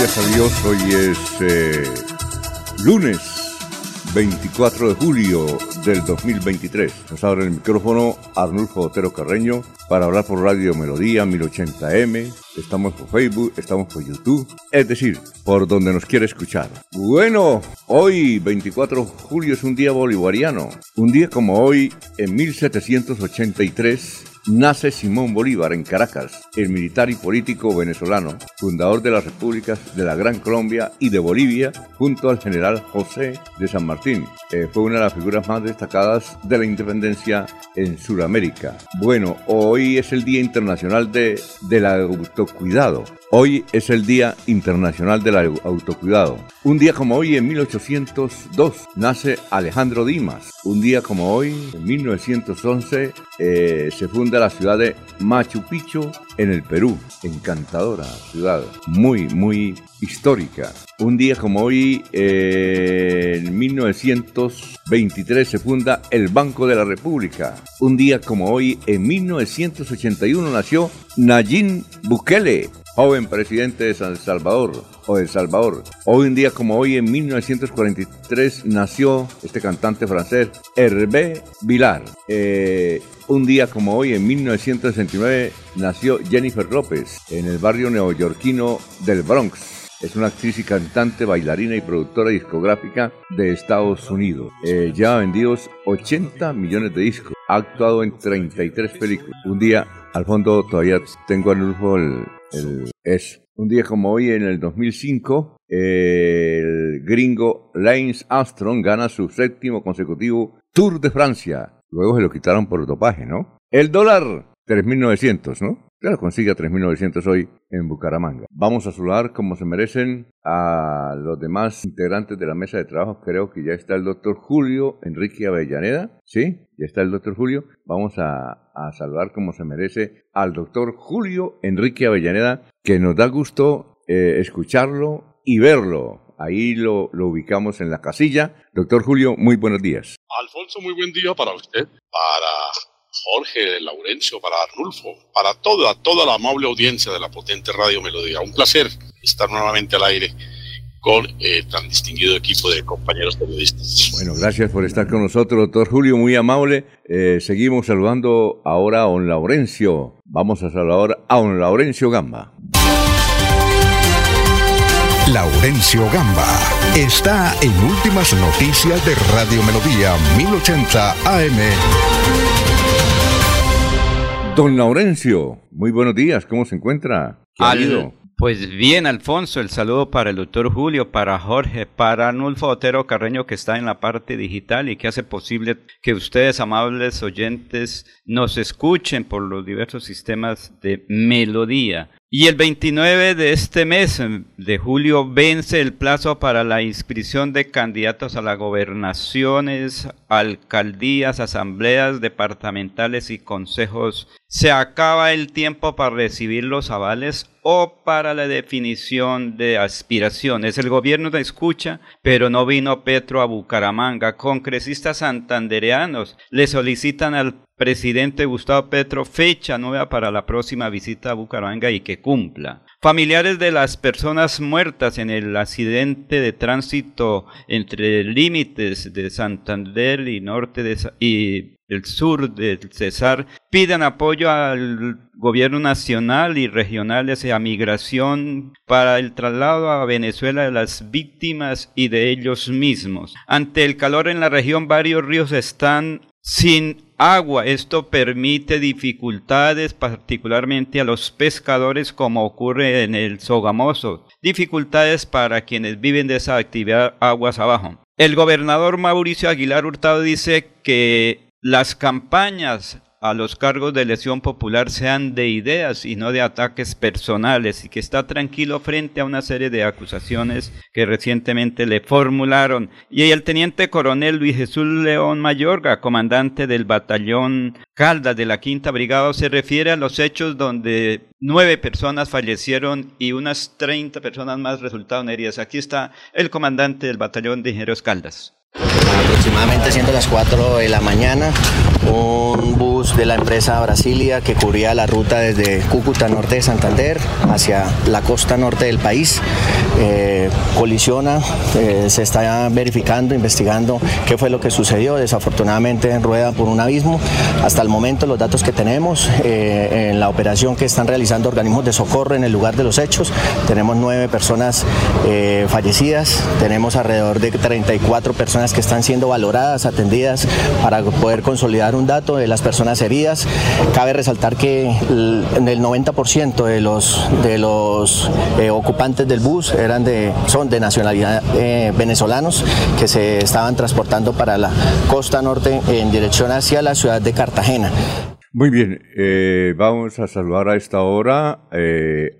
Gracias a Dios, hoy es eh, lunes 24 de julio del 2023. Nos abre el micrófono Arnulfo Otero Carreño para hablar por Radio Melodía 1080M. Estamos por Facebook, estamos por YouTube, es decir, por donde nos quiere escuchar. Bueno, hoy 24 de julio es un día bolivariano. Un día como hoy, en 1783, nace Simón Bolívar en Caracas, el militar y político venezolano, fundador de las repúblicas de la Gran Colombia y de Bolivia, junto al general José de San Martín. Eh, fue una de las figuras más destacadas de la independencia en Sudamérica. Bueno, hoy es el Día Internacional de, del Autocuidado. Hoy es el Día Internacional del Autocuidado. Un día como hoy, en 1802, nace Alejandro Dimas. Un día como hoy, en 1911, eh, se funda la ciudad de Machu Picchu en el Perú. Encantadora ciudad, muy, muy histórica. Un día como hoy, eh, en 1923, se funda el Banco de la República. Un día como hoy, en 1981, nació Nayib Bukele, joven presidente de San Salvador o de El Salvador. Hoy un día como hoy, en 1943, nació este cantante francés, Hervé Vilar. Eh, un día como hoy, en 1969, nació Jennifer López en el barrio neoyorquino del Bronx. Es una actriz y cantante, bailarina y productora discográfica de Estados Unidos. Eh, ya ha vendido 80 millones de discos. Ha actuado en 33 películas. Un día, al fondo, todavía tengo el lujo el, es un día como hoy, en el 2005, el gringo Lance Armstrong gana su séptimo consecutivo Tour de Francia. Luego se lo quitaron por dopaje, ¿no? El dólar, 3.900, ¿no? Ya lo consigue a 3.900 hoy en Bucaramanga. Vamos a saludar como se merecen a los demás integrantes de la mesa de trabajo. Creo que ya está el doctor Julio Enrique Avellaneda. ¿Sí? Ya está el doctor Julio. Vamos a, saludar como se merece al doctor Julio Enrique Avellaneda, que nos da gusto eh, escucharlo y verlo. Ahí lo, lo ubicamos en la casilla. Doctor Julio, muy buenos días. Alfonso, muy buen día para usted, para Jorge, Laurencio, para Arnulfo, para toda, toda la amable audiencia de la potente Radio Melodía. Un placer estar nuevamente al aire con eh, tan distinguido equipo de compañeros periodistas. Bueno, gracias por estar con nosotros, doctor Julio, muy amable. Eh, seguimos saludando ahora a don Laurencio. Vamos a saludar a don Laurencio Gamba. Laurencio Gamba está en Últimas Noticias de Radio Melodía 1080 AM. Don Laurencio, muy buenos días, ¿cómo se encuentra? ¿Qué ha ido? Pues bien, Alfonso, el saludo para el doctor Julio, para Jorge, para Nulfo Otero Carreño que está en la parte digital y que hace posible que ustedes, amables oyentes, nos escuchen por los diversos sistemas de melodía. Y el 29 de este mes de julio vence el plazo para la inscripción de candidatos a las gobernaciones, alcaldías, asambleas departamentales y consejos. Se acaba el tiempo para recibir los avales o para la definición de aspiraciones. El gobierno de escucha, pero no vino Petro a Bucaramanga. Congresistas santandereanos le solicitan al presidente Gustavo Petro fecha nueva para la próxima visita a Bucaramanga y que cumpla. Familiares de las personas muertas en el accidente de tránsito entre límites de Santander y norte de, y el sur del Cesar piden apoyo al gobierno nacional y regional hacia migración para el traslado a Venezuela de las víctimas y de ellos mismos. Ante el calor en la región varios ríos están sin agua. Esto permite dificultades particularmente a los pescadores como ocurre en el Sogamoso. Dificultades para quienes viven de esa actividad aguas abajo. El gobernador Mauricio Aguilar Hurtado dice que las campañas a los cargos de elección popular sean de ideas y no de ataques personales y que está tranquilo frente a una serie de acusaciones que recientemente le formularon. Y el teniente coronel Luis Jesús León Mayorga, comandante del batallón Caldas de la Quinta Brigada, se refiere a los hechos donde nueve personas fallecieron y unas treinta personas más resultaron heridas. Aquí está el comandante del batallón de Ingenieros Caldas. Aproximadamente siendo las 4 de la mañana, un bus de la empresa Brasilia que cubría la ruta desde Cúcuta, norte de Santander, hacia la costa norte del país, eh, colisiona, eh, se está verificando, investigando qué fue lo que sucedió, desafortunadamente en rueda por un abismo. Hasta el momento los datos que tenemos eh, en la operación que están realizando organismos de socorro en el lugar de los hechos, tenemos nueve personas fallecidas, tenemos alrededor de 34 personas que están siendo valoradas, atendidas para poder consolidar un dato de las personas heridas. Cabe resaltar que el 90% de los, de los eh, ocupantes del bus eran de, son de nacionalidad eh, venezolanos que se estaban transportando para la costa norte en dirección hacia la ciudad de Cartagena. Muy bien, eh, vamos a saludar a esta hora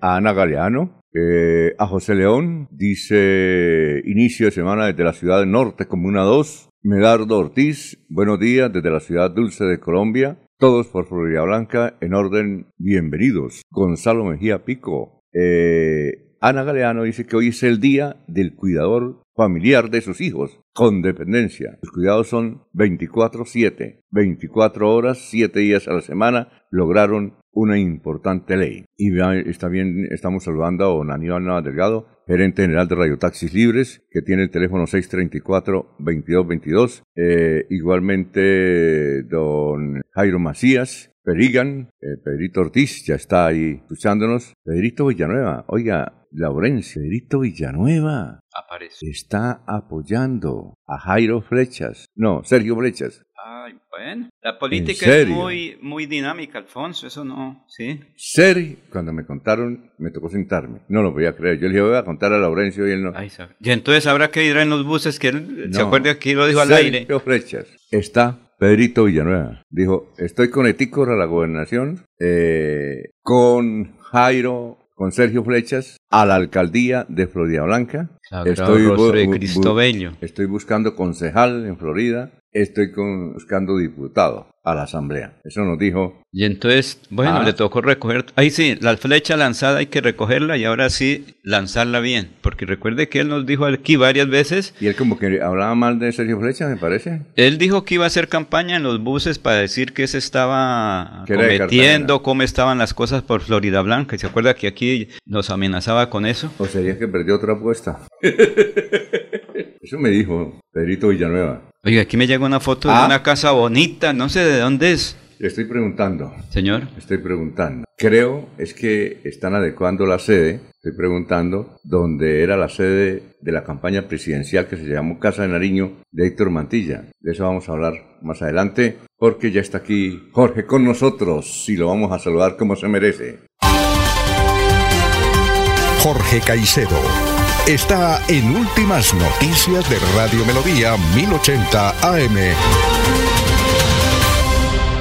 a Ana Galeano, eh, a José León dice inicio de semana desde la ciudad norte, Comuna 2. Medardo Ortiz, buenos días desde la ciudad dulce de Colombia. Todos por Florida Blanca, en orden, bienvenidos. Gonzalo Mejía Pico. Eh, Ana Galeano dice que hoy es el día del cuidador familiar de sus hijos con dependencia. Los cuidados son 24-7, 24 horas, 7 días a la semana. Lograron una importante ley. Y está bien, estamos saludando a don Aníbal Delgado, gerente general de Radio Taxis Libres, que tiene el teléfono 634-2222. Eh, igualmente, don Jairo Macías, Perigan, eh, Pedrito Ortiz, ya está ahí escuchándonos. Pedrito Villanueva, oiga, Laurencia, Pedrito Villanueva. Aparece. Está apoyando a Jairo Flechas. No, Sergio Flechas. Ay, bueno. La política es muy, muy dinámica, Alfonso, eso no, ¿sí? Serio, cuando me contaron, me tocó sentarme. No lo voy a creer. Yo le dije, voy a contar a Laurencio y él no. Ay, y entonces habrá que ir en los buses que él, ¿se acuerda que lo dijo al aire? Sergio Flechas. Está Pedrito Villanueva. Dijo, estoy con Etícora, la gobernación, eh, con Jairo con Sergio Flechas a la alcaldía de Florida Blanca. estoy, estoy buscando concejal en Florida estoy buscando diputado a la Asamblea. Eso nos dijo. Y entonces, bueno, ah. le tocó recoger. Ahí sí, la flecha lanzada hay que recogerla y ahora sí lanzarla bien. Porque recuerde que él nos dijo aquí varias veces. Y él como que hablaba mal de Sergio Flecha, me parece. Él dijo que iba a hacer campaña en los buses para decir que se estaba cometiendo, cómo estaban las cosas por Florida Blanca. ¿Y se acuerda que aquí nos amenazaba con eso? ¿O sería que perdió otra apuesta? eso me dijo Pedrito Villanueva. Oiga, aquí me llega una foto de ah. una casa bonita, no sé de dónde es. Le estoy preguntando. Señor. Estoy preguntando. Creo es que están adecuando la sede, estoy preguntando, donde era la sede de la campaña presidencial que se llamó Casa de Nariño de Héctor Mantilla. De eso vamos a hablar más adelante, porque ya está aquí Jorge con nosotros y lo vamos a saludar como se merece. Jorge Caicedo está en Últimas Noticias de Radio Melodía 1080 AM.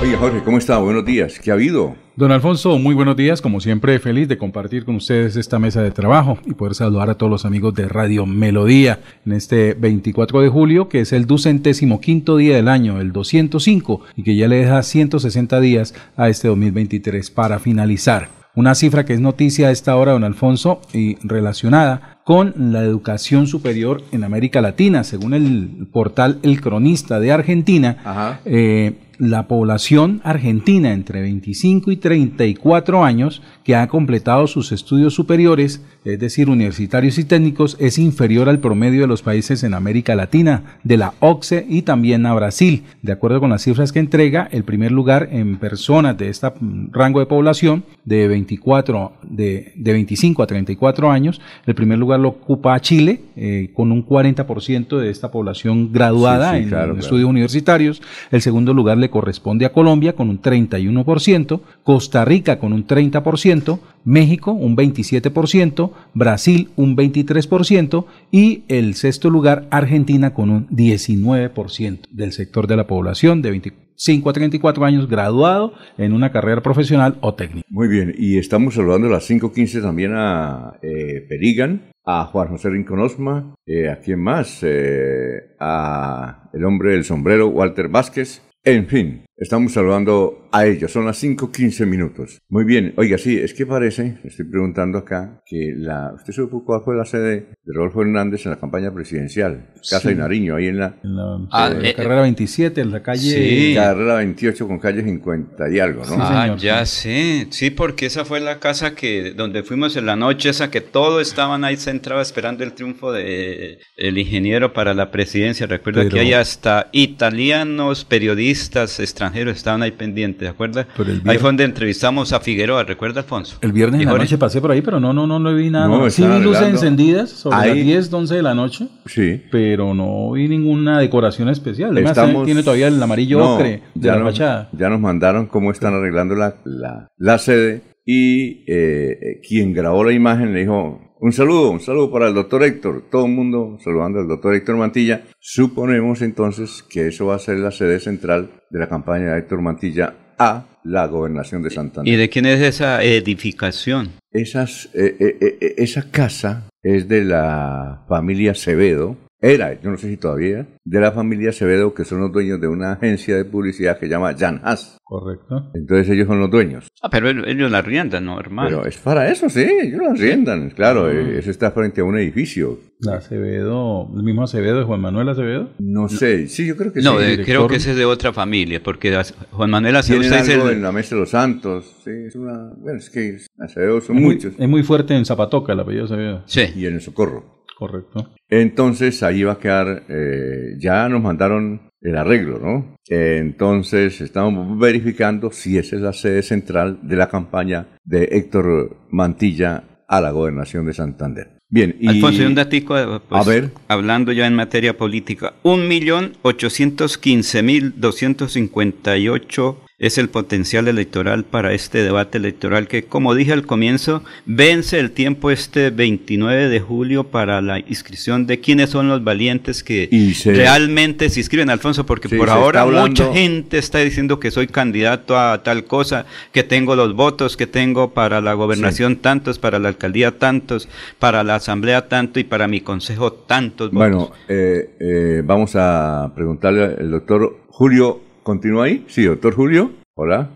Oye, Jorge, ¿cómo está? Buenos días. ¿Qué ha habido? Don Alfonso, muy buenos días. Como siempre, feliz de compartir con ustedes esta mesa de trabajo y poder saludar a todos los amigos de Radio Melodía en este 24 de julio, que es el ducentésimo quinto día del año, el 205, y que ya le deja 160 días a este 2023 para finalizar. Una cifra que es noticia a esta hora, don Alfonso, y relacionada con la educación superior en América Latina. Según el portal El Cronista de Argentina, eh, la población argentina entre 25 y 34 años que ha completado sus estudios superiores, es decir, universitarios y técnicos, es inferior al promedio de los países en América Latina, de la OCSE y también a Brasil. De acuerdo con las cifras que entrega, el primer lugar en personas de este rango de población de 24, de, de 25 a 34 años, el primer lugar lo ocupa Chile, eh, con un 40% de esta población graduada en, estudios universitarios. El segundo lugar le corresponde a Colombia con un 31%, Costa Rica con un 30%, México un 27%, Brasil un 23% y el sexto lugar Argentina con un 19% del sector de la población de 25 a 34 años graduado en una carrera profesional o técnica. Muy bien, y estamos saludando a las 5.15 también a eh, Perigan, a Juan José Rincón Osma, eh, a quién más, eh, a el hombre del sombrero Walter Vázquez, en fin, estamos saludando a ellos. Son las 5.15 minutos. Muy bien. Oiga, sí, es que parece, estoy preguntando acá, que la... ¿Usted supo cuál fue la sede de Rodolfo Hernández en la campaña presidencial? Casa de Nariño, ahí en la... En la, ah, eh, carrera 27, en la calle... Sí. Carrera 28 con calle 50 y algo, ¿no? ah, ya sé. Sí, porque esa fue la casa que donde fuimos en la noche, esa que todos estaban ahí centrados esperando el triunfo de el ingeniero para la presidencia. Recuerda que hay hasta italianos, periodistas extranjeros estaban ahí pendientes, ¿de acuerdo? Ahí fue donde entrevistamos a Figueroa, ¿recuerda, Alfonso? El viernes en la noche pasé por ahí, pero no, no, no, no vi nada. No, sí vi luces encendidas sobre las 10, 11 de la noche. Sí. Pero no vi ninguna decoración especial. Además, tiene todavía el amarillo ocre de la fachada. Ya nos mandaron cómo están arreglando la, la, la sede y eh, quien grabó la imagen le dijo, un saludo, un saludo para el doctor Héctor, todo el mundo saludando al doctor Héctor Mantilla. Suponemos entonces que eso va a ser la sede central de la campaña de Héctor Mantilla a la gobernación de Santander. ¿Y de quién es esa edificación? Esas, eh, eh, eh, esa casa es de la familia Acevedo, era, yo no sé si todavía, de la familia Acevedo, que son los dueños de una agencia de publicidad que se llama Jan Haas. Correcto. Entonces ellos son los dueños. Ah, pero ellos la riendan, ¿no, hermano? Pero es para eso, sí, ellos la riendan. Claro, ah. eso está frente a un edificio. La Acevedo, el mismo Acevedo, Juan Manuel Acevedo. No sé, sí, yo creo que no, sí. No, creo que ese es de otra familia, porque Juan Manuel Acevedo es el... en la Mesa de los Santos, sí, es una... Bueno, es que Acevedo son muchos. es muy fuerte en Zapatoca el apellido Acevedo. Sí. Y en el Socorro correcto. Entonces ahí va a quedar, eh, ya nos mandaron el arreglo, ¿no? Entonces estamos verificando si esa es la sede central de la campaña de Héctor Mantilla a la gobernación de Santander. Bien, y... Alfonso, un datico, eh, pues, a ver. hablando ya en materia política, 1.815.258 es el potencial electoral para este debate electoral que, como dije al comienzo, vence el tiempo este 29 de julio para la inscripción de quiénes son los valientes que realmente se inscriben, Alfonso, porque por ahora mucha gente está diciendo que soy candidato a tal cosa, que tengo los votos que tengo para la gobernación tantos, para la alcaldía tantos, para la asamblea tanto y para mi consejo tantos votos. Bueno, eh, eh, vamos a preguntarle al doctor Julio ¿Continúa ahí? Sí, doctor Julio. Hola.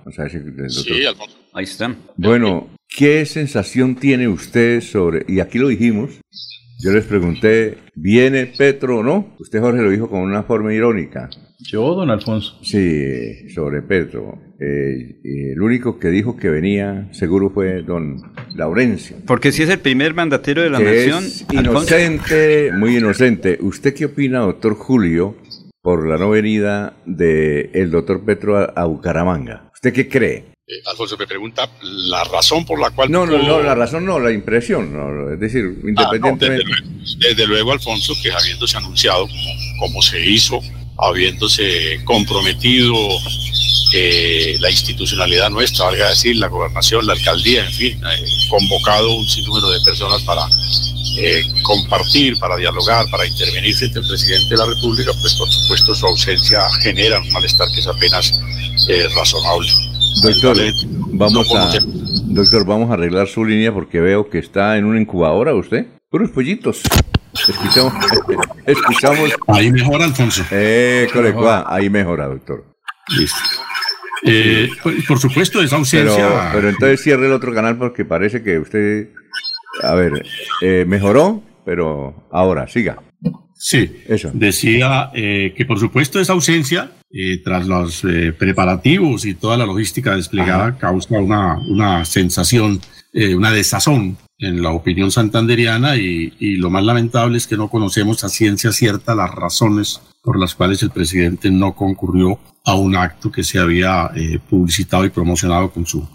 Sí, Alfonso. Ahí están. Bueno, ¿qué sensación tiene usted sobre, y aquí lo dijimos, yo les pregunté, ¿viene Petro o no? Usted, Jorge, lo dijo con una forma irónica. Yo, don Alfonso. Sí, sobre Petro. Eh, el único que dijo que venía seguro fue don Laurencio. Porque si es el primer mandatero de la nación. inocente, muy inocente. ¿Usted qué opina, doctor Julio, por la no venida del el doctor Petro a, Bucaramanga. ¿Usted qué cree? Eh, Alfonso me pregunta la razón por la cual... No, no, no, la razón no, la impresión. es decir, ah, independientemente... desde, luego, Alfonso, que habiéndose anunciado como, se hizo, habiéndose comprometido eh, la institucionalidad nuestra, valga decir, la gobernación, la alcaldía, en fin, eh, convocado un sinnúmero de personas para eh, compartir, para dialogar, para intervenir frente al presidente de la República, pues por supuesto su ausencia genera un malestar que es apenas razonable. Doctor, vamos a, doctor, vamos a arreglar su línea porque veo que está en una incubadora usted. Puros pollitos. Escuchamos, escuchamos. Ahí mejora, Alfonso. Eh, ahí mejora, doctor. Listo. Eh, por supuesto, esa ausencia. Pero, pero, entonces cierre el otro canal porque parece que usted. A ver, eh, mejoró, pero ahora, siga. Sí, eso. Decía eh, que por supuesto esa ausencia, eh, tras los eh, preparativos y toda la logística desplegada, causa una, una sensación, una desazón en la opinión santanderiana y, y, lo más lamentable es que no conocemos a ciencia cierta las razones por las cuales el presidente no concurrió a un acto que se había publicitado y promocionado con su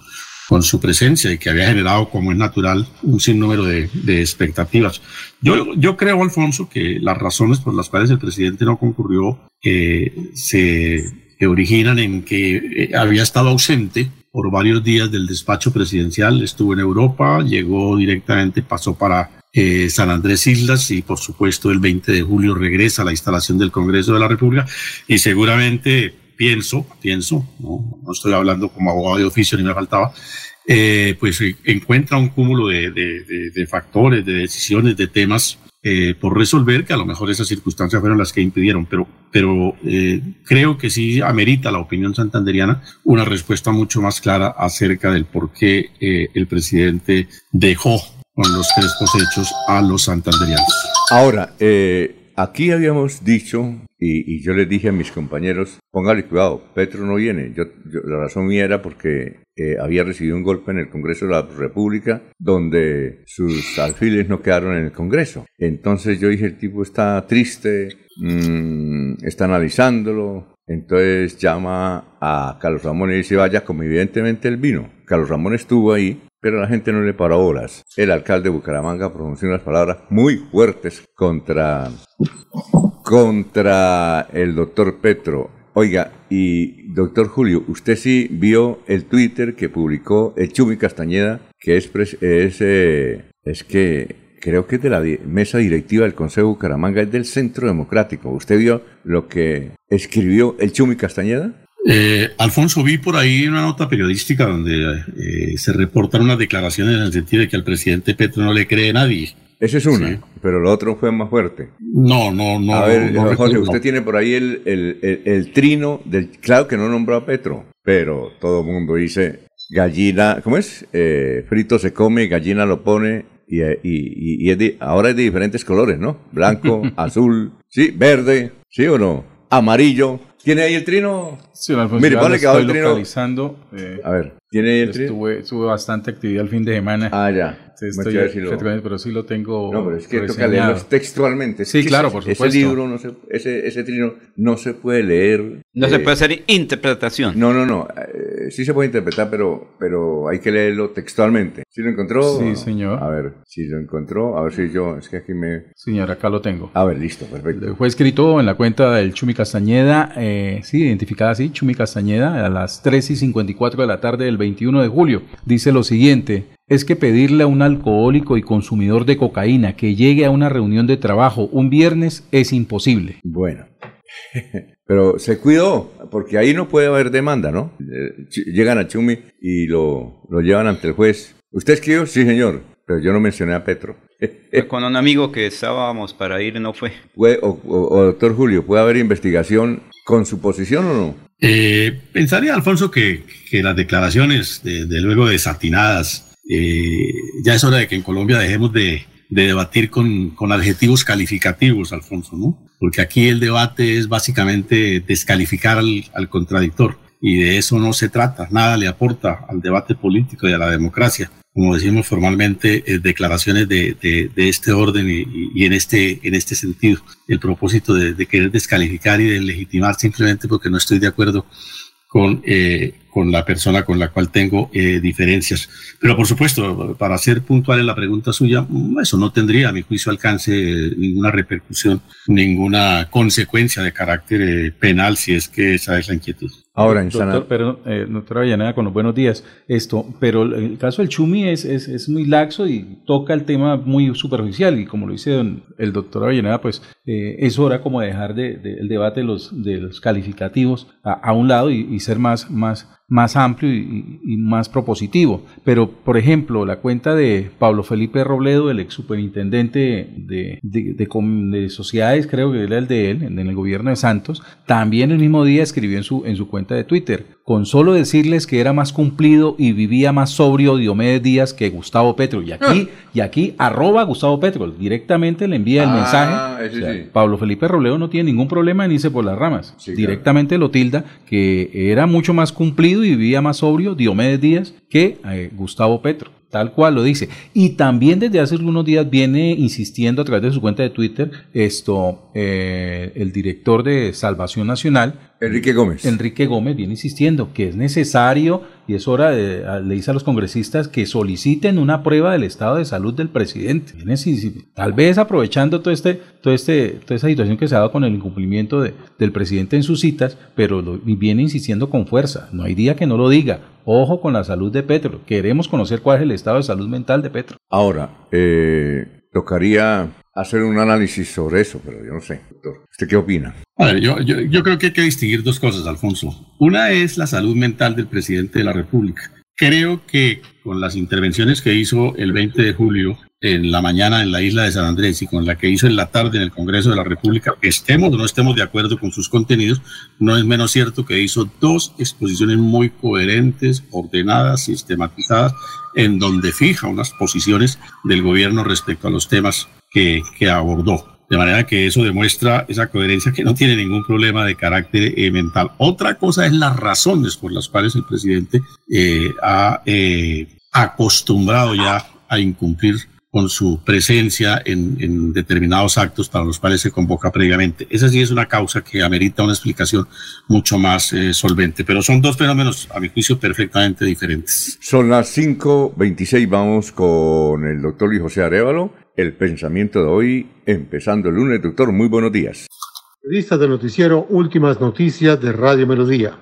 con su presencia y que había generado, como es natural, un sinnúmero de, de expectativas. Yo, yo creo, Alfonso, que las razones por las cuales el presidente no concurrió eh, se originan en que eh, había estado ausente por varios días del despacho presidencial, estuvo en Europa, llegó directamente, pasó para eh, San Andrés Islas y por supuesto el 20 de julio regresa a la instalación del Congreso de la República. Y seguramente pienso, pienso, no, estoy hablando como abogado de oficio ni me faltaba, eh, pues encuentra un cúmulo de, de, de, factores, de decisiones, de temas eh, por resolver, que a lo mejor esas circunstancias fueron las que impidieron, pero, pero eh, creo que sí amerita la opinión santanderiana una respuesta mucho más clara acerca del por qué eh, el presidente dejó con los tres hechos a los santanderianos. Ahora, Aquí habíamos dicho, y, yo les dije a mis compañeros, póngale cuidado, Petro no viene. Yo, la razón mía era porque eh, había recibido un golpe en el Congreso de la República, donde sus alfiles no quedaron en el Congreso. Entonces yo dije, el tipo está triste, mmm, está analizándolo. Entonces llama a Carlos Ramón y dice, vaya, como evidentemente él vino. Carlos Ramón estuvo ahí pero la gente no le paró bolas. El alcalde de Bucaramanga pronunció unas palabras muy fuertes contra, contra el doctor Petro. Oiga, y doctor Julio, usted sí vio el Twitter que publicó el Chumi Castañeda, que es, es, eh, es que creo que es de la mesa directiva del Consejo Bucaramanga, es del Centro Democrático. ¿Usted vio lo que escribió el Chumi Castañeda? Eh, Alfonso, vi por ahí una nota periodística donde eh, se reportan unas declaraciones en el sentido de que al presidente Petro no le cree nadie. Ese es una, pero lo otro fue más fuerte. No, no, no. A ver, Jorge, usted tiene por ahí el, el, el, trino del. Claro que no nombró a Petro, pero todo el mundo dice gallina. ¿Cómo es? Eh, frito se come, gallina lo pone, y, y, y es de, ahora es de diferentes colores, ¿no? Blanco, azul, sí, verde, ¿sí o no? Amarillo. ¿Tiene ahí el trino? Sí, Alfonso, Mire, vale que el trino. Eh, a ver, ¿tiene ahí el trino? Estuve, tuve bastante actividad el fin de semana. Ah, ya. Estoy, pero sí lo tengo. No, pero es que toca leerlo textualmente. sí, claro, por supuesto. Ese libro, no se, ese, ese trino no se puede leer. No se eh, puede hacer interpretación. No, no, no. Eh, sí se puede interpretar, pero, pero hay que leerlo textualmente. ¿Sí lo encontró? Sí, señor. A ver, si lo encontró, a ver si yo. Es que aquí me. Señor, acá lo tengo. A ver, listo, perfecto. Fue escrito en la cuenta del Chumi Castañeda, eh, sí, identificada así, Chumi Castañeda, a las 3 y 54 de la tarde del 21 de julio. Dice lo siguiente es que pedirle a un alcohólico y consumidor de cocaína que llegue a una reunión de trabajo un viernes es imposible. Bueno, pero se cuidó, porque ahí no puede haber demanda, ¿no? Eh, llegan a Chumi y lo, lo llevan ante el juez. ¿Usted escribió? Sí, señor, pero yo no mencioné a Petro. con un amigo que estábamos para ir, no fue. O, doctor Julio, ¿puede haber investigación con su posición o no? Eh, pensaría, Alfonso, que, que las declaraciones, de, de luego desatinadas, eh, ya es hora de que en Colombia dejemos de, debatir con, adjetivos calificativos, Alfonso, ¿no? Porque aquí el debate es básicamente descalificar al, contradictor y de eso no se trata, nada le aporta al debate político y a la democracia. Como decimos formalmente, eh, declaraciones de, este orden y, en, este, en este sentido. El propósito de, de querer descalificar y de legitimar simplemente porque no estoy de acuerdo con, eh, con la persona con la cual tengo eh, diferencias. Pero por supuesto, para ser puntual en la pregunta suya, mm, eso no tendría a mi juicio alcance ninguna repercusión, ninguna consecuencia de carácter eh, penal si es que esa es la inquietud. Ahora en Doctor, pero, eh, doctora Avellaneda, con los buenos días. Esto, pero el caso del Chumi es, es, es, muy laxo y toca el tema muy superficial. Y como lo dice el doctor Avellaneda, pues eh, es hora como dejar de, el debate de los, de los calificativos a, un lado y, y, ser más, más, más amplio y, más propositivo. Pero, por ejemplo, la cuenta de Pablo Felipe Robledo, el ex superintendente de, de, sociedades, creo que era el de él, en el gobierno de Santos, también el mismo día escribió en su, en su cuenta de Twitter, con solo decirles que era más cumplido y vivía más sobrio Diomedes Díaz que Gustavo Petro. Y aquí, ah. y aquí arroba Gustavo Petro, directamente le envía el ah, mensaje. Pablo Felipe Robledo no tiene ningún problema en irse por las ramas. directamente lo tilda que era mucho más cumplido y vivía más sobrio Diomedes Díaz que eh, Gustavo Petro tal cual lo dice. Y también desde hace algunos días viene insistiendo a través de su cuenta de Twitter esto eh, el director de Salvación Nacional, Enrique Gómez. Enrique Gómez viene insistiendo que es necesario y es hora de, le dice a los congresistas que soliciten una prueba del estado de salud del presidente. Tal vez aprovechando todo este, todo este, toda esa situación que se ha dado con el incumplimiento de, del presidente en sus citas, pero viene insistiendo con fuerza. No hay día que no lo diga. Ojo con la salud de Petro. Queremos conocer cuál es el estado de salud mental de Petro. Ahora, eh, tocaría hacer un análisis sobre eso, pero yo no sé, doctor. ¿Usted qué opina? Yo, yo, creo que hay que distinguir dos cosas, Alfonso. Una es la salud mental del presidente de la República. Creo que con las intervenciones que hizo el 20 de julio en la mañana en la isla de San Andrés y con la que hizo en la tarde en el Congreso de la República, estemos o no estemos de acuerdo con sus contenidos, no es menos cierto que hizo dos exposiciones muy coherentes, ordenadas, sistematizadas, en donde fija unas posiciones del gobierno respecto a los temas que, abordó. De manera que eso demuestra esa coherencia que no tiene ningún problema de carácter eh, mental. Otra cosa es las razones por las cuales el presidente eh, ha eh, acostumbrado ya a incumplir con su presencia en, determinados actos para los cuales se convoca previamente. Esa sí es una causa que amerita una explicación mucho más solvente, pero son dos fenómenos, a mi juicio, perfectamente diferentes. Son las 5.26, vamos con el doctor Luis José Arevalo el pensamiento de hoy, empezando el lunes. Doctor, muy buenos días. Periodistas del noticiero Últimas Noticias de Radio Melodía.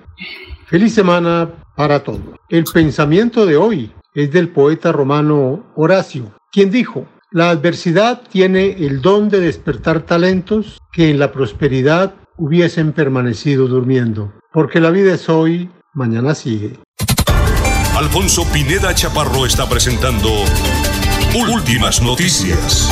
Feliz semana para todos. El pensamiento de hoy es del poeta romano Horacio, quien dijo, la adversidad tiene el don de despertar talentos que en la prosperidad hubiesen permanecido durmiendo, porque la vida es hoy, mañana sigue. Alfonso Pineda Chaparro está presentando Últimas noticias.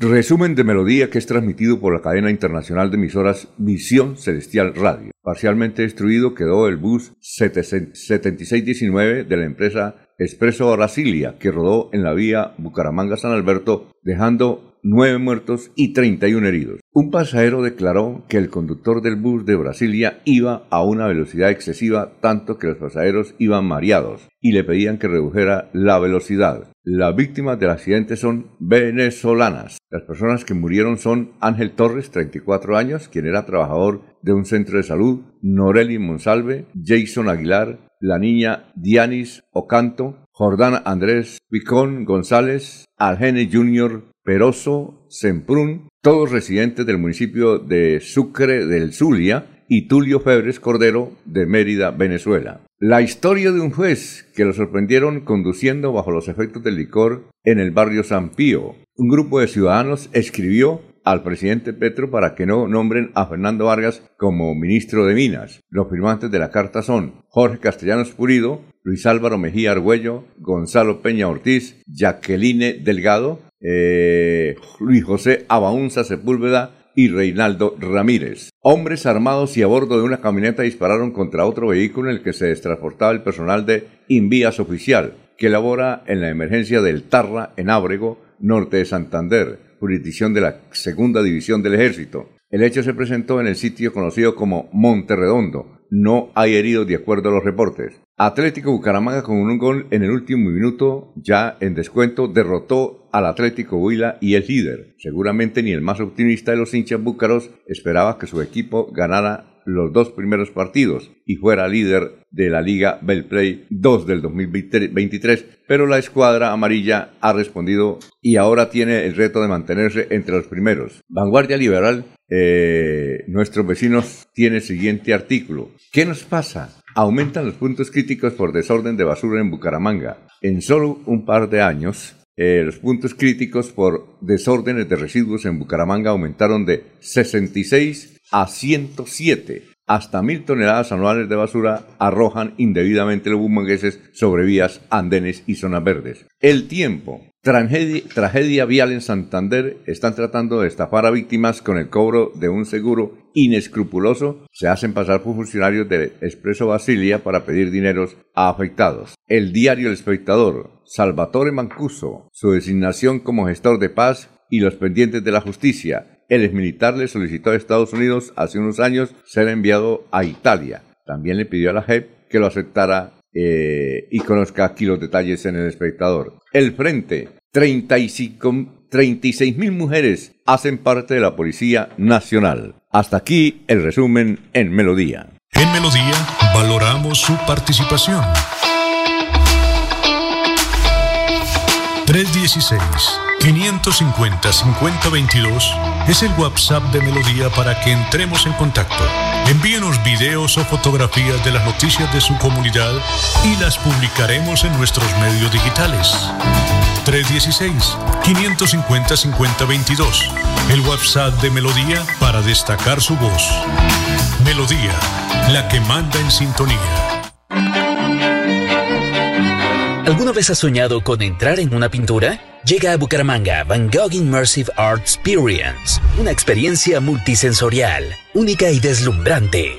Resumen de melodía que es transmitido por la cadena internacional de emisoras Visión Celestial Radio. Parcialmente destruido quedó el bus 7619 de la empresa Expreso Brasilia que rodó en la vía Bucaramanga-San Alberto dejando nueve muertos y 31 heridos. Un pasajero declaró que el conductor del bus de Brasilia iba a una velocidad excesiva tanto que los pasajeros iban mareados y le pedían que redujera la velocidad. Las víctimas del accidente son venezolanas. Las personas que murieron son Ángel Torres, 34 años, quien era trabajador de un centro de salud, Noreli Monsalve, Jason Aguilar, la niña Dianis Ocanto, Jordán Andrés Picón González, Algene Jr. Peroso, Semprún, todos residentes del municipio de Sucre del Zulia, y Tulio Febres Cordero de Mérida, Venezuela. La historia de un juez que lo sorprendieron conduciendo bajo los efectos del licor en el barrio San Pío. Un grupo de ciudadanos escribió al presidente Petro para que no nombren a Fernando Vargas como ministro de Minas. Los firmantes de la carta son Jorge Castellanos Purido, Luis Álvaro Mejía Argüello, Gonzalo Peña Ortiz, Jacqueline Delgado, eh, Luis José Abaunza Sepúlveda y Reinaldo Ramírez. Hombres armados y a bordo de una camioneta dispararon contra otro vehículo en el que se transportaba el personal de Invías Oficial, que labora en la emergencia del Tarra, en Ábrego, norte de Santander, jurisdicción de la Segunda División del Ejército. El hecho se presentó en el sitio conocido como Monte Redondo. No hay heridos de acuerdo a los reportes. Atlético Bucaramanga con un gol en el último minuto, ya en descuento, derrotó al Atlético Huila y el líder. Seguramente ni el más optimista de los hinchas búcaros esperaba que su equipo ganara los dos primeros partidos y fuera líder de la Liga Belplay 2 del 2023, pero la escuadra amarilla ha respondido y ahora tiene el reto de mantenerse entre los primeros. Vanguardia Liberal eh, nuestros vecinos tiene el siguiente artículo. ¿Qué nos pasa? Aumentan los puntos críticos por desorden de basura en Bucaramanga. En solo un par de años, eh, los puntos críticos por desórdenes de residuos en Bucaramanga aumentaron de 66 a 107. Hasta mil toneladas anuales de basura arrojan indebidamente los bumangueses sobre vías, andenes y zonas verdes. El tiempo. Tragedia, tragedia, vial en Santander. Están tratando de estafar a víctimas con el cobro de un seguro inescrupuloso. Se hacen pasar por funcionarios de Expreso Basilia para pedir dineros a afectados. El diario El Espectador. Salvatore Mancuso. Su designación como gestor de paz y los pendientes de la justicia. El exmilitar le solicitó a Estados Unidos hace unos años ser enviado a Italia. También le pidió a la JEP que lo aceptara eh, y conozca aquí los detalles en el espectador. El Frente, 36 mil mujeres hacen parte de la Policía Nacional. Hasta aquí el resumen en Melodía. En Melodía valoramos su participación. 316 550-5022 es el WhatsApp de Melodía para que entremos en contacto. Envíenos videos o fotografías de las noticias de su comunidad y las publicaremos en nuestros medios digitales. 316-550-5022. El WhatsApp de Melodía para destacar su voz. Melodía, la que manda en sintonía. ¿Alguna vez has soñado con entrar en una pintura? Llega a Bucaramanga Van Gogh Immersive Art Experience, una experiencia multisensorial, única y deslumbrante.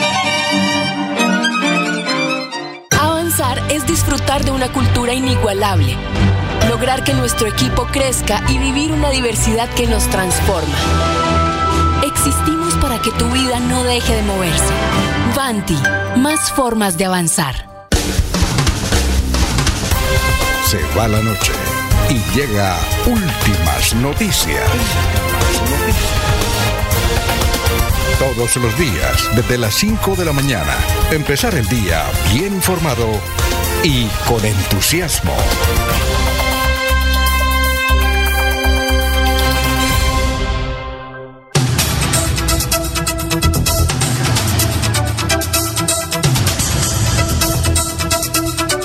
Es disfrutar de una cultura inigualable, lograr que nuestro equipo crezca y vivir una diversidad que nos transforma. Existimos para que tu vida no deje de moverse. Vanti, más formas de avanzar. Se va la noche y llega últimas noticias. Todos los días, desde las 5 de la mañana, empezar el día bien informado y con entusiasmo.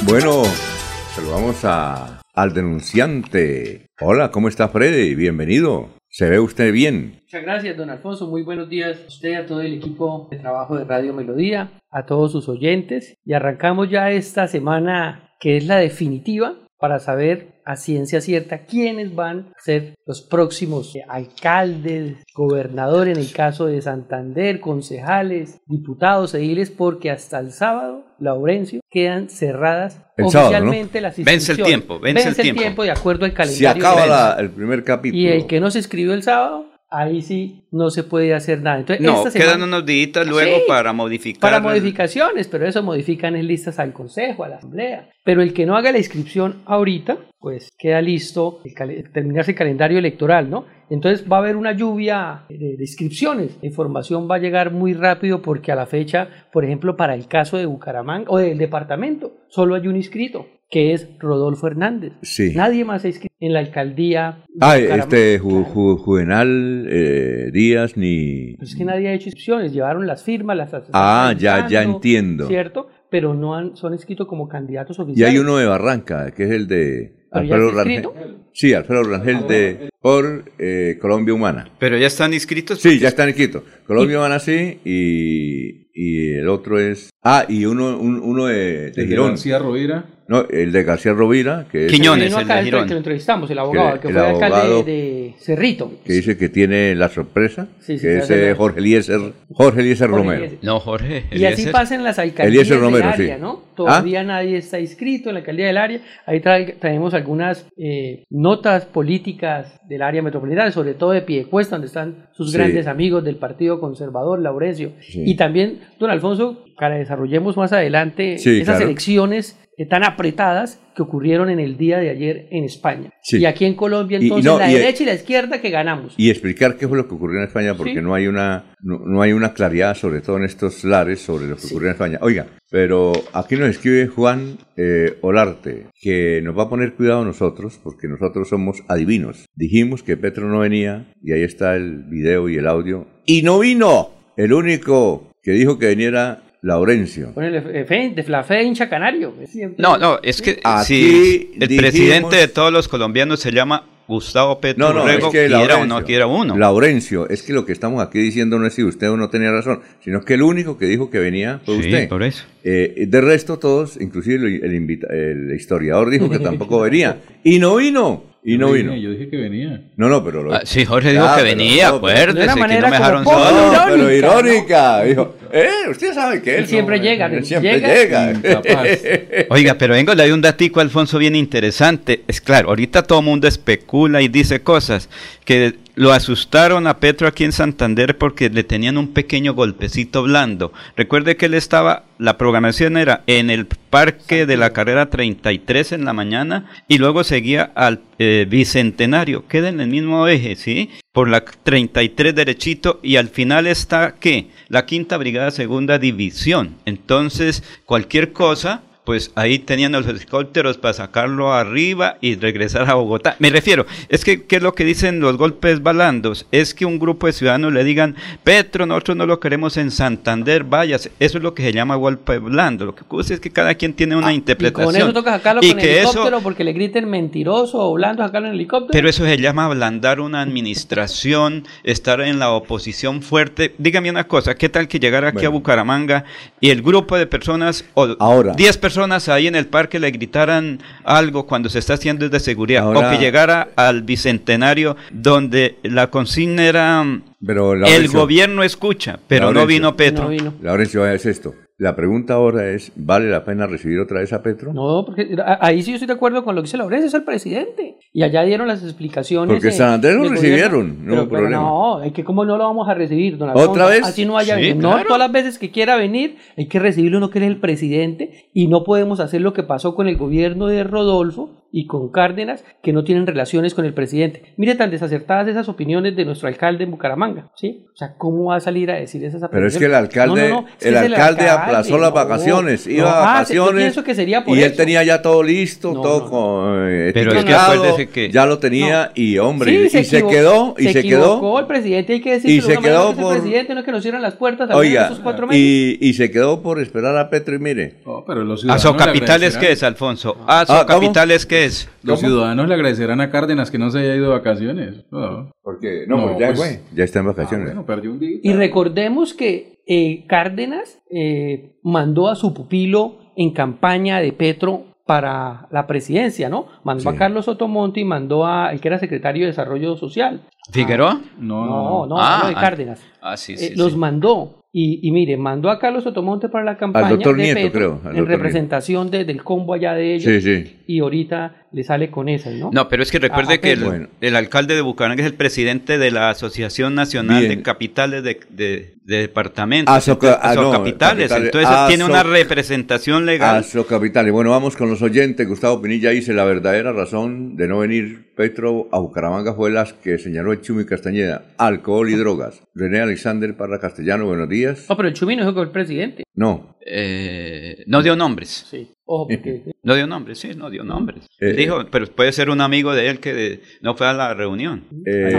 Bueno, saludamos a, al denunciante. Hola, ¿cómo está Freddy? Bienvenido. ¿Se ve usted bien? Muchas gracias, don Alfonso. Muy buenos días a usted, a todo el equipo de trabajo de Radio Melodía, a todos sus oyentes. Y arrancamos ya esta semana que es la definitiva para saber a ciencia cierta quiénes van a ser los próximos alcaldes, gobernadores en el caso de Santander, concejales, diputados, ediles, porque hasta el sábado, Laurencio, quedan cerradas oficialmente las inscripciones. Vence el tiempo, vence, el, tiempo. de acuerdo al calendario. Se acaba el primer capítulo. Y el que no se escribió el sábado ahí sí no se puede hacer nada. Entonces, no, quedan unos días luego para modificar. Para modificaciones, pero eso modifican en listas al Consejo, a la Asamblea. Pero el que no haga la inscripción ahorita, pues queda listo el terminarse el calendario electoral, ¿no? Entonces va a haber una lluvia de, inscripciones. La información va a llegar muy rápido porque a la fecha, por ejemplo, para el caso de Bucaramanga o del departamento, solo hay un inscrito que es Rodolfo Hernández. Sí. Nadie más se inscrito en la alcaldía. Ah, este Juvenal eh, Díaz ni... Pues es que nadie ha hecho inscripciones, llevaron las firmas, las... Ah, ya, ya entiendo. ¿Cierto? Pero no han, son inscritos como candidatos oficiales. Y hay uno de Barranca, que es el de... Alfredo Rangel. Sí, Alfredo Rangel de por eh, Colombia Humana. Pero ya están inscritos. Sí, ya están inscritos. Colombia Humana sí y, y, el otro es ah y uno uno de, de Girón. García Rovira. No, el de García Rovira, que es Quiñones, el, de Girón. Que lo entrevistamos, el abogado, que, que fue alcalde de, Cerrito. Que dice que tiene la sorpresa, sí, sí, que es eh, Jorge Eliezer, Jorge Eliezer Romero. No, Jorge Eliezer. Y así pasan las alcaldías del área, ¿no? Todavía ¿Ah? nadie está inscrito en la alcaldía del área. Ahí traemos algunas eh, notas políticas del área metropolitana, sobre todo de Piedecuesta, donde están sus grandes amigos del Partido Conservador, Laurencio. Y también, don Alfonso, para desarrollemos más adelante esas elecciones tan apretadas que ocurrieron en el día de ayer en España. Y aquí en Colombia, entonces, la derecha y la izquierda que ganamos. Y explicar qué fue lo que ocurrió en España, porque no, hay una, no, hay una claridad, sobre todo en estos lares, sobre lo que ocurrió en España. Oiga, pero aquí nos escribe Juan eh, Olarte, que nos va a poner cuidado nosotros, porque nosotros somos adivinos. Dijimos que Petro no venía, y ahí está el video y el audio, y no vino. El único que dijo que viniera Laurencio. de la fe hincha canario. No, no, es que si el presidente de todos los colombianos se llama Gustavo Petro no, no, es que quiera o no quiera uno. Laurencio, es que lo que estamos aquí diciendo no es si usted o no tenía razón, sino que el único que dijo que venía fue sí, usted. por eso. Eh, de resto todos, inclusive el, el historiador dijo que tampoco venía. Y no vino. Y no vino. Yo dije que venía. No, no, pero. Lo... Ah, sí, Jorge dijo que venía, acuérdese, que no me dejaron solo. No, pero irónica. Dijo, eh, usted sabe que él. siempre llega. Él siempre llega. Oiga, pero vengo, le doy un datico a Alfonso bien interesante. Es claro, ahorita todo el mundo especula y dice cosas que lo asustaron a Petro aquí en Santander porque le tenían un pequeño golpecito blando. Recuerde que él estaba, la programación era en el parque de la carrera 33 en la mañana y luego seguía al eh, Bicentenario, queda en el mismo eje, ¿sí? Por la 33 derechito y al final está, ¿qué? La quinta brigada segunda división. Entonces, cualquier cosa pues ahí tenían los helicópteros para sacarlo arriba y regresar a Bogotá. Me refiero, es que, ¿qué es lo que dicen los golpes balandos? Es que un grupo de ciudadanos le digan, Petro, nosotros no lo queremos en Santander, vayas. Eso es lo que se llama golpe blando. Lo que ocurre es que cada quien tiene una interpretación. Y con eso toca sacarlo con helicóptero porque le griten mentiroso o blando, sacarlo en helicóptero. Pero eso se llama ablandar una administración, estar en la oposición fuerte. Dígame una cosa, ¿qué tal que llegara aquí a Bucaramanga y el grupo de personas, o Ahora. 10 personas, personas ahí en el parque le gritaran algo cuando se está haciendo de seguridad o que llegara al bicentenario donde la consigna era pero, el gobierno escucha, pero no vino Petro. No vino. Laurencio, es esto. La pregunta ahora es, ¿vale la pena recibir otra vez a Petro? No, porque ahí sí yo estoy de acuerdo con lo que dice Laurencio, es el presidente. Y allá dieron las explicaciones. Porque San Andrés lo recibieron, no pero, no, es que cómo no lo vamos a recibir, don ¿Otra vez? Así no haya No todas las veces que quiera venir, hay que recibirlo uno que es el presidente y no podemos hacer lo que pasó con el gobierno de Rodolfo, y con Cárdenas que no tienen relaciones con el presidente. Mire tan desacertadas esas opiniones de nuestro alcalde en Bucaramanga, ¿sí? O sea, ¿cómo va a salir a decir esas Pero es que el alcalde, el, alcalde aplazó las vacaciones, iba a ah, vacaciones que sería y él tenía ya todo listo, todo con, eh, Pero es que, ya lo tenía y hombre, y, se, quedó y se, quedó el presidente, hay que decir y se quedó por el presidente no es que nos cierran las puertas a Oiga, esos cuatro meses. Y, y se quedó por esperar a Petro y mire. Oh, pero los ¿A capitales qué es, Alfonso? ¿A ah, capitales qué es? Los ciudadanos le agradecerán a Cárdenas que no se haya ido de vacaciones. Porque, no, pues ya, pues, ya está en vacaciones. Ah, y recordemos que eh, Cárdenas eh, mandó a su pupilo en campaña de Petro para la presidencia, ¿no? Mandó a Carlos Otomonte y mandó a el que era secretario de Desarrollo Social. ¿Figueroa? no, no, no, ah, de Cárdenas. Ah, sí, sí, eh, los mandó. Y, mire, mandó a Carlos Otomonte para la campaña al doctor Nieto, creo, en representación del combo allá de ellos. Sí, sí. Y ahorita le sale con esa, ¿no? No, pero es que recuerde ah, que el, alcalde de Bucaramanga es el presidente de la Asociación Nacional de Capitales de, de, Departamentos. Aso, ah, capitales, entonces tiene una representación legal. Aso Capitales. Bueno, vamos con los oyentes. Gustavo Pinilla dice, la verdadera razón de no venir Petro a Bucaramanga fue las que señaló el Chumi Castañeda, alcohol y drogas. René Alexander Parra Castellano, buenos días. No, pero el Chumi no dijo que el presidente. No. Eh, no dio nombres. Sí. Ojo, porque... No dio nombres, sí, no dio nombres. Eh, Dijo, pero puede ser un amigo de él que no fue a la reunión. Eh,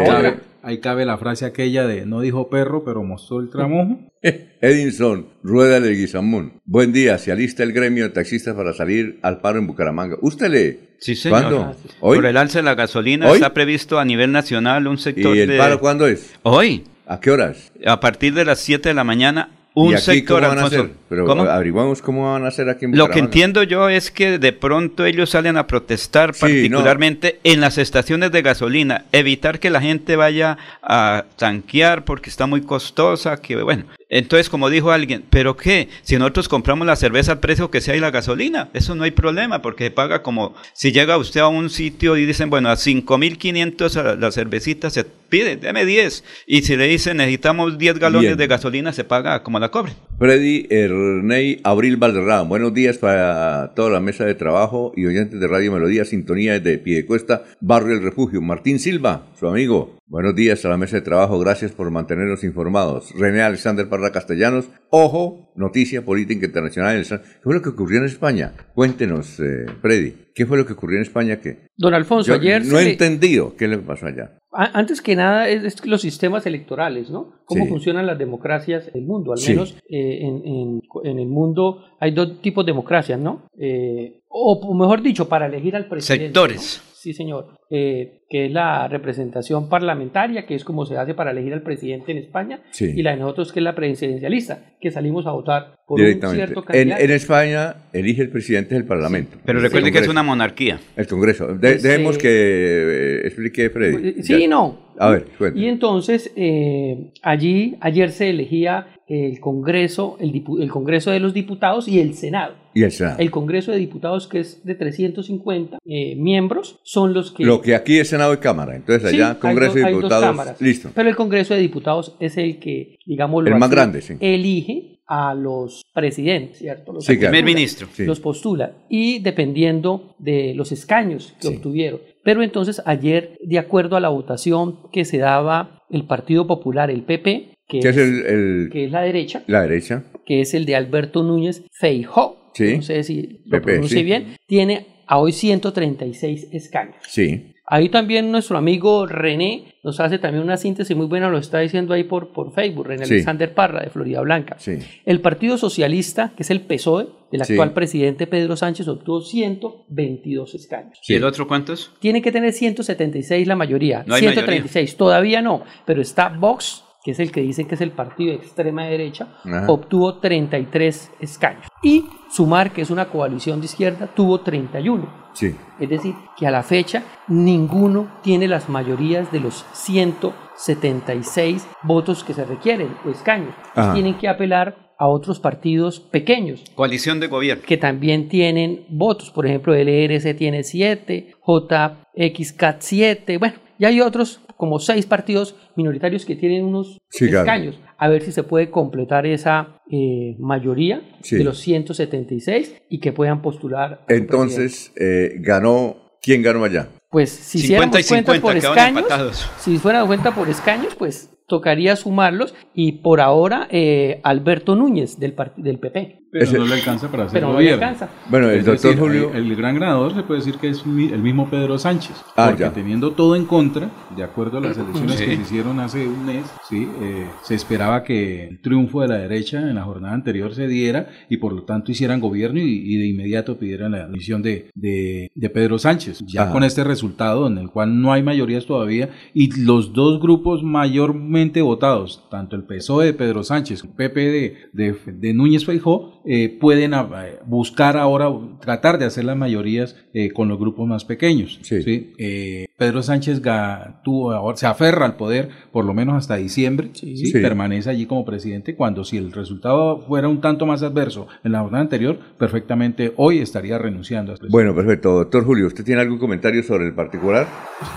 ahí, cabe, la frase aquella de no dijo perro, pero mostró el tramojo. Edinson, Rueda de Guizamón. Buen día, se alista el gremio de taxistas para salir al paro en Bucaramanga. ¿Usted lee? Sí, señor. ¿Cuándo? ¿Hoy? Por el alza de la gasolina está previsto a nivel nacional un sector ¿Y el paro cuándo es? Hoy. ¿A qué horas? A partir de las 7 de la mañana un ¿Y aquí sector, cómo van a hacer? Pero ¿Cómo? averiguamos cómo van a hacer aquí en Lo que entiendo yo es que de pronto ellos salen a protestar Sí, particularmente en las estaciones de gasolina, evitar que la gente vaya a tanquear porque está muy costosa, que bueno. Entonces, como dijo alguien, ¿pero qué? Si nosotros compramos la cerveza al precio que sea y la gasolina, eso no hay problema porque se paga como si llega usted a un sitio y dicen, bueno, a 5.500 a la cervecita se pide, deme 10. Y si le dicen necesitamos 10 galones Bien. de gasolina, se paga como la cobre. Freddy Ernei Abril Valderrama, buenos días para toda la mesa de trabajo y oyentes de Radio Melodía, Sintonía desde Piedecuesta, Barrio El Refugio. Martín Silva, su amigo, buenos días a la mesa de trabajo, gracias por mantenernos informados. René Alexander Parra Castellanos, ojo, noticia política internacional. ¿Qué fue lo que ocurrió en España? Cuéntenos, eh, Freddy, ¿qué fue lo que ocurrió en España? que Don Alfonso, Yo ayer no he le- entendido qué le pasó allá. Antes que nada, es, los sistemas electorales, ¿no? Cómo Sí. funcionan las democracias en el mundo. Al Sí. menos eh, en, en- en el mundo hay dos tipos de democracias, ¿no? Eh, o, o mejor dicho, para elegir al presidente. Sectores. ¿no? Sí, señor. Eh, que es la representación parlamentaria, que es como se hace para elegir al presidente en España. Sí. Y la de nosotros, que es la presidencialista, que salimos a votar por un Directamente. cierto En, candidato. en España elige el presidente del Parlamento. Pero recuerde que es una monarquía. El Congreso. De- Pues, dejemos eh, que eh, explique Freddy. Sí, Ya. y no. A ver, cuente. Y entonces eh, allí ayer se elegía el Congreso, el, dipu- el Congreso de los Diputados y el Senado. Y el Senado. El Congreso de Diputados, que es de 350 eh, miembros, son los que... Lo que aquí es Senado y Cámara. Entonces Sí, allá hay Congreso dos- y hay dos Diputados. cámaras. Listo. Pero el Congreso de Diputados es el que, digamos, El más grande, sí. elige a los presidentes, ¿cierto? Los Sí, claro. Primer ministro. Sí. Los postula. Y dependiendo de los escaños que Sí. obtuvieron. Pero entonces ayer, de acuerdo a la votación que se daba el Partido Popular, el PP, que, es el, el- que es la derecha, la derecha. que es el de Alberto Núñez Feijó, Sí. no sé si lo pronuncie sí. bien, tiene a hoy 136 escaños. Sí. Ahí también nuestro amigo René nos hace también una síntesis muy buena, lo está diciendo ahí por, por Facebook, René Sí. Alexander Parra de Florida Blanca. Sí. El Partido Socialista, que es el PSOE, del Sí. actual presidente Pedro Sánchez, obtuvo 122 escaños. ¿Y el otro cuántos? Tiene que tener 136 la mayoría. No hay 136, todavía no, pero está Vox, que es el que dicen que es el partido de extrema derecha, Ajá. obtuvo 33 escaños. Y Sumar, que es una coalición de izquierda, tuvo 31. Sí. Es decir, que a la fecha ninguno tiene las mayorías de los 176 votos que se requieren o escaños. Ajá. Tienen que apelar a otros partidos pequeños Coalición de gobierno. que también tienen votos. Por ejemplo, el ERC tiene 7, JXCAT 7, bueno, y hay otros como seis partidos minoritarios que tienen unos Sí, claro. escaños. A ver si se puede completar esa eh, mayoría Sí. de los 176 y que puedan postular. Entonces, eh, ganó. ¿Quién ganó allá? Pues si 50 y hiciéramos cuenta 50, por escaños, empatados. si fuera cuenta por escaños, pues tocaría sumarlos y por ahora eh, Alberto Núñez del, del PP. Pero Ese- no le alcanza para hacer Pero no le gobierno. alcanza. Bueno, el Es doctor decir, Julio. El gran ganador se puede decir que es mi- el mismo Pedro Sánchez. Ah, porque ya. teniendo todo en contra, de acuerdo a las elecciones Sí. que se hicieron hace un mes, sí, eh, se esperaba que el triunfo de la derecha en la jornada anterior se diera y por lo tanto hicieran gobierno y, y de inmediato pidieran la admisión de, de, de Pedro Sánchez. Ya Ajá. con este resultado en el cual no hay mayorías todavía y los dos grupos mayormente votados, tanto el PSOE de Pedro Sánchez, el PP de, de, de Núñez Feijó, eh, pueden eh, buscar ahora, tratar de hacer las mayorías eh, con los grupos más pequeños. Sí. ¿sí? Eh, Pedro Sánchez ga- tuvo, ahora, se aferra al poder por lo menos hasta diciembre, ¿sí? Sí. permanece allí como presidente, cuando si el resultado fuera un tanto más adverso en la jornada anterior, perfectamente hoy estaría renunciando a este Bueno, perfecto. Doctor Julio, ¿usted tiene algún comentario sobre el particular?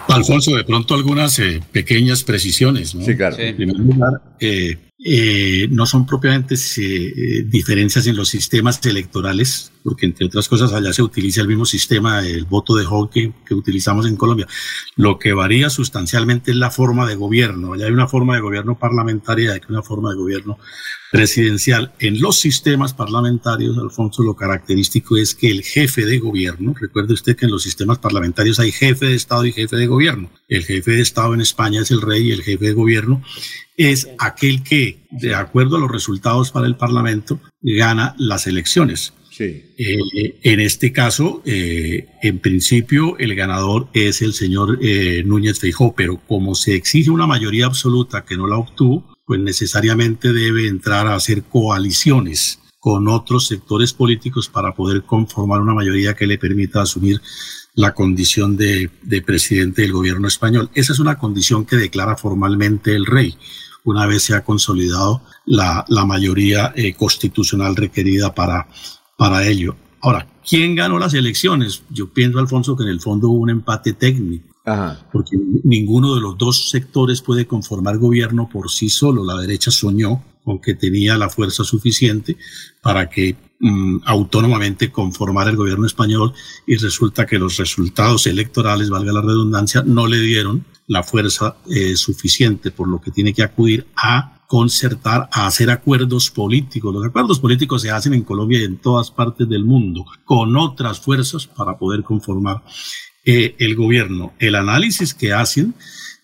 Alfonso, de pronto algunas eh, pequeñas precisiones. ¿no? Sí, claro. Sí. En primer lugar, eh, no son propiamente eh, diferencias en los sistemas electorales, porque entre otras cosas allá se utiliza el mismo sistema, el voto de hockey que utilizamos en Colombia. Lo que varía sustancialmente es la forma de gobierno. Allá hay una forma de gobierno parlamentaria hay una forma de gobierno presidencial. En los sistemas parlamentarios, Alfonso, lo característico es que el jefe de gobierno, recuerde usted que en los sistemas parlamentarios hay jefe de Estado y jefe de gobierno. El jefe de Estado en España es el rey y el jefe de gobierno es aquel que, de acuerdo a los resultados para el Parlamento, gana las elecciones. Eh, en este caso, eh, en principio, el ganador es el señor eh, Núñez Feijó, pero como se exige una mayoría absoluta que no la obtuvo, pues necesariamente debe entrar a hacer coaliciones con otros sectores políticos para poder conformar una mayoría que le permita asumir la condición de, presidente del gobierno español. Esa es una condición que declara formalmente el rey, una vez se ha consolidado la, mayoría constitucional requerida para, para ello. Ahora, ¿quién ganó las elecciones? Yo pienso, Alfonso, que en el fondo hubo un empate técnico. Porque ninguno de los dos sectores puede conformar gobierno por sí solo. La derecha soñó con que tenía la fuerza suficiente para que mm, autónomamente conformara el gobierno español y resulta que los resultados electorales, valga la redundancia, no le dieron la fuerza eh, suficiente, por lo que tiene que acudir a concertar, a hacer acuerdos políticos. Los acuerdos políticos se hacen en Colombia y en todas partes del mundo con otras fuerzas para poder conformar eh, el gobierno. El análisis que hacen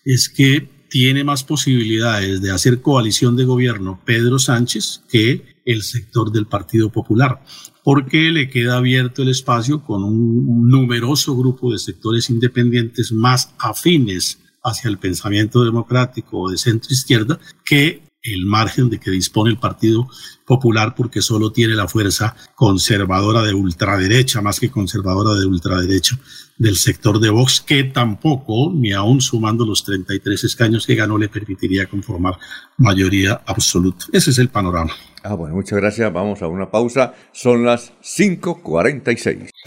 es que tiene más posibilidades de hacer coalición de gobierno Pedro Sánchez que el sector del Partido Popular, porque le queda abierto el espacio con un numeroso grupo de sectores independientes más afines hacia el pensamiento democrático o de centro izquierda que el margen de que dispone el Partido Popular porque solo tiene la fuerza conservadora de ultraderecha, más que conservadora de ultraderecha del sector de Vox, que tampoco, ni aún sumando los 33 escaños que ganó, le permitiría conformar mayoría absoluta. Ese es el panorama. Ah, bueno, muchas gracias. Vamos a una pausa. Son las 5.46.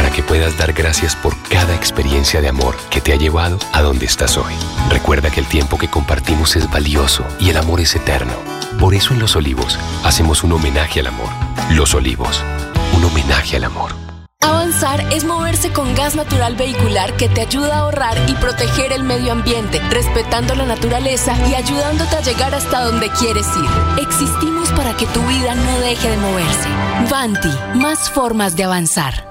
que puedas dar gracias por cada experiencia de amor que te ha llevado a donde estás hoy. Recuerda que el tiempo que compartimos es valioso y el amor es eterno. Por eso en Los Olivos hacemos un homenaje al amor. Los Olivos, un homenaje al amor. Avanzar es moverse con gas natural vehicular que te ayuda a ahorrar y proteger el medio ambiente, respetando la naturaleza y ayudándote a llegar hasta donde quieres ir. Existimos para que tu vida no deje de moverse. Vanti, más formas de avanzar.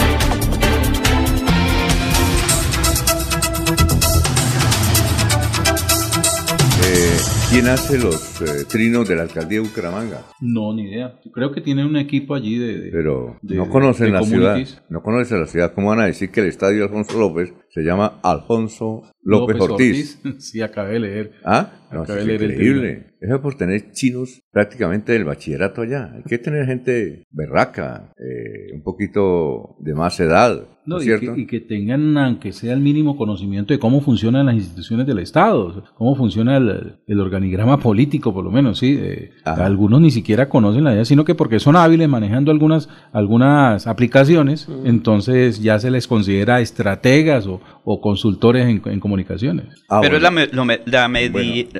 ¿Quién hace los eh, trinos de la alcaldía de Bucaramanga? No, ni idea. Creo que tienen un equipo allí de. Pero no conocen la ciudad. No conocen la ciudad. ¿Cómo van a decir que el estadio Alfonso López se llama Alfonso López, Ortiz? sí, acabé de leer. Ah, no, es increíble. Es por tener chinos prácticamente del bachillerato allá. Hay que tener gente berraca, eh, un poquito de más edad. No, y, que, y, que, tengan, aunque sea el mínimo conocimiento de cómo funcionan las instituciones del Estado, cómo funciona el, organigrama político, por lo menos, sí. Eh, algunos ni siquiera conocen la idea, sino que porque son hábiles manejando algunas, algunas aplicaciones, entonces ya se les considera estrategas o, o consultores en, comunicaciones. Ah, Pero es la, lo,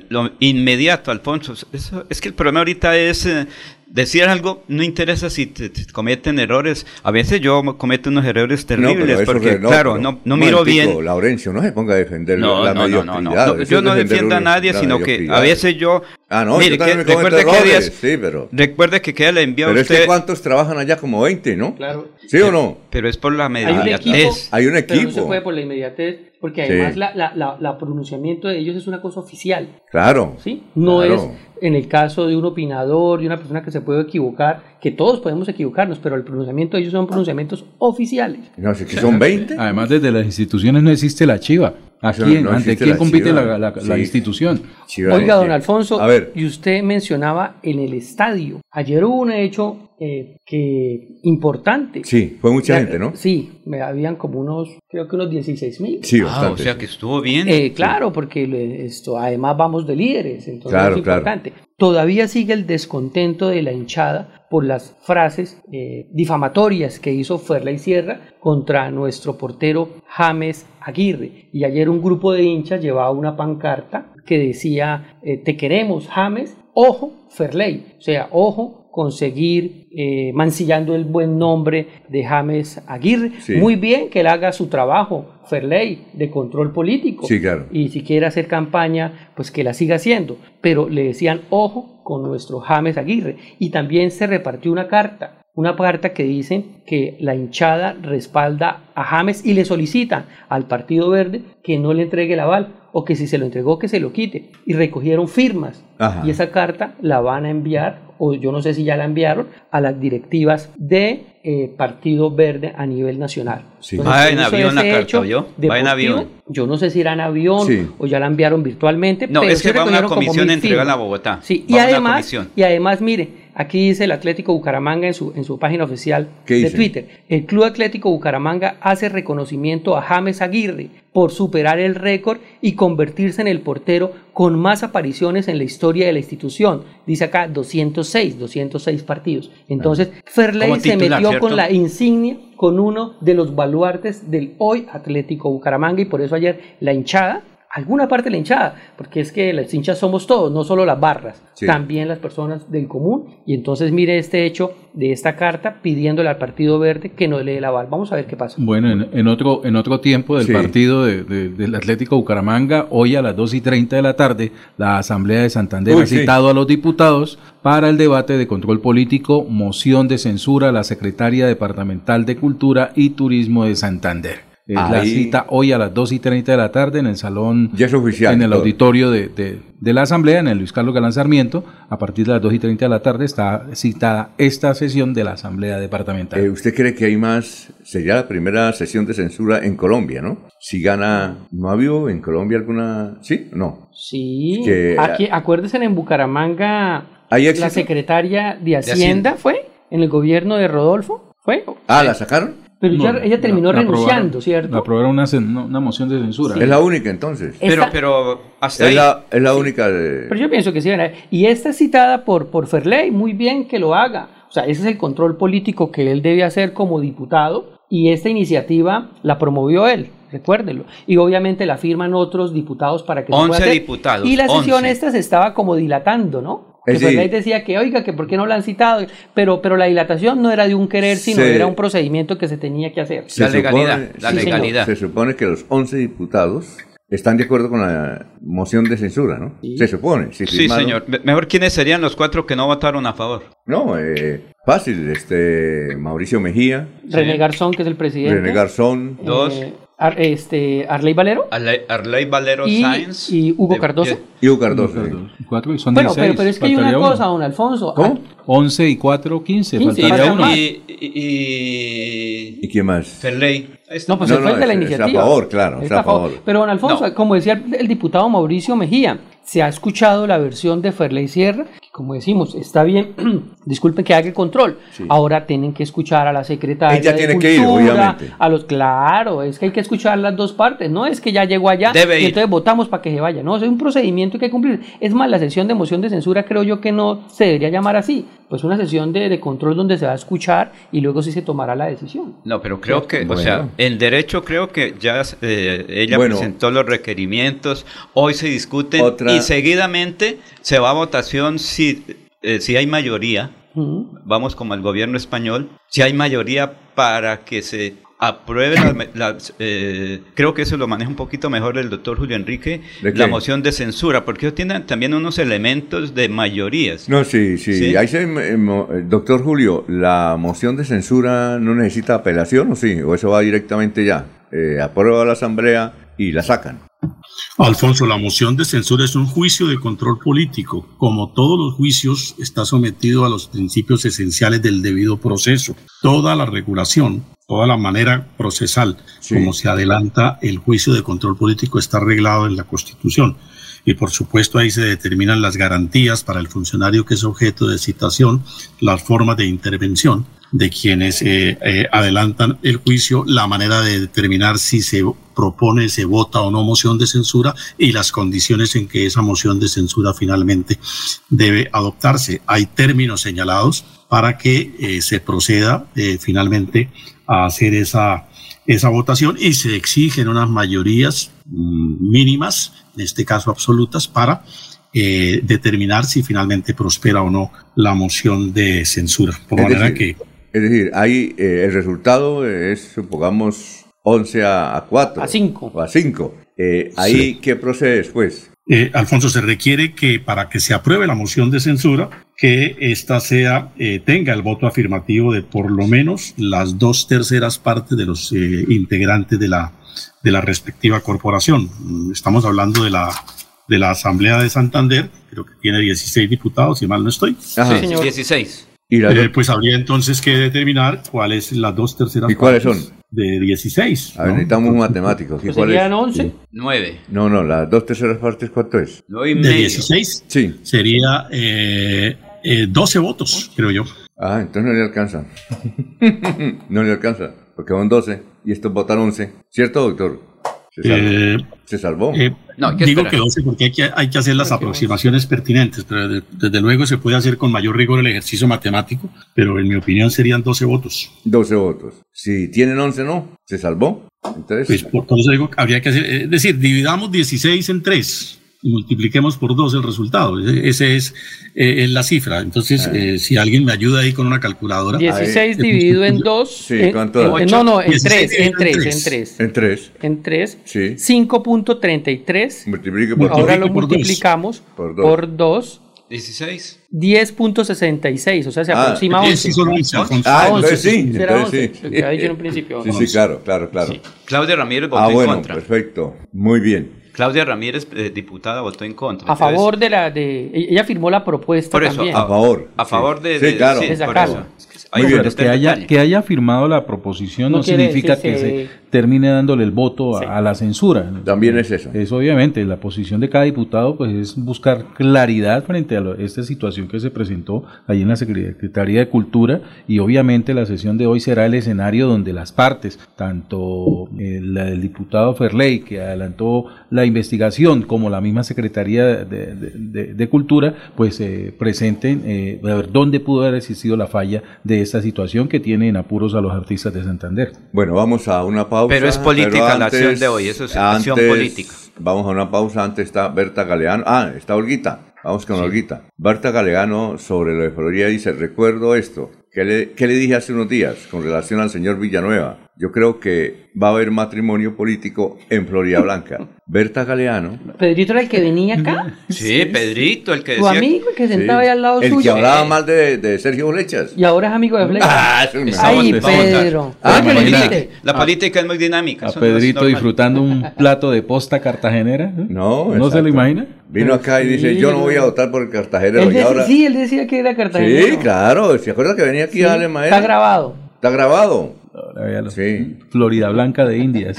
lo, inmediato, Alfonso. es que el problema ahorita es eh, decir algo, no interesa si te, cometen errores. A veces yo cometo unos errores terribles porque, claro, no, no miro bien. Laurencio, no se ponga a defender no, la no, no, no, Yo no defiendo a nadie, sino que a veces yo... Ah, no, mire, que, recuerde que días, sí, pero... Recuerde que queda le envía pero usted... es que ¿cuántos trabajan allá? Como 20, ¿no? Claro. ¿Sí o no? Pero es por la inmediatez. Hay un equipo. Pero no se puede por la inmediatez, porque además la, la, la, pronunciamiento de ellos es una cosa oficial. Claro. ¿Sí? No es en el caso de un opinador, de una persona que se puede equivocar, que todos podemos equivocarnos, pero el pronunciamiento de ellos son pronunciamientos oficiales. No, sé que son 20. Además, desde las instituciones no existe la chiva. ¿A quién, ¿Ante quién compite la, institución? Oiga, don Alfonso, y usted mencionaba en el estadio. Ayer hubo un hecho eh, que importante. Sí, fue mucha gente, ¿no? Sí, me habían como unos, creo que unos 16 mil. Sí, ah, o sea que estuvo bien. Eh, claro, porque esto, además vamos de líderes, entonces es importante. Todavía sigue el descontento de la hinchada por las frases eh, difamatorias que hizo Ferla y Sierra contra nuestro portero James Aguirre. Y ayer un grupo de hinchas llevaba una pancarta que decía, te queremos James, ojo Ferley, o sea, ojo conseguir eh, mancillando el buen nombre de James Aguirre. Muy bien que él haga su trabajo, Ferley, de control político. Sí, claro. Y si quiere hacer campaña, pues que la siga haciendo. Pero le decían, ojo con nuestro James Aguirre. Y también se repartió una carta una carta que dice que la hinchada respalda a James y le solicitan al Partido Verde que no le entregue el aval o que si se lo entregó que se lo quite. Y recogieron firmas. Y esa carta la van a enviar o yo no sé si ya la enviaron, a las directivas de eh, Partido Verde a nivel nacional. va en avión la carta, ¿yo? Va en avión. Yo no sé si era en avión o ya la enviaron virtualmente. No, es que va una comisión entregada a Bogotá. Sí, y además, y además, mire, Aquí dice el Atlético Bucaramanga en su, en su página oficial de Twitter. El Club Atlético Bucaramanga hace reconocimiento a James Aguirre por superar el récord y convertirse en el portero con más apariciones en la historia de la institución. Dice acá 206, 206 partidos. Entonces, Ferley se metió con la insignia, con uno de los baluartes del hoy Atlético Bucaramanga y por eso ayer la hinchada alguna parte de la hinchada, porque es que las hinchas somos todos, no solo las barras, también las personas del común. Y entonces mire este hecho de esta carta pidiéndole al Partido Verde que no le dé el aval. Vamos a ver qué pasa. Bueno, en, otro, en otro tiempo del partido del Atlético Bucaramanga, hoy a las 2 y 30 de la tarde, la Asamblea de Santander ha citado a los diputados para el debate de control político, moción de censura a la secretaria departamental de Cultura y Turismo de Santander la cita hoy a las 2 y 30 de la tarde en el salón, ya es oficial, en el auditorio de, de, la Asamblea, en el Luis Carlos Galán Sarmiento. A partir de las 2 y 30 de la tarde está citada esta sesión de la Asamblea Departamental. Eh, ¿Usted cree que hay más? Sería la primera sesión de censura en Colombia, ¿no? Si gana, ¿no ha habido en Colombia alguna? ¿Sí? ¿No? Sí. Aquí, acuérdense en Bucaramanga, la secretaria de Hacienda, fue en el gobierno de Rodolfo. ¿Fue? Ah, ¿la sacaron? Pero ella terminó renunciando, ¿cierto? Aprobaron una, una, moción de censura. Es la única entonces. pero, pero hasta es La, es la única de... Pero yo pienso que sí. Y esta es citada por, por Ferley, muy bien que lo haga. O sea, ese es el control político que él debe hacer como diputado y esta iniciativa la promovió él, recuérdenlo. Y obviamente la firman otros diputados para que 11 diputados. Y la sesión esta se estaba como dilatando, ¿no? Que decía que, oiga, que por qué no la han citado, pero, pero la dilatación no era de un querer, sino era un procedimiento que se tenía que hacer. La legalidad, la legalidad. Se supone que los 11 diputados están de acuerdo con la moción de censura, ¿no? Se supone. sí, señor. Mejor, ¿quiénes serían los cuatro que no votaron a favor? No, eh, fácil. Este, Mauricio Mejía. René Garzón, que es el presidente. René Garzón. Dos. Eh, este, Arley Valero. Arley, Valero y, Y Hugo Cardoso. Y Hugo Cardoso. Cuatro, son bueno, pero, pero, es que hay una cosa, don Alfonso. ¿Cómo? 11 y 4, 15. 15 faltaría uno. Y, y, y, quién más? Ferley. No, pues no, él fue de la iniciativa. Está a favor, claro. Está, a favor. Pero don Alfonso, como decía el diputado Mauricio Mejía, se ha escuchado la versión de Ferley Sierra, como decimos, está bien, disculpen que haga control, ahora tienen que escuchar a la secretaria Ella tiene que ir, obviamente. a los, claro, es que hay que escuchar las dos partes, no es que ya llegó allá y entonces votamos para que se vaya, no, es un procedimiento que hay que cumplir. Es más, la sesión de moción de censura creo yo que no se debería llamar así, pues una sesión de, control donde se va a escuchar y luego sí se tomará la decisión. No, pero creo que, o sea, el derecho creo que ya eh, ella presentó los requerimientos, hoy se discuten y seguidamente se va a votación si, eh, si hay mayoría, vamos como el gobierno español, si hay mayoría para que se apruebe eh, creo que eso lo maneja un poquito mejor el doctor Julio Enrique, la moción de censura, porque ellos tienen también unos elementos de mayorías. No, sí, sí, Ahí se, doctor Julio, ¿la moción de censura no necesita apelación o sí? ¿O eso va directamente ya? Eh, aprueba la asamblea y la sacan. Alfonso, la moción de censura es un juicio de control político. Como todos los juicios, está sometido a los principios esenciales del debido proceso. Toda la regulación, toda la manera procesal como se adelanta el juicio de control político está arreglado en la Constitución. Y por supuesto ahí se determinan las garantías para el funcionario que es objeto de citación, las formas de intervención de quienes eh, eh, adelantan el juicio, la manera de determinar si se propone, se vota o no moción de censura y las condiciones en que esa moción de censura finalmente debe adoptarse. Hay términos señalados para que eh, se proceda finalmente a hacer esa, esa votación y se exigen unas mayorías mm, mínimas, en este caso absolutas, para eh, determinar si finalmente prospera o no la moción de censura. Por es manera decir, que... Es decir, ahí eh, el resultado es, supongamos, 11 a, a 4. A 5. O a 5. Eh, ahí, Sí. ¿qué procede después? Eh, Alfonso, se requiere que para que se apruebe la moción de censura, que ésta sea, eh, tenga el voto afirmativo de por lo menos las dos terceras partes de los eh, integrantes de la, de la respectiva corporación. Mm, Estamos hablando de la, de la Asamblea de Santander, creo que tiene 16 diputados, si mal no estoy. Ajá. Sí, 16. Y Eh, pues habría entonces que determinar cuáles las dos terceras ¿Y cuáles partes son? de 16. A ver, ¿no? necesitamos un matemático. ¿sí? Pues ¿Cuál serían es? 11. 9. No, no, las dos terceras partes, ¿cuánto es? 9 y De medio. 16 Sí. sería eh, eh, 12 votos, creo yo. Ah, entonces no le alcanza. no le alcanza, porque van 12 y estos votan 11. ¿Cierto, doctor? Se salvó. Eh, Se salvó. eh, No, que digo que 12 porque hay que, hay que hacer las aproximaciones pertinentes, pero de- desde luego se puede hacer con mayor rigor el ejercicio matemático, pero en mi opinión serían 12 votos. 12 votos. Si tienen 11, no. Se salvó. Entonces, Pues por, por eso digo que habría que hacer, es decir, dividamos 16 en 3 y multipliquemos por 2 el resultado. Ese ese es, eh, es la cifra. Entonces, Ah. eh, si alguien me ayuda ahí con una calculadora. 16 Ahí. dividido en 2. Sí, ¿cuánto da? no, no, en 16 3, en 3, en tres. 3. en 3. En 3. Sí. 5.33. Multiplique por Ahora lo por dos. multiplicamos Por dos. por 2. 16. 10.66, o sea, se Ah, aproxima a Eh, 11. sí son 11, Alfonso. Ah, Ah, entonces 11, sí. Entonces 11, sí. lo que había dicho en un principio. Sí, sí, claro, claro, claro. Claudia Ramírez votó Ah, en bueno, contra. perfecto. Muy bien. Claudia Ramírez, eh, diputada, votó en contra. A Entonces, favor de la de ella firmó la propuesta Por eso, también. A favor. A favor de. Sí, de- claro. De por sacarlo. eso. Es que hay Muy bien. Pero que haya, que haya firmado la proposición no, significa decir que se- se termine dándole el voto a, Sí. a la censura. También es eso. Es obviamente la posición de cada diputado, pues es buscar claridad frente a lo- esta situación que se presentó allí en la Secretaría de Cultura y obviamente la sesión de hoy será el escenario donde las partes, tanto eh, la del diputado Ferley que adelantó la investigación como la misma Secretaría de, de- de- de Cultura, pues eh, presenten eh, a ver dónde pudo haber existido la falla de esta situación que tiene en apuros a los artistas de Santander. Bueno, vamos a una pausa. Pero es política pero la acción de hoy, eso es acción política. Vamos a una pausa. Antes está Berta Galeano. Ah, está Olguita. Vamos con Olguita. Berta Galeano sobre lo de Florida dice, recuerdo esto. ¿Qué le, ¿Qué le dije hace unos días con relación al señor Villanueva? Yo creo que va a haber matrimonio político en Florida Blanca. Berta Galeano. Pedrito era el que venía acá. Sí, Pedrito, el que Tu decía. amigo el que Sí, sentaba ahí al lado el suyo. que hablaba mal de, de Sergio Bolechas. Y ahora es amigo de Fleck. Ah, es. Ay, Pedro. Ah, imagínate. invite. La política es muy dinámica. A no Pedrito disfrutando un plato de posta cartagenera. ¿eh? No, ¿No se lo imagina? Vino acá y dice, Sí. yo no voy a votar por el Cartagena. Él Y ahora... Sí, él decía que era cartagenero. Sí, claro. ¿Se acuerda que venía aquí Sí, a Ale Maera? Está grabado. Está grabado. Sí. Florida Blanca de Indias.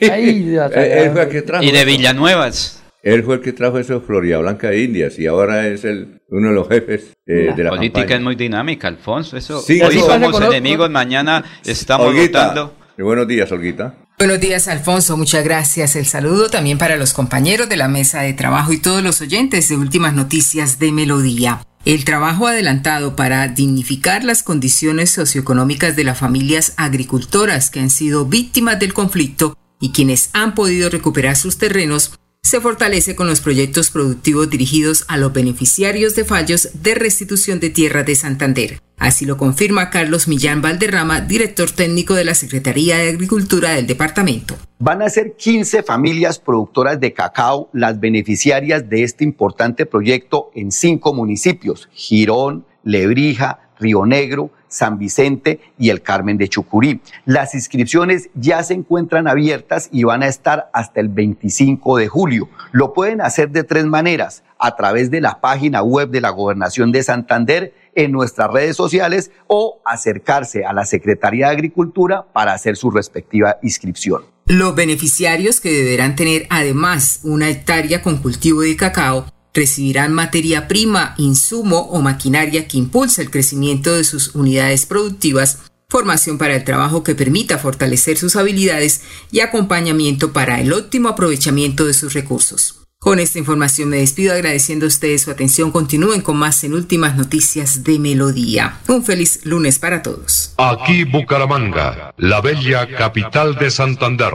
Ahí, ya está. Él, fue el que trajo. Y de eso. Villanuevas. Él fue el que trajo eso de Florida Blanca de Indias y ahora es el, uno de los jefes eh, de la La política campaña. es muy dinámica, Alfonso. Eso, Sí, hoy somos con- enemigos, mañana estamos Olguita. votando. Eh, Buenos días, Olguita. Buenos días, Alfonso. Muchas gracias. El saludo también para los compañeros de la mesa de trabajo y todos los oyentes de Últimas Noticias de Melodía. El trabajo adelantado para dignificar las condiciones socioeconómicas de las familias agricultoras que han sido víctimas del conflicto y quienes han podido recuperar sus terrenos se fortalece con los proyectos productivos dirigidos a los beneficiarios de fallos de restitución de tierras de Santander. Así lo confirma Carlos Millán Valderrama, director técnico de la Secretaría de Agricultura del departamento. Van a ser 15 familias productoras de cacao las beneficiarias de este importante proyecto en cinco municipios, Girón, Lebrija, Río Negro, San Vicente y el Carmen de Chucurí. Las inscripciones ya se encuentran abiertas y van a estar hasta el 25 de julio. Lo pueden hacer de tres maneras, a través de la página web de la Gobernación de Santander, en nuestras redes sociales o acercarse a la Secretaría de Agricultura para hacer su respectiva inscripción. Los beneficiarios que deberán tener además una hectárea con cultivo de cacao recibirán materia prima, insumo o maquinaria que impulse el crecimiento de sus unidades productivas, formación para el trabajo que permita fortalecer sus habilidades y acompañamiento para el óptimo aprovechamiento de sus recursos. Con esta información me despido agradeciendo a ustedes su atención. Continúen con más en últimas noticias de Melodía. Un feliz lunes para todos. Aquí Bucaramanga, la bella capital de Santander.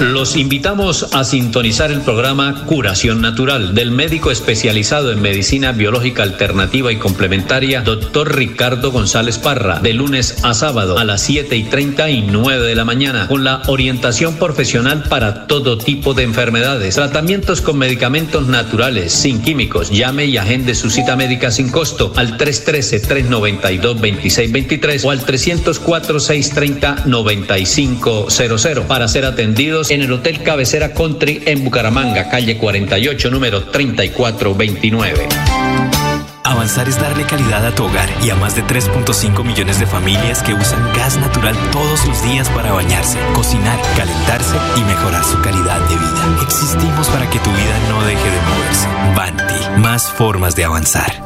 Los invitamos a sintonizar el programa Curación Natural del médico especializado en medicina biológica alternativa y complementaria, doctor Ricardo González Parra, de lunes a sábado a las 7 y 30 y 9 de la mañana, con la orientación profesional para todo tipo de enfermedades, tratamientos con medicamentos naturales, sin químicos. Llame y agende su cita médica sin costo al 313-392-2623 o al 304-630-9500 para ser atendidos en el Hotel Cabecera Country en Bucaramanga, calle 48, número 3429. Avanzar es darle calidad a tu hogar y a más de 3.5 millones de familias que usan gas natural todos los días para bañarse, cocinar, calentarse y mejorar su calidad de vida. Existimos para que tu vida no deje de moverse. Banti, más formas de avanzar.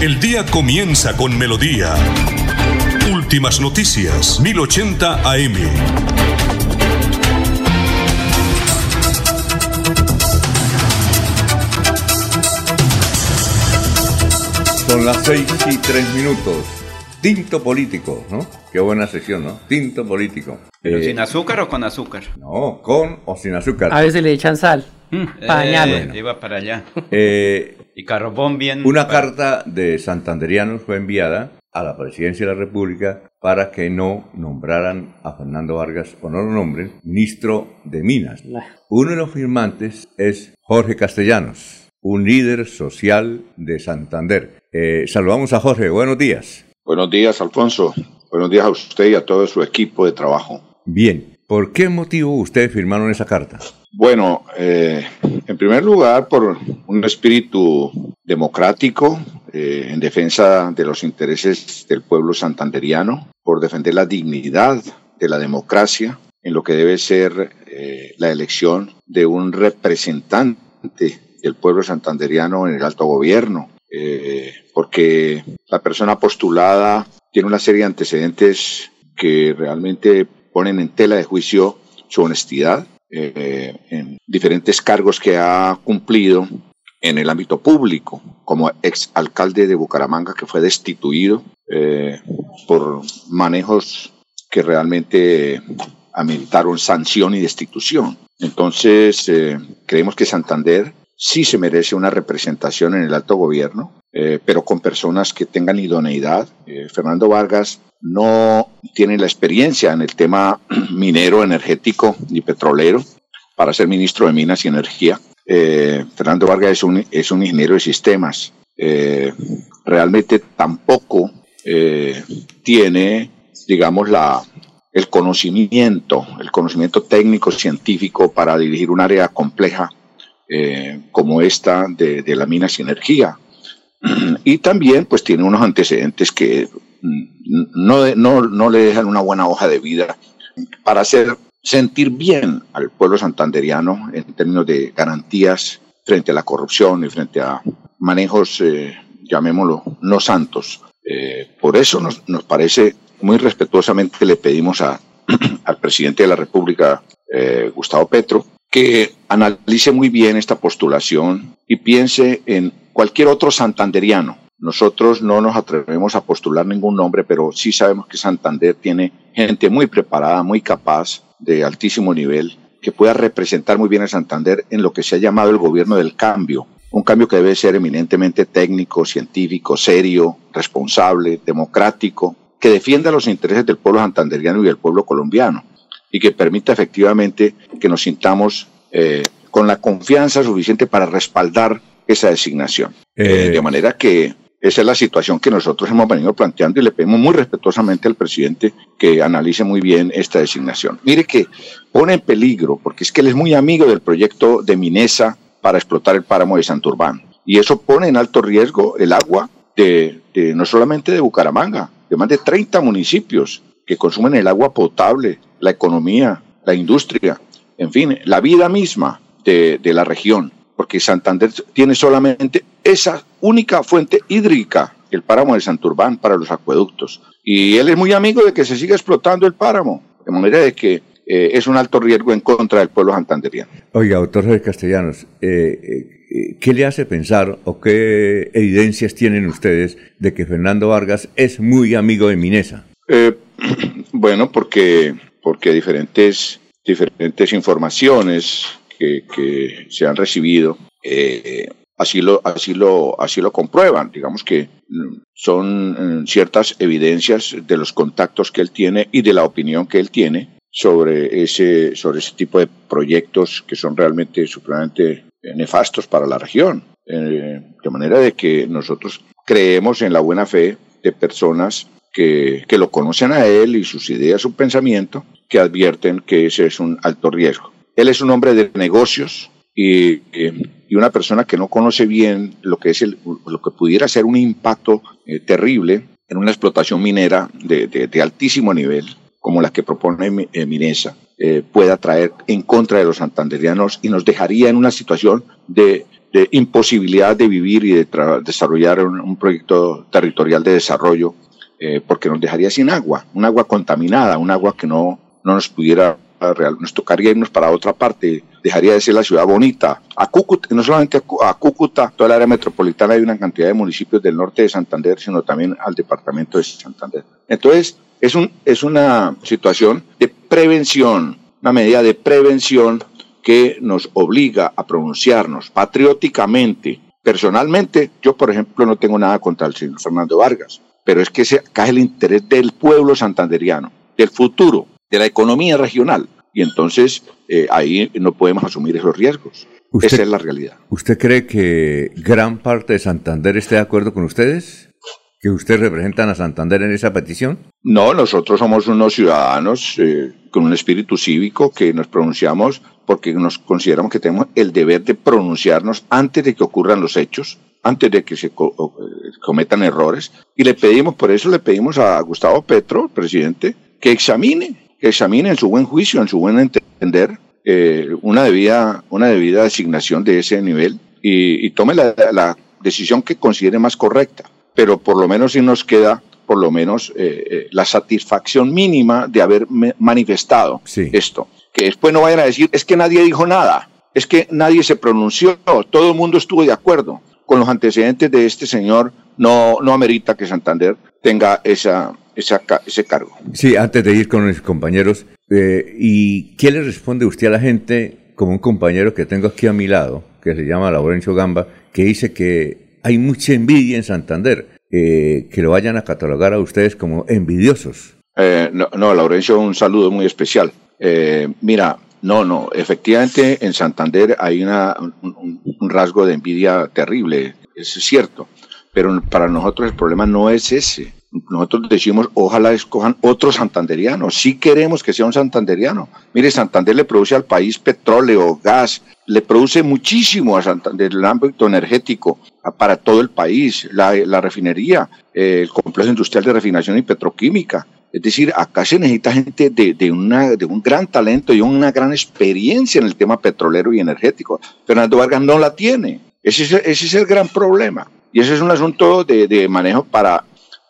El día comienza con melodía. Últimas noticias, 1080 AM. Son las seis y tres minutos. Tinto político, ¿no? Qué buena sesión, ¿no? Tinto político. ¿Pero Eh, sin azúcar o con azúcar? No, con o sin azúcar. A veces le echan sal. Pañal. Eh, iba para allá. Eh, Y carbón bien. Una carta de santanderianos fue enviada a la presidencia de la República para que no nombraran a Fernando Vargas, o no lo nombren, ministro de Minas. Uno de los firmantes es Jorge Castellanos, un líder social de Santander. Eh, saludamos a Jorge, buenos días. Buenos días, Alfonso. Buenos días a usted y a todo su equipo de trabajo. Bien, ¿por qué motivo ustedes firmaron esa carta? Bueno, eh, en primer lugar, por un espíritu democrático eh, en defensa de los intereses del pueblo santanderiano, por defender la dignidad de la democracia en lo que debe ser eh, la elección de un representante del pueblo santanderiano en el alto gobierno, eh, porque la persona postulada tiene una serie de antecedentes que realmente ponen en tela de juicio su honestidad eh, en diferentes cargos que ha cumplido en el ámbito público, como ex alcalde de Bucaramanga que fue destituido eh, por manejos que realmente ameritaron sanción y destitución. Entonces, eh, creemos que Santander sí se merece una representación en el alto gobierno, eh, pero con personas que tengan idoneidad. Eh, Fernando Vargas no tiene la experiencia en el tema minero, energético ni petrolero para ser ministro de Minas y Energía. Eh, Fernando Vargas es un, es un ingeniero de sistemas. Eh, realmente tampoco eh, tiene, digamos, la, el conocimiento, el conocimiento técnico, científico para dirigir un área compleja como esta de, de la minas y energía. Y también, pues, tiene unos antecedentes que no, le dejan una buena hoja de vida para hacer sentir bien al pueblo santanderiano en términos de garantías frente a la corrupción y frente a manejos, eh, llamémoslo, no santos. Eh, por eso nos, parece muy respetuosamente le pedimos al presidente de la República, eh, Gustavo Petro, que analice muy bien esta postulación y piense en cualquier otro santanderiano. Nosotros no nos atrevemos a postular ningún nombre, pero sí sabemos que Santander tiene gente muy preparada, muy capaz, de altísimo nivel, que pueda representar muy bien a Santander en lo que se ha llamado el gobierno del cambio. Un cambio que debe ser eminentemente técnico, científico, serio, responsable, democrático, que defienda los intereses del pueblo santanderiano y del pueblo colombiano. y que permita efectivamente que nos sintamos eh, con la confianza suficiente para respaldar esa designación. Eh, de manera que esa es la situación que nosotros hemos venido planteando y le pedimos muy respetuosamente al presidente que analice muy bien esta designación. Mire que pone en peligro, porque es que él es muy amigo del proyecto de Minesa para explotar el páramo de Santurbán. Y eso pone en alto riesgo el agua de, no solamente de Bucaramanga, de más de 30 municipios que consumen el agua potable, la economía, la industria, en fin, la vida misma de, de la región porque Santander tiene solamente esa única fuente hídrica, el páramo de Santurbán para los acueductos. Y él es muy amigo de que se siga explotando el páramo, de manera de que eh, es un alto riesgo en contra del pueblo santanderiano. Oiga, doctor Jorge Castellanos, eh, eh, ¿qué le hace pensar o qué evidencias tienen ustedes de que Fernando Vargas es muy amigo de Minesa? bueno, porque, porque diferentes, diferentes informaciones que, se han recibido eh, así lo así lo así lo comprueban digamos que mm, son mm, ciertas evidencias de los contactos que él tiene y de la opinión que él tiene sobre ese sobre ese tipo de proyectos que son realmente supremamente nefastos para la región eh, de manera de que nosotros creemos en la buena fe de personas que, que lo conocen a él y sus ideas, su pensamiento, que advierten que ese es un alto riesgo. Él es un hombre de negocios y, una persona que no conoce bien lo que, es el, lo que pudiera ser un impacto eh, terrible en una explotación minera de, altísimo nivel, como la que propone eh, Minesa, eh, pueda traer en contra de los santanderianos y nos dejaría en una situación de, imposibilidad de vivir y de desarrollar un, proyecto territorial de desarrollo, porque nos dejaría sin agua, un agua contaminada, un agua que no, no nos pudiera Real. Nos tocaría irnos para otra parte, dejaría de ser la ciudad bonita. A Cúcuta, no solamente a Cúcuta, toda el área metropolitana hay una cantidad de municipios del norte de Santander, sino también al departamento de Santander. Entonces, es, un, es una situación de prevención, una medida de prevención que nos obliga a pronunciarnos patrióticamente. Personalmente, yo, por ejemplo, no tengo nada contra el señor Fernando Vargas, pero es que ese, acá es el interés del pueblo santanderiano, del futuro, de la economía regional. Y entonces eh, ahí no podemos asumir esos riesgos. Esa es la realidad. ¿Usted cree que gran parte de Santander esté de acuerdo con ustedes? ¿Que ustedes representan a Santander en esa petición? No, nosotros somos unos ciudadanos eh, con un espíritu cívico que nos pronunciamos porque nos consideramos que tenemos el deber de pronunciarnos antes de que ocurran los hechos, antes de que se cometan errores. Y le pedimos, por eso le pedimos a Gustavo Petro, presidente, que examine que examine en su buen juicio, en su buen entender, eh, una, debida, una debida designación de ese nivel y, tome la, decisión que considere más correcta. Pero por lo menos si nos queda por lo menos eh, eh, la satisfacción mínima de haber manifestado esto. Que después no vayan a decir, es que nadie dijo nada, es que nadie se pronunció, todo el mundo estuvo de acuerdo. Con los antecedentes de este señor, no, no amerita que Santander tenga esa, ese cargo. Sí, antes de ir con mis compañeros, eh, ¿y qué le responde usted a la gente, como un compañero que tengo aquí a mi lado, que se llama Laurencio Gamba, que dice que hay mucha envidia en Santander, eh, que lo vayan a catalogar a ustedes como envidiosos? Eh, no, no, Laurencio, un saludo muy especial. mira, no, no, efectivamente en Santander hay una, un rasgo de envidia terrible, es cierto, pero para nosotros el problema no es ese nosotros decimos, ojalá escojan otro santanderiano. Sí queremos que sea un santanderiano. Mire, Santander le produce al país petróleo, gas, le produce muchísimo a Santander el ámbito energético para todo el país, la, refinería, el complejo industrial de refinación y petroquímica. Es decir, acá se necesita gente de, de, una, de un gran talento y una gran experiencia en el tema petrolero y energético. Fernando Vargas no la tiene. Ese es, ese es el gran problema. Y ese es un asunto de, de manejo para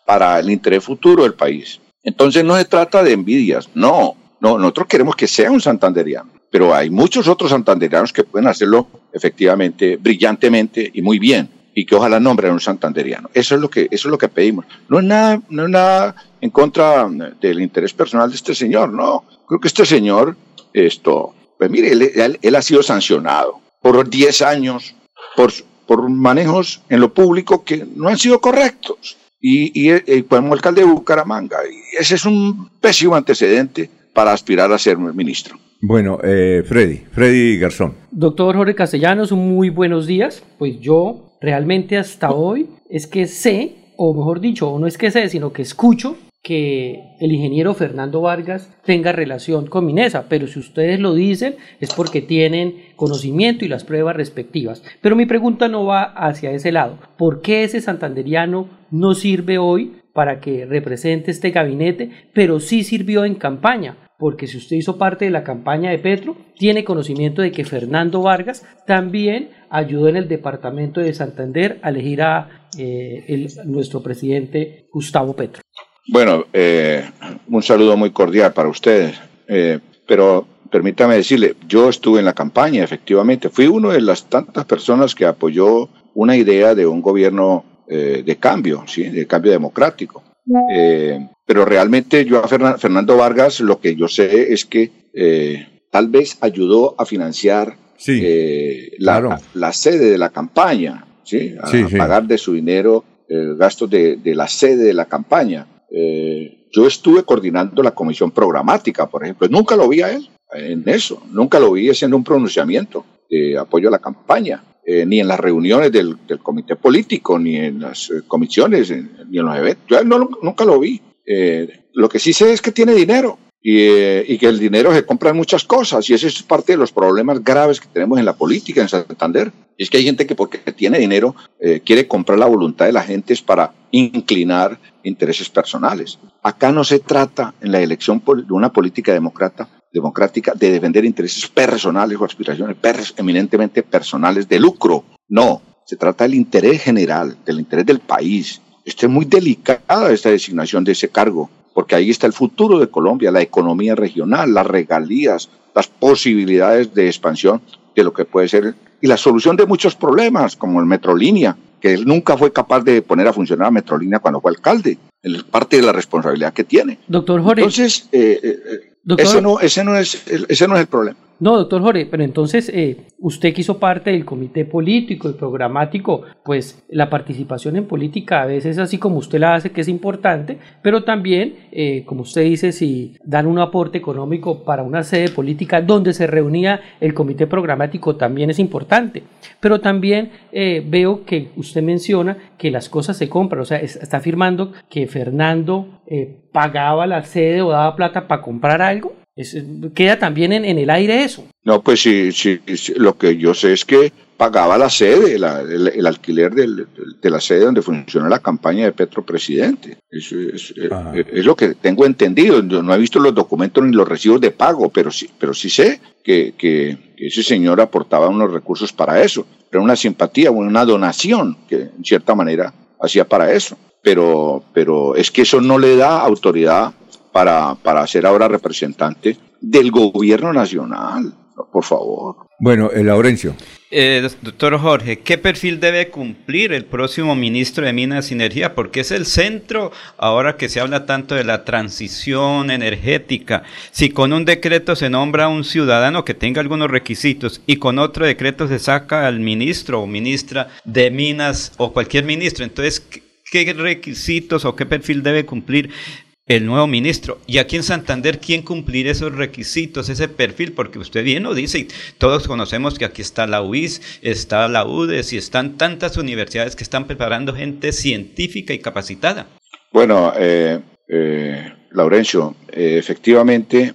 para el interés futuro del país. Entonces no se trata de envidias, no, no, nosotros queremos que sea un santanderiano, pero hay muchos otros santanderianos que pueden hacerlo efectivamente, brillantemente y muy bien, y que ojalá nombren un santanderiano. Eso es lo que, eso es lo que pedimos. No es nada, no es nada en contra del interés personal de este señor, no. Creo que este señor, esto, pues mire, él, él ha sido sancionado por 10 años por, por manejos en lo público que no han sido correctos y, y, como alcalde de Bucaramanga. Y ese es un pésimo antecedente para aspirar a ser ministro. Bueno, eh, Freddy, Freddy Garzón. Doctor Jorge Castellanos, muy buenos días. Pues yo realmente hasta hoy es que sé, o mejor dicho, no es que sé, sino que escucho que el ingeniero Fernando Vargas tenga relación con Minesa, pero si ustedes lo dicen es porque tienen conocimiento y las pruebas respectivas. Pero mi pregunta no va hacia ese lado. ¿Por qué ese santanderiano no sirve hoy para que represente este gabinete, pero sí sirvió en campaña? Porque si usted hizo parte de la campaña de Petro, tiene conocimiento de que Fernando Vargas también ayudó en el departamento de Santander a elegir a eh, nuestro presidente Gustavo Petro. Bueno, eh, un saludo muy cordial para ustedes. Eh, pero permítame decirle, yo estuve en la campaña, efectivamente. Fui uno de las tantas personas que apoyó una idea de un gobierno eh, de cambio, ¿sí? de cambio democrático. pero realmente yo a Fernando Vargas lo que yo sé es que tal vez ayudó a financiar la, la, sede de la campaña, ¿sí? a, pagar de su dinero el gasto de, de la sede de la campaña. Eh, yo estuve coordinando la comisión programática, por ejemplo. Nunca lo vi a él en eso. Nunca lo vi haciendo un pronunciamiento de apoyo a la campaña. Eh, ni en las reuniones del, comité político, ni en las eh, comisiones, ni en los eventos. Yo nunca lo vi. lo que sí sé es que tiene dinero y, que el dinero se compra en muchas cosas y ese es parte de los problemas graves que tenemos en la política en Santander. Y es que hay gente que porque tiene dinero quiere comprar la voluntad de la gente para inclinar intereses personales. Acá no se trata en la elección de una política democrática de defender intereses personales o aspiraciones eminentemente personales de lucro. No, se trata del interés general, del interés del país. Esto es muy delicada esta designación de ese cargo, porque ahí está el futuro de Colombia, la economía regional, las regalías, las posibilidades de expansión de lo que puede ser y la solución de muchos problemas, como el Metrolínea, que él nunca fue capaz de poner a funcionar a Metrolínea cuando fue alcalde. Es parte de la responsabilidad que tiene. Doctor Jorge. Entonces, eh, eh, eh, ese, no, ese, no es, ese no es el problema. No, doctor Jorge, pero entonces eh, usted que hizo parte del comité político y programático, pues la participación en política a veces así como usted la hace, que es importante, pero también, eh, como usted dice, si dan un aporte económico para una sede política donde se reunía el comité programático también es importante. Pero también eh, veo que usted menciona que las cosas se compran, o sea, está afirmando que Fernando pagaba la sede o daba plata para comprar algo queda también en, el aire eso. No, pues sí, sí, lo que yo sé es que pagaba la sede, el, alquiler de la sede donde funciona la campaña de Petro Presidente. Eso es, es, lo que tengo entendido. Yo no he visto los documentos ni los recibos de pago, pero sí, pero sí sé que, que, ese señor aportaba unos recursos para eso. Era una simpatía, una donación que en cierta manera hacía para eso. Pero, pero es que eso no le da autoridad para, para ser ahora representante del gobierno nacional, por favor. Bueno, el eh, Laurencio. Eh, doctor Jorge, ¿qué perfil debe cumplir el próximo ministro de Minas y Energía? Porque es el centro, ahora que se habla tanto de la transición energética. Si con un decreto se nombra a un ciudadano que tenga algunos requisitos y con otro decreto se saca al ministro o ministra de Minas o cualquier ministro, entonces, ¿qué requisitos o qué perfil debe cumplir el nuevo ministro. Y aquí en Santander, ¿quién cumplir esos requisitos, ese perfil? Porque usted bien lo dice, y todos conocemos que aquí está la UIS, está la UDES y están tantas universidades que están preparando gente científica y capacitada. Bueno, eh, eh, Laurencio, eh, efectivamente,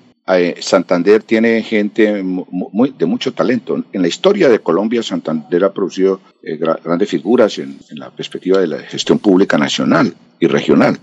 Santander tiene gente muy, de mucho talento. En la historia de Colombia, Santander ha producido grandes figuras en la perspectiva de la gestión pública nacional y regional.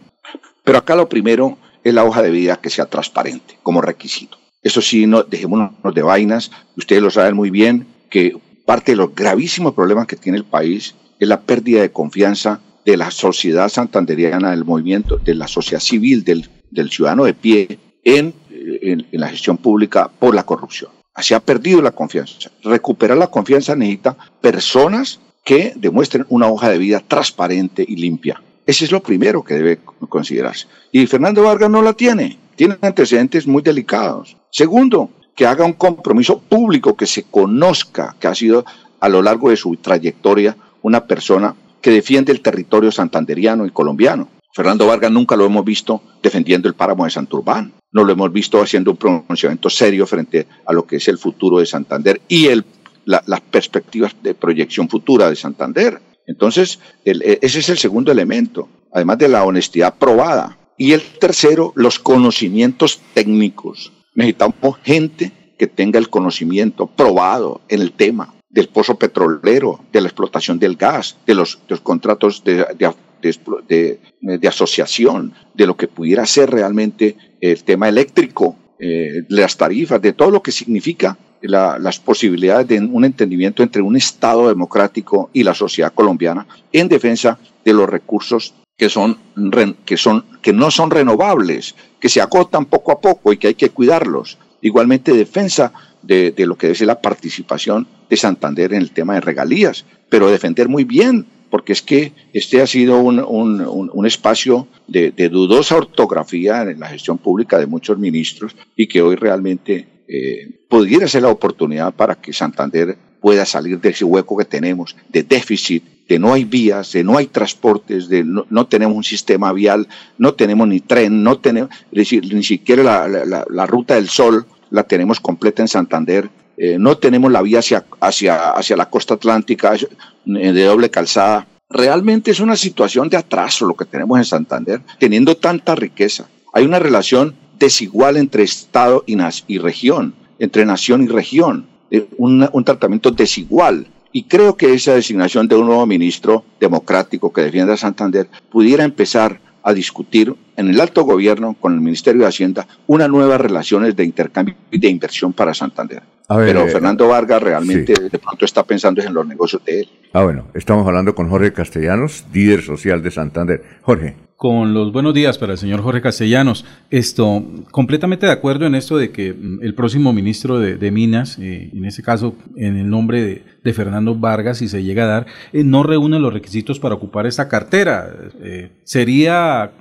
Pero acá lo primero es la hoja de vida que sea transparente como requisito. Eso sí, no, dejémonos de vainas. Ustedes lo saben muy bien que parte de los gravísimos problemas que tiene el país es la pérdida de confianza de la sociedad santanderiana, del movimiento, de la sociedad civil, del, ciudadano de pie en, en, la gestión pública por la corrupción. Así ha perdido la confianza. Recuperar la confianza necesita personas que demuestren una hoja de vida transparente y limpia. Ese es lo primero que debe considerarse. Y Fernando Vargas no la tiene. Tiene antecedentes muy delicados. Segundo, que haga un compromiso público, que se conozca que ha sido a lo largo de su trayectoria una persona que defiende el territorio santanderiano y colombiano. Fernando Vargas nunca lo hemos visto defendiendo el páramo de Santurbán. No lo hemos visto haciendo un pronunciamiento serio frente a lo que es el futuro de Santander y el, las perspectivas de proyección futura de Santander. Entonces, e, ese es el segundo elemento, además de la honestidad probada. Y el tercero, los conocimientos técnicos. Necesitamos gente que tenga el conocimiento probado en el tema del pozo petrolero, de la explotación del gas, de los, contratos de, de, asociación, de lo que pudiera ser realmente el tema eléctrico, eh, las tarifas, de todo lo que significa las posibilidades de un entendimiento entre un Estado democrático y la sociedad colombiana en defensa de los recursos que son, que son que no son renovables, que se agotan poco a poco y que hay que cuidarlos. Igualmente defensa de, lo que es la participación de Santander en el tema de regalías, pero defender muy bien, porque es que este ha sido un, espacio de, dudosa ortografía en la gestión pública de muchos ministros y que hoy realmente eh, pudiera ser la oportunidad para que Santander pueda salir de ese hueco que tenemos de déficit, de no hay vías, de no hay transportes, de no, tenemos un sistema vial, no tenemos ni tren, no tenemos, ni siquiera la, ruta del sol la tenemos completa en Santander, eh, no tenemos la vía hacia, hacia, hacia la costa atlántica de doble calzada. Realmente es una situación de atraso lo que tenemos en Santander, teniendo tanta riqueza. Hay una relación desigual entre Estado y, y región, entre nación y región, eh, un, un tratamiento desigual. Y creo que esa designación de un nuevo ministro democrático que defienda a Santander pudiera empezar a discutir en el alto gobierno con el Ministerio de Hacienda unas nuevas relaciones de intercambio y de inversión para Santander. Pero eh, Fernando Vargas realmente de pronto está pensando en los negocios de él. Ah, bueno, estamos hablando con Jorge Castellanos, líder social de Santander. Jorge con los buenos días para el señor Jorge Castellanos. Esto, completamente de acuerdo en esto de que mm, el próximo ministro de, Minas, eh, en este caso en el nombre de, Fernando Vargas, si se llega a dar, eh, no reúne los requisitos para ocupar esta cartera. Eh, sería,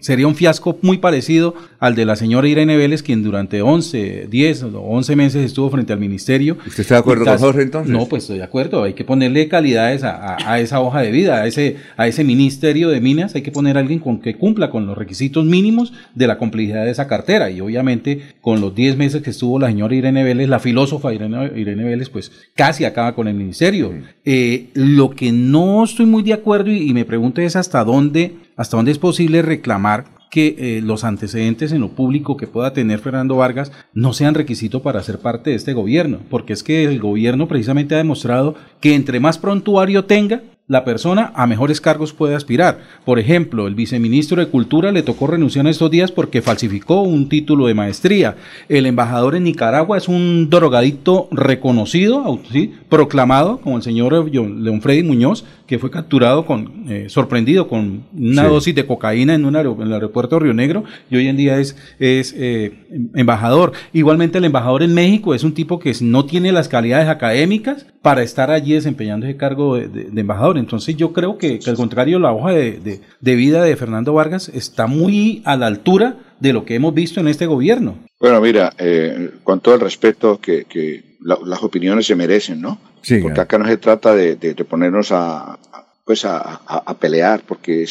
sería un fiasco muy parecido al de la señora Irene Vélez, quien durante 11, 10 o 11 meses estuvo frente al ministerio. ¿Usted está de acuerdo con Jorge entonces? No, pues estoy de acuerdo. Hay que ponerle calidades a, a, esa hoja de vida, a ese, a ese ministerio de Minas, hay que poner a alguien con que cumpla con los requisitos mínimos de la complejidad de esa cartera. Y obviamente con los 10 meses que estuvo la señora Irene Vélez, la filósofa Irene, Irene Vélez, pues casi acaba con el ministerio. Eh, lo que no estoy muy de acuerdo y, me pregunto es hasta dónde, hasta dónde es posible reclamar que eh, los antecedentes en lo público que pueda tener Fernando Vargas no sean requisito para ser parte de este gobierno, porque es que el gobierno precisamente ha demostrado que entre más prontuario tenga, la persona a mejores cargos puede aspirar. Por ejemplo, el viceministro de Cultura le tocó renunciar estos días porque falsificó un título de maestría. El embajador en Nicaragua es un drogadicto reconocido, proclamado, como el señor León Freddy Muñoz, que fue capturado con, eh, sorprendido con una dosis de cocaína en, un en el aeropuerto de Río Negro y hoy en día es, es eh, embajador. Igualmente el embajador en México es un tipo que no tiene las calidades académicas para estar allí desempeñando ese cargo de embajador. Entonces yo creo que, al contrario, la hoja de, vida de Fernando Vargas está muy a la altura de lo que hemos visto en este gobierno. Bueno, mira, eh, con todo el respeto que, las opiniones se merecen, ¿no? Sí, porque acá no se trata de, ponernos a, pues a, pelear, porque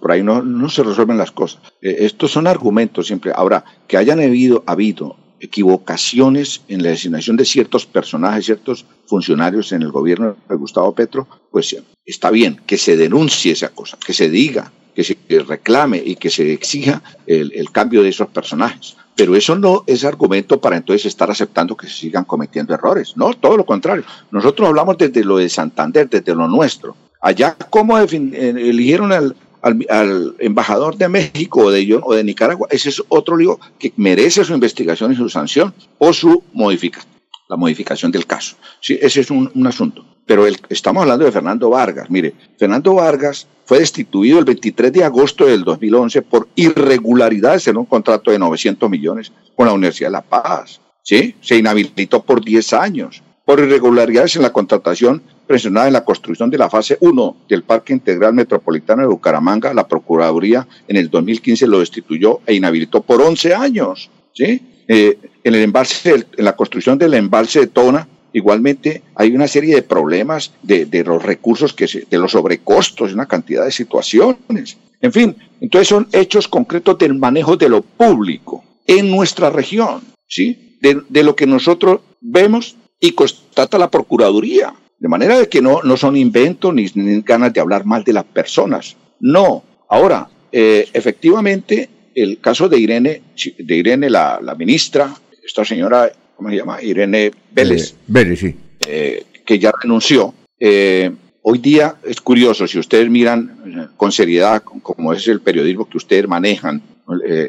por ahí no, se resuelven las cosas. Eh, estos son argumentos siempre. Ahora, que hayan habido, habido equivocaciones en la designación de ciertos personajes, ciertos funcionarios en el gobierno de Gustavo Petro, pues está bien que se denuncie esa cosa, que se diga, que se reclame y que se exija el, cambio de esos personajes. Pero eso no es argumento para entonces estar aceptando que se sigan cometiendo errores. No, todo lo contrario. Nosotros hablamos desde lo de Santander, desde lo nuestro. Allá, ¿cómo eligieron al, al, embajador de México o de, o de Nicaragua, ese es otro lío que merece su investigación y su sanción o su modificación, la modificación del caso. Sí, ese es un, asunto. Pero estamos hablando de Fernando Vargas. Mire, Fernando Vargas fue destituido el 23 de agosto del 2011 por irregularidades en un contrato de 900 millones con la Universidad de La Paz. ¿sí? Se inhabilitó por 10 años por irregularidades en la contratación presionada en la construcción de la fase 1 del Parque Integral Metropolitano de Bucaramanga, la Procuraduría en el 2015 lo destituyó e inhabilitó por 11 años. ¿sí? Eh, en, el embalse, en la construcción del embalse de Tona, igualmente hay una serie de problemas de, los recursos, que de los sobrecostos, una cantidad de situaciones. En fin, entonces son hechos concretos del manejo de lo público. en nuestra región, ¿sí? De, de lo que nosotros vemos y constata la Procuraduría. De manera de que no, no son inventos ni, ni ganas de hablar mal de las personas. No. Ahora, eh, efectivamente, el caso de Irene, de Irene la, la, ministra, esta señora, ¿cómo se llama? Irene Vélez. Eh, Vélez, sí. Eh, que ya renunció. Hoy día es curioso, si ustedes miran con seriedad, como es el periodismo que ustedes manejan,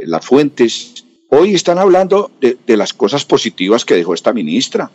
las fuentes, hoy están hablando de, de, las cosas positivas que dejó esta ministra.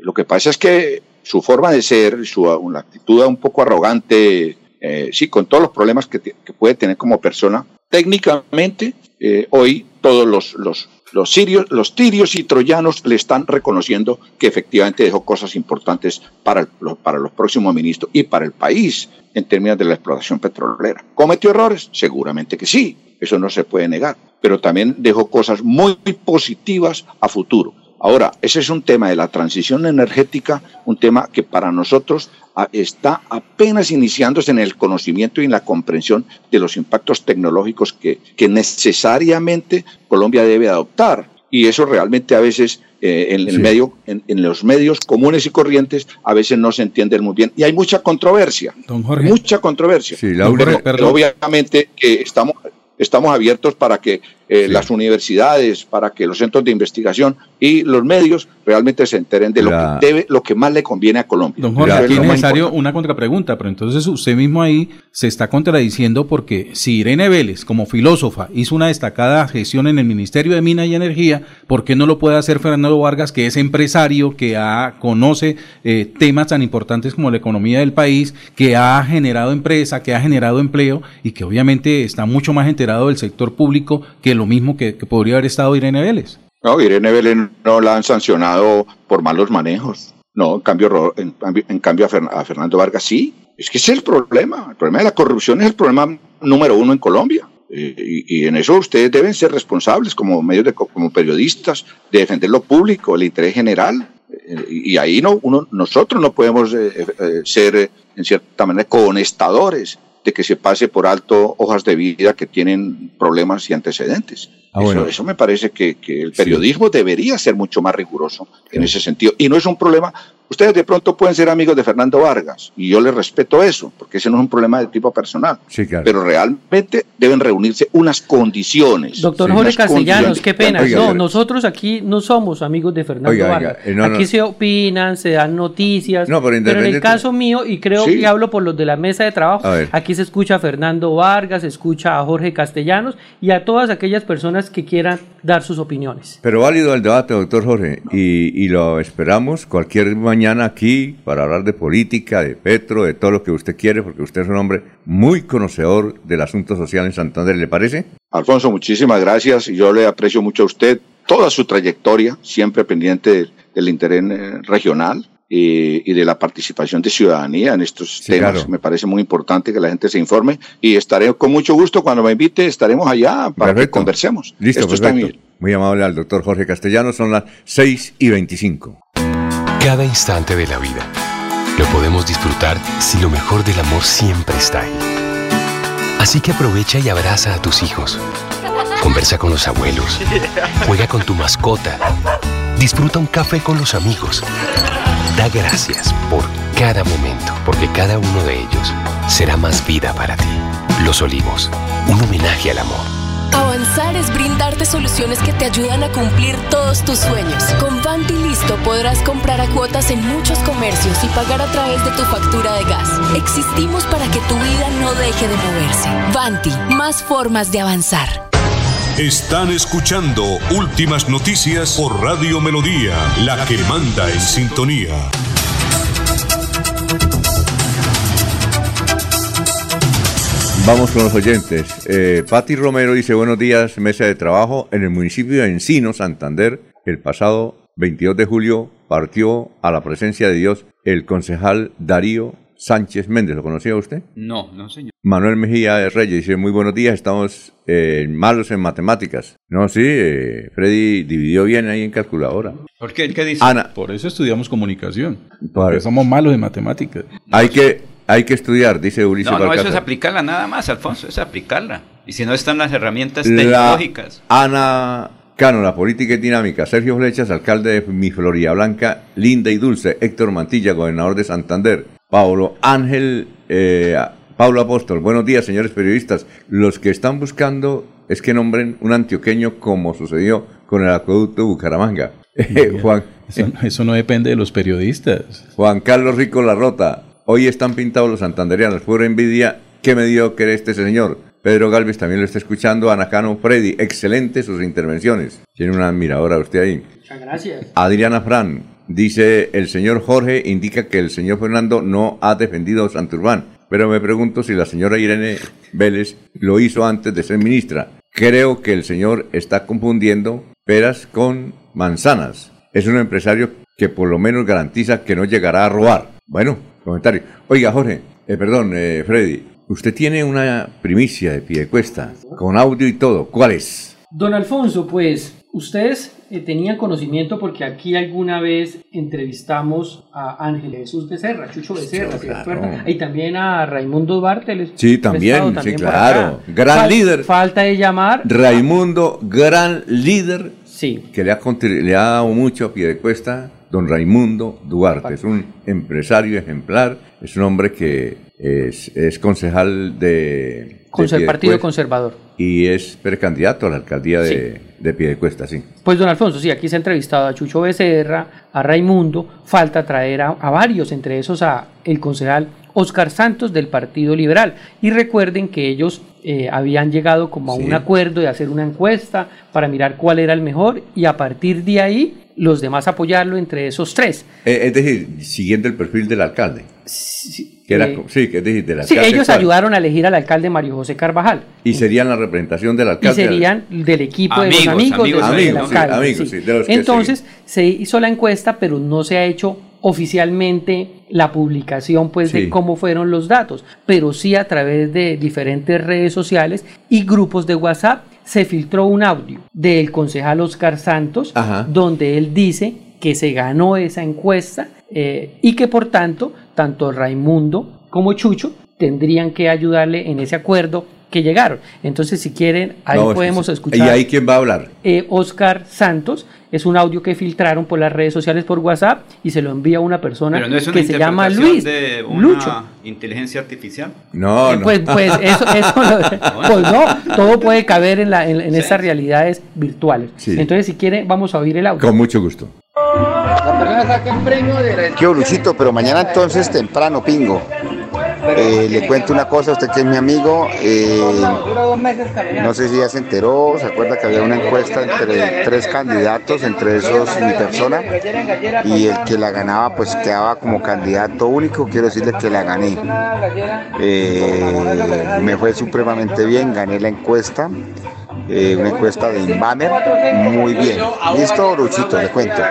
lo que pasa es que su forma de ser, su una actitud un poco arrogante, eh, sí, con todos los problemas que, que, puede tener como persona, técnicamente eh, hoy todos los, los, los, sirios, los tirios y troyanos le están reconociendo que efectivamente dejó cosas importantes para, el, para los próximos ministros y para el país en términos de la explotación petrolera. ¿Cometió errores? Seguramente que sí, eso no se puede negar, pero también dejó cosas muy positivas a futuro. Ahora, ese es un tema de la transición energética, un tema que para nosotros está apenas iniciándose en el conocimiento y en la comprensión de los impactos tecnológicos que, que necesariamente Colombia debe adoptar. Y eso realmente a veces eh, en, el sí. medio, en, en, los medios comunes y corrientes a veces no se entiende muy bien. Y hay mucha controversia. Don Jorge. Mucha controversia. Sí, Jorge, pero, obviamente que estamos, estamos abiertos para que eh, sí. las universidades, para que los centros de investigación y los medios realmente se enteren de La... lo que debe, lo que más le conviene a Colombia. Don Jorge, aquí es necesario una contrapregunta, pero entonces usted mismo ahí se está contradiciendo porque si Irene Vélez, como filósofa, hizo una destacada gestión en el Ministerio de Minas y Energía, ¿por qué no lo puede hacer Fernando Vargas, que es empresario, que ha, conoce eh, temas tan importantes como la economía del país, que ha generado empresa, que ha generado empleo y que obviamente está mucho más enterado del sector público que lo mismo que, podría haber estado Irene Vélez? No, Irene Vélez no la han sancionado por malos manejos. No, en cambio, en, en cambio a, Fernando Vargas sí. Es que ese es el problema. El problema de la corrupción es el problema número uno en Colombia. Eh, y, en eso ustedes deben ser responsables como medios de, como periodistas de defender lo público, el interés general. Eh, y ahí no, uno, nosotros no podemos eh ser en cierta manera conestadores de que se pase por alto hojas de vida que tienen problemas y antecedentes. Ah, eso, bueno. eso, me parece que, que el periodismo sí. debería ser mucho más riguroso sí. en ese sentido. Y no es un problema, ustedes de pronto pueden ser amigos de Fernando Vargas, y yo les respeto eso, porque ese no es un problema de tipo personal. Sí, claro. Pero realmente deben reunirse unas condiciones. Doctor Jorge Castellanos, qué pena. Oiga, no, nosotros aquí no somos amigos de Fernando oiga, Vargas. Eh, no, aquí no. se opinan, se dan noticias. No, pero, pero, en el caso mío, y creo que hablo por los de la mesa de trabajo, aquí se escucha a Fernando Vargas, se escucha a Jorge Castellanos y a todas aquellas personas que quieran dar sus opiniones. Pero válido el debate, doctor Jorge, y, y, lo esperamos cualquier mañana aquí para hablar de política, de Petro, de todo lo que usted quiere, porque usted es un hombre muy conocedor del asunto social en Santander, ¿le parece? Alfonso, muchísimas gracias. Yo le aprecio mucho a usted toda su trayectoria, siempre pendiente del, interés eh, regional y, y, de la participación de ciudadanía en estos sí, temas. Claro. Me parece muy importante que la gente se informe y estaré con mucho gusto cuando me invite, estaremos allá para perfecto. que conversemos. Listo, Esto perfecto. Está muy amable al doctor Jorge Castellanos, son las 6 y 25. Cada instante de la vida lo podemos disfrutar si lo mejor del amor siempre está ahí. Así que aprovecha y abraza a tus hijos. Conversa con los abuelos. Juega con tu mascota. Disfruta un café con los amigos. Da gracias por cada momento, porque cada uno de ellos será más vida para ti. Los Olivos, un homenaje al amor. Avanzar es brindarte soluciones que te ayudan a cumplir todos tus sueños. Con Vanti Listo podrás comprar a cuotas en muchos comercios y pagar a través de tu factura de gas. Existimos para que tu vida no deje de moverse. Vanti, más formas de avanzar. Están escuchando Últimas Noticias por Radio Melodía, la que manda en sintonía. Vamos con los oyentes. Eh, Patti Romero dice buenos días, mesa de trabajo. En el municipio de Encino, Santander, el pasado 22 de julio partió a la presencia de Dios el concejal Darío Sánchez Méndez. ¿Lo conocía usted? No, no, señor. Manuel Mejía de Reyes dice muy buenos días, estamos eh, malos en matemáticas. No, sí, eh, Freddy dividió bien ahí en calculadora. ¿Por qué? ¿Qué dice? Ana. Por eso estudiamos comunicación. Porque somos malos en matemáticas. Hay que hay que estudiar, dice Ulises No, no, eso es aplicarla nada más, Alfonso, es aplicarla. Y si no están las herramientas tecnológicas. Ana Cano, la política y dinámica. Sergio Flechas, alcalde de mi Florida Blanca, linda y dulce. Héctor Mantilla, gobernador de Santander. Pablo Ángel, eh, Pablo Apóstol. Buenos días, señores periodistas. Los que están buscando es que nombren un antioqueño como sucedió con el acueducto Bucaramanga. Juan, eso, no depende de los periodistas. Juan Carlos Rico Larrota. Hoy están pintados los santanderianos. Pura envidia. ¿Qué me dio que este señor? Pedro Galvez también lo está escuchando. Anacano Freddy. Excelente sus intervenciones. Tiene una admiradora usted ahí. Muchas gracias. Adriana Fran. Dice el señor Jorge indica que el señor Fernando no ha defendido a Santurbán. Pero me pregunto si la señora Irene Vélez lo hizo antes de ser ministra. Creo que el señor está confundiendo peras con manzanas. Es un empresario que por lo menos garantiza que no llegará a robar. Bueno, comentario. Oiga, Jorge, eh, perdón, eh, Freddy, usted tiene una primicia de pie cuesta, con audio y todo. ¿Cuál es? Don Alfonso, pues ustedes eh, tenían conocimiento porque aquí alguna vez entrevistamos a Ángel Jesús Becerra, Chucho Becerra, ¿se acuerdan? Y también a Raimundo Duarte. Sí, también, sí, claro. Gran líder. Falta de llamar. Raimundo, gran líder. Sí. Que le ha, le ha dado mucho a pie de cuesta. Don Raimundo Duarte es un empresario ejemplar, es un hombre que es, es concejal de, el Partido Conservador. Y es precandidato a la alcaldía de, de Piedecuesta, sí. Pues don Alfonso, sí, aquí se ha entrevistado a Chucho Becerra, a Raimundo, falta traer a, varios, entre esos a el concejal Oscar Santos del Partido Liberal. Y recuerden que ellos eh, habían llegado como a un acuerdo de hacer una encuesta para mirar cuál era el mejor y a partir de ahí los demás apoyarlo entre esos tres. Eh, es decir, siguiendo el perfil del alcalde. Sí, que era, eh, sí, que es decir, del alcalde. Sí, ellos ayudaron a elegir al alcalde Mario José Carvajal. Y serían la representación del alcalde. Y serían del equipo de los amigos, del, alcalde. Entonces, se hizo la encuesta, pero no se ha hecho oficialmente la publicación pues de cómo fueron los datos, pero sí a través de diferentes redes sociales y grupos de WhatsApp se filtró un audio del concejal Oscar Santos donde él dice que se ganó esa encuesta eh, y que por tanto tanto Raimundo como Chucho tendrían que ayudarle en ese acuerdo que llegaron. Entonces, si quieren, ahí podemos escuchar. ¿Y ahí quién va a hablar? Eh, Oscar Santos. Es un audio que filtraron por las redes sociales por WhatsApp y se lo envía a una persona que se llama Luis. De una inteligencia artificial? No, eh, Pues, pues eso, pues no, todo puede caber en, la, en, estas realidades virtuales. Entonces, si quieren, vamos a oír el audio. Con mucho gusto. Qué Luchito, pero mañana entonces temprano, pingo. Eh, le cuento una cosa, usted que es mi amigo, eh, no sé si ya se enteró, se acuerda que había una encuesta entre tres candidatos, entre esos mi persona, y el que la ganaba pues quedaba como candidato único, quiero decirle que la gané. Eh, me fue supremamente bien, gané la encuesta. una encuesta de Inbanner, muy bien. Listo, Luchito, le cuento.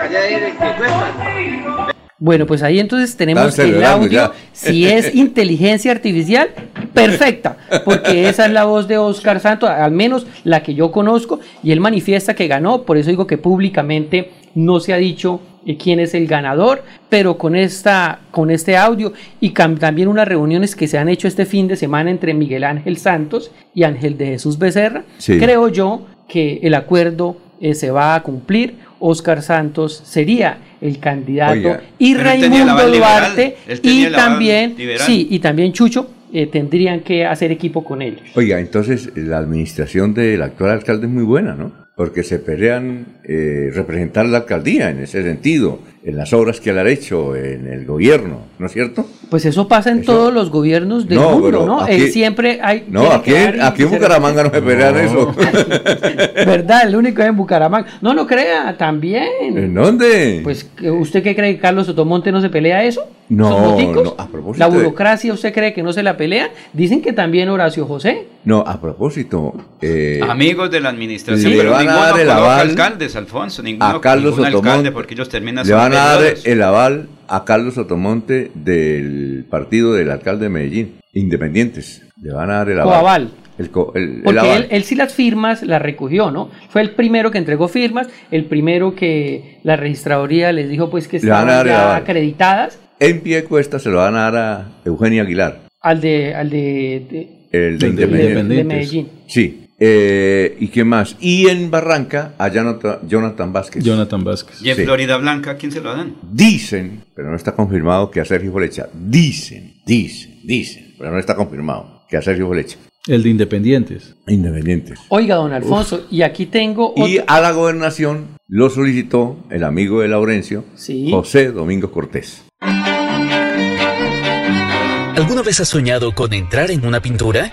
Bueno, pues ahí entonces tenemos que el audio, si es inteligencia artificial, perfecta, porque esa es la voz de Oscar Santos, al menos la que yo conozco, y él manifiesta que ganó, por eso digo que públicamente no se ha dicho eh, quién es el ganador, pero con, esta, con este audio y también unas reuniones que se han hecho este fin de semana entre Miguel Ángel Santos y Ángel de Jesús Becerra, creo yo que el acuerdo eh, se va a cumplir. Oscar Santos sería el candidato y Raimundo Duarte y también sí y también Chucho eh, tendrían que hacer equipo con ellos. Oiga, entonces la administración del actual alcalde es muy buena, ¿no? Porque se pelean eh, representar la alcaldía en ese sentido en las obras que él ha hecho en el gobierno, ¿no es cierto? Pues eso pasa en todos los gobiernos del mundo, ¿no? Él siempre hay... No, aquí, aquí en Bucaramanga no se pelean eso. ¿Verdad? El único es en Bucaramanga. No, no crea, también. ¿En dónde? Pues, ¿usted qué cree que Carlos Sotomonte no se pelea eso? No, no, a propósito. ¿La burocracia usted cree que no se la pelea? Dicen que también Horacio José. No, a propósito... Eh, Amigos de la administración, pero van a dar el aval alcaldes, Alfonso, ninguno, a Carlos alcalde porque ellos terminan a dar el aval a Carlos Sotomonte del partido del alcalde de Medellín, independientes. Le van a dar el aval. El, Porque Él, sí las firmas las recogió, ¿no? Fue el primero que entregó firmas, el primero que la registraduría les dijo pues que estaban ya acreditadas. En pie cuesta se lo van a dar a Eugenia Aguilar. Al de, al de El de, El de Independiente. De Medellín. Sí. Eh, ¿Y qué más? Y en Barranca, a Jonathan, Jonathan Vázquez. Jonathan Vázquez. Y en Sí. Florida Blanca, ¿quién se lo dan? Dicen, pero no está confirmado que a Sergio Bolecha. Dicen, dicen, dicen, pero no está confirmado que a Sergio Bolecha. El de Independientes. Independientes. Oiga, don Alfonso, y aquí tengo Y a la gobernación lo solicitó el amigo de Laurencio, Sí. José Domingo Cortés. ¿Alguna vez has soñado con entrar en una pintura?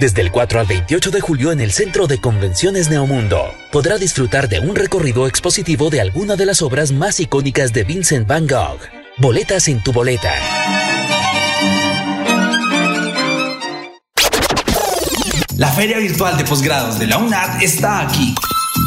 Desde el 4 al 28 de julio en el Centro de Convenciones Neomundo, podrá disfrutar de un recorrido expositivo de alguna de las obras más icónicas de Vincent Van Gogh. Boletas en tu boleta. La Feria Virtual de Posgrados de la UNAD está aquí.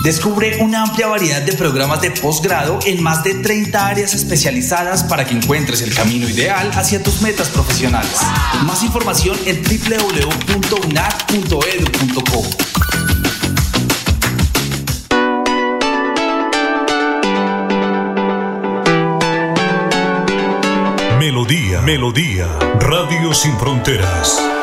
Descubre una amplia variedad de programas de posgrado en más de 30 áreas especializadas para que encuentres el camino ideal hacia tus metas profesionales. Más información en www.unad.edu.co. Melodía, Melodía, Radio Sin Fronteras.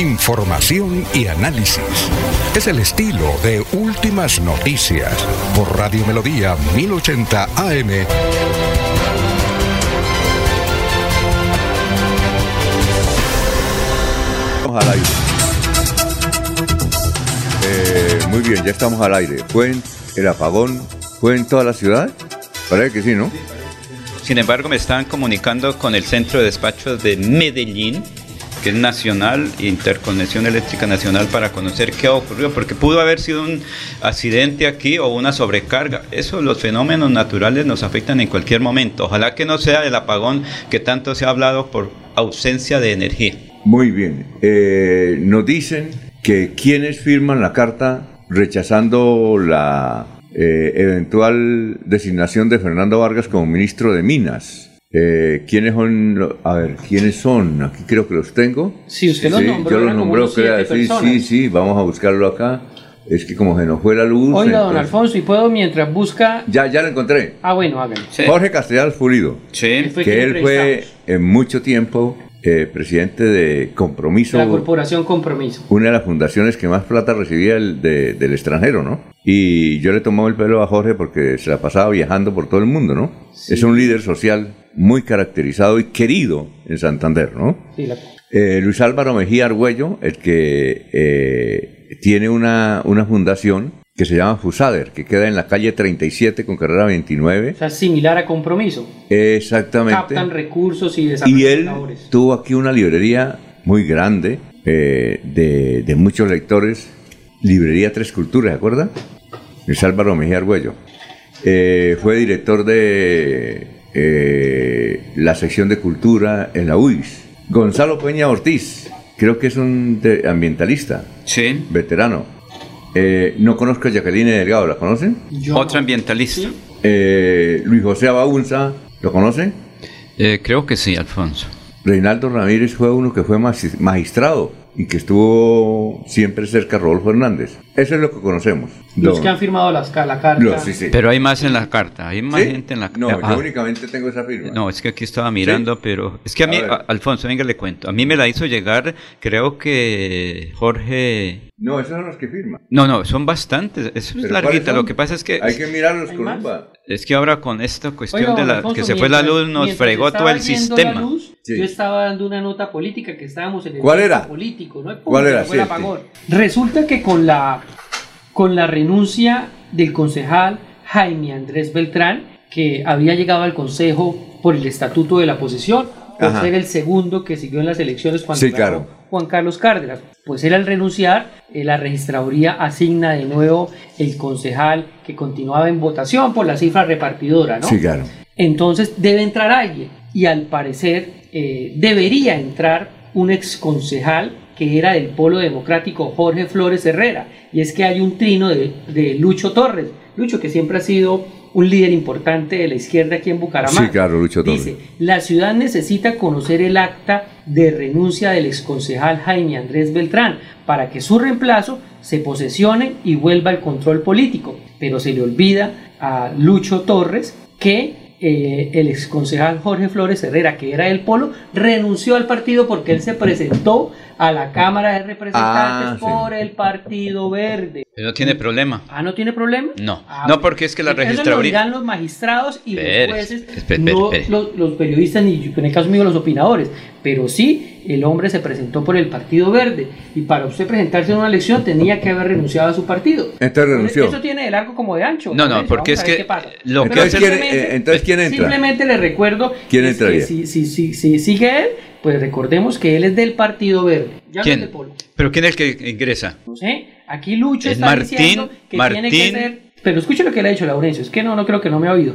Información y análisis. Es el estilo de Últimas Noticias por Radio Melodía 1080 AM. Estamos al aire. Eh, muy bien, ya estamos al aire. ¿Fue en el apagón? ¿Fue en toda la ciudad? Parece que sí, ¿no? Sin embargo, me están comunicando con el centro de despachos de Medellín, que es nacional, Interconexión Eléctrica Nacional, para conocer qué ha ocurrido, porque pudo haber sido un accidente aquí o una sobrecarga. Eso, los fenómenos naturales nos afectan en cualquier momento. Ojalá que no sea el apagón que tanto se ha hablado por ausencia de energía. Muy bien. Eh, nos dicen que quienes firman la carta rechazando la eh, eventual designación de Fernando Vargas como ministro de Minas. Eh, ¿Quiénes son? A ver, ¿quiénes son? Aquí creo que los tengo. Sí, usted los nombró, Yo los siete crea, sí, sí, sí, vamos a buscarlo acá. Es que como se nos fue la luz. Oiga, don Alfonso, y puedo mientras busca. Ya, ya lo encontré. Ah, bueno, háganlo. Jorge Castellanos Pulido. Él fue que él fue en mucho tiempo eh, presidente de Compromiso. La Corporación Compromiso. una de las fundaciones que más plata recibía el de- del extranjero, ¿no? Y yo le tomaba el pelo a Jorge porque se la pasaba viajando por todo el mundo, ¿no? Es un líder social muy caracterizado y querido en Santander, ¿no? Sí, la- Eh, Luis Álvaro Mejía Argüello, el que eh, tiene una, una fundación que se llama Fusader, que queda en la calle 37 con carrera 29. O sea, similar a Compromiso. Exactamente. Captan recursos y desarrollan Y él labores. tuvo aquí una librería muy grande eh, de, de muchos lectores, librería Tres Culturas, ¿se acuerda? Luis Álvaro Mejía Argüello. Eh, fue director de eh, la sección de cultura en la UIS. Gonzalo Peña Ortiz, creo que es un de- ambientalista, Sí. veterano. Eh, no conozco a Jacqueline Delgado, ¿la conocen? Otro ambientalista. Eh, Luis José Abaunza, ¿lo conocen? Eh, creo que sí, Alfonso. Reinaldo Ramírez fue uno que fue magi- magistrado y que estuvo siempre cerca Rodolfo Hernández. Eso es lo que conocemos. Los que han firmado las, la carta. No, sí, sí. Pero hay más en la carta, hay más ¿Sí? gente en la carta. No, yo únicamente tengo esa firma. No, es que aquí estaba mirando, pero es que a mí, A ver. a- Alfonso, venga, le cuento. A mí me la hizo llegar, creo que Jorge. No, esos son los que firman. No, no, son bastantes. Eso es ¿Pero larguita. Lo que pasa es que. Hay que mirarlos con lupa. Es que ahora con esta cuestión Oiga, de la Alfonso, que se fue la luz nos fregó todo el sistema. la luz, Sí. Yo estaba dando una nota política que estábamos en el ¿Cuál era? político, no el ¿Cuál era? fue el Sí, sí. Resulta que con la con la renuncia del concejal Jaime Andrés Beltrán, que había llegado al Consejo por el estatuto de la posesión, por ser el segundo que siguió en las elecciones cuando sí, claro. Juan Carlos Cárdenas. Pues él al renunciar, eh, la registraduría asigna de nuevo el concejal que continuaba en votación por la cifra repartidora, ¿no? Sí, claro. Entonces debe entrar alguien y al parecer eh, debería entrar un ex concejal que era del Polo Democrático Jorge Flores Herrera. Y es que hay un trino de, de Lucho Torres. Lucho que siempre ha sido un líder importante de la izquierda aquí en Bucaramanga. Sí, claro, Lucho Torres. Dice, la ciudad necesita conocer el acta de renuncia del exconcejal Jaime Andrés Beltrán para que su reemplazo se posesione y vuelva al control político. Pero se le olvida a Lucho Torres que eh, el exconcejal Jorge Flores Herrera, que era del Polo, renunció al partido porque él se presentó a la Cámara de Representantes Ah, sí. por el Partido Verde. No tiene problema. Ah, ¿no tiene problema? No, Ah, no porque es que la Eso lo registraduría... dirán los magistrados y los jueces, no. Los, los periodistas ni en el caso mío los opinadores, pero sí el hombre se presentó por el Partido Verde y para usted presentarse en una elección tenía que haber renunciado a su partido. Entonces renunció. Eso tiene de largo como de ancho. No, no, porque es que qué pasa. lo Pero que Entonces, ¿quién, simplemente- eh, entonces, ¿quién entra? Simplemente le recuerdo ¿Quién entraría? si, si, si sigue él, pues recordemos que él es del Partido Verde. Ya no es ¿Quién? de Polo. ¿Pero quién es el que ingresa? No sé, aquí Lucho Es está Martín, diciendo que tiene que Martín. ser. Pero escuche lo que le ha dicho Laurencio, es que no, no creo que no me ha oído.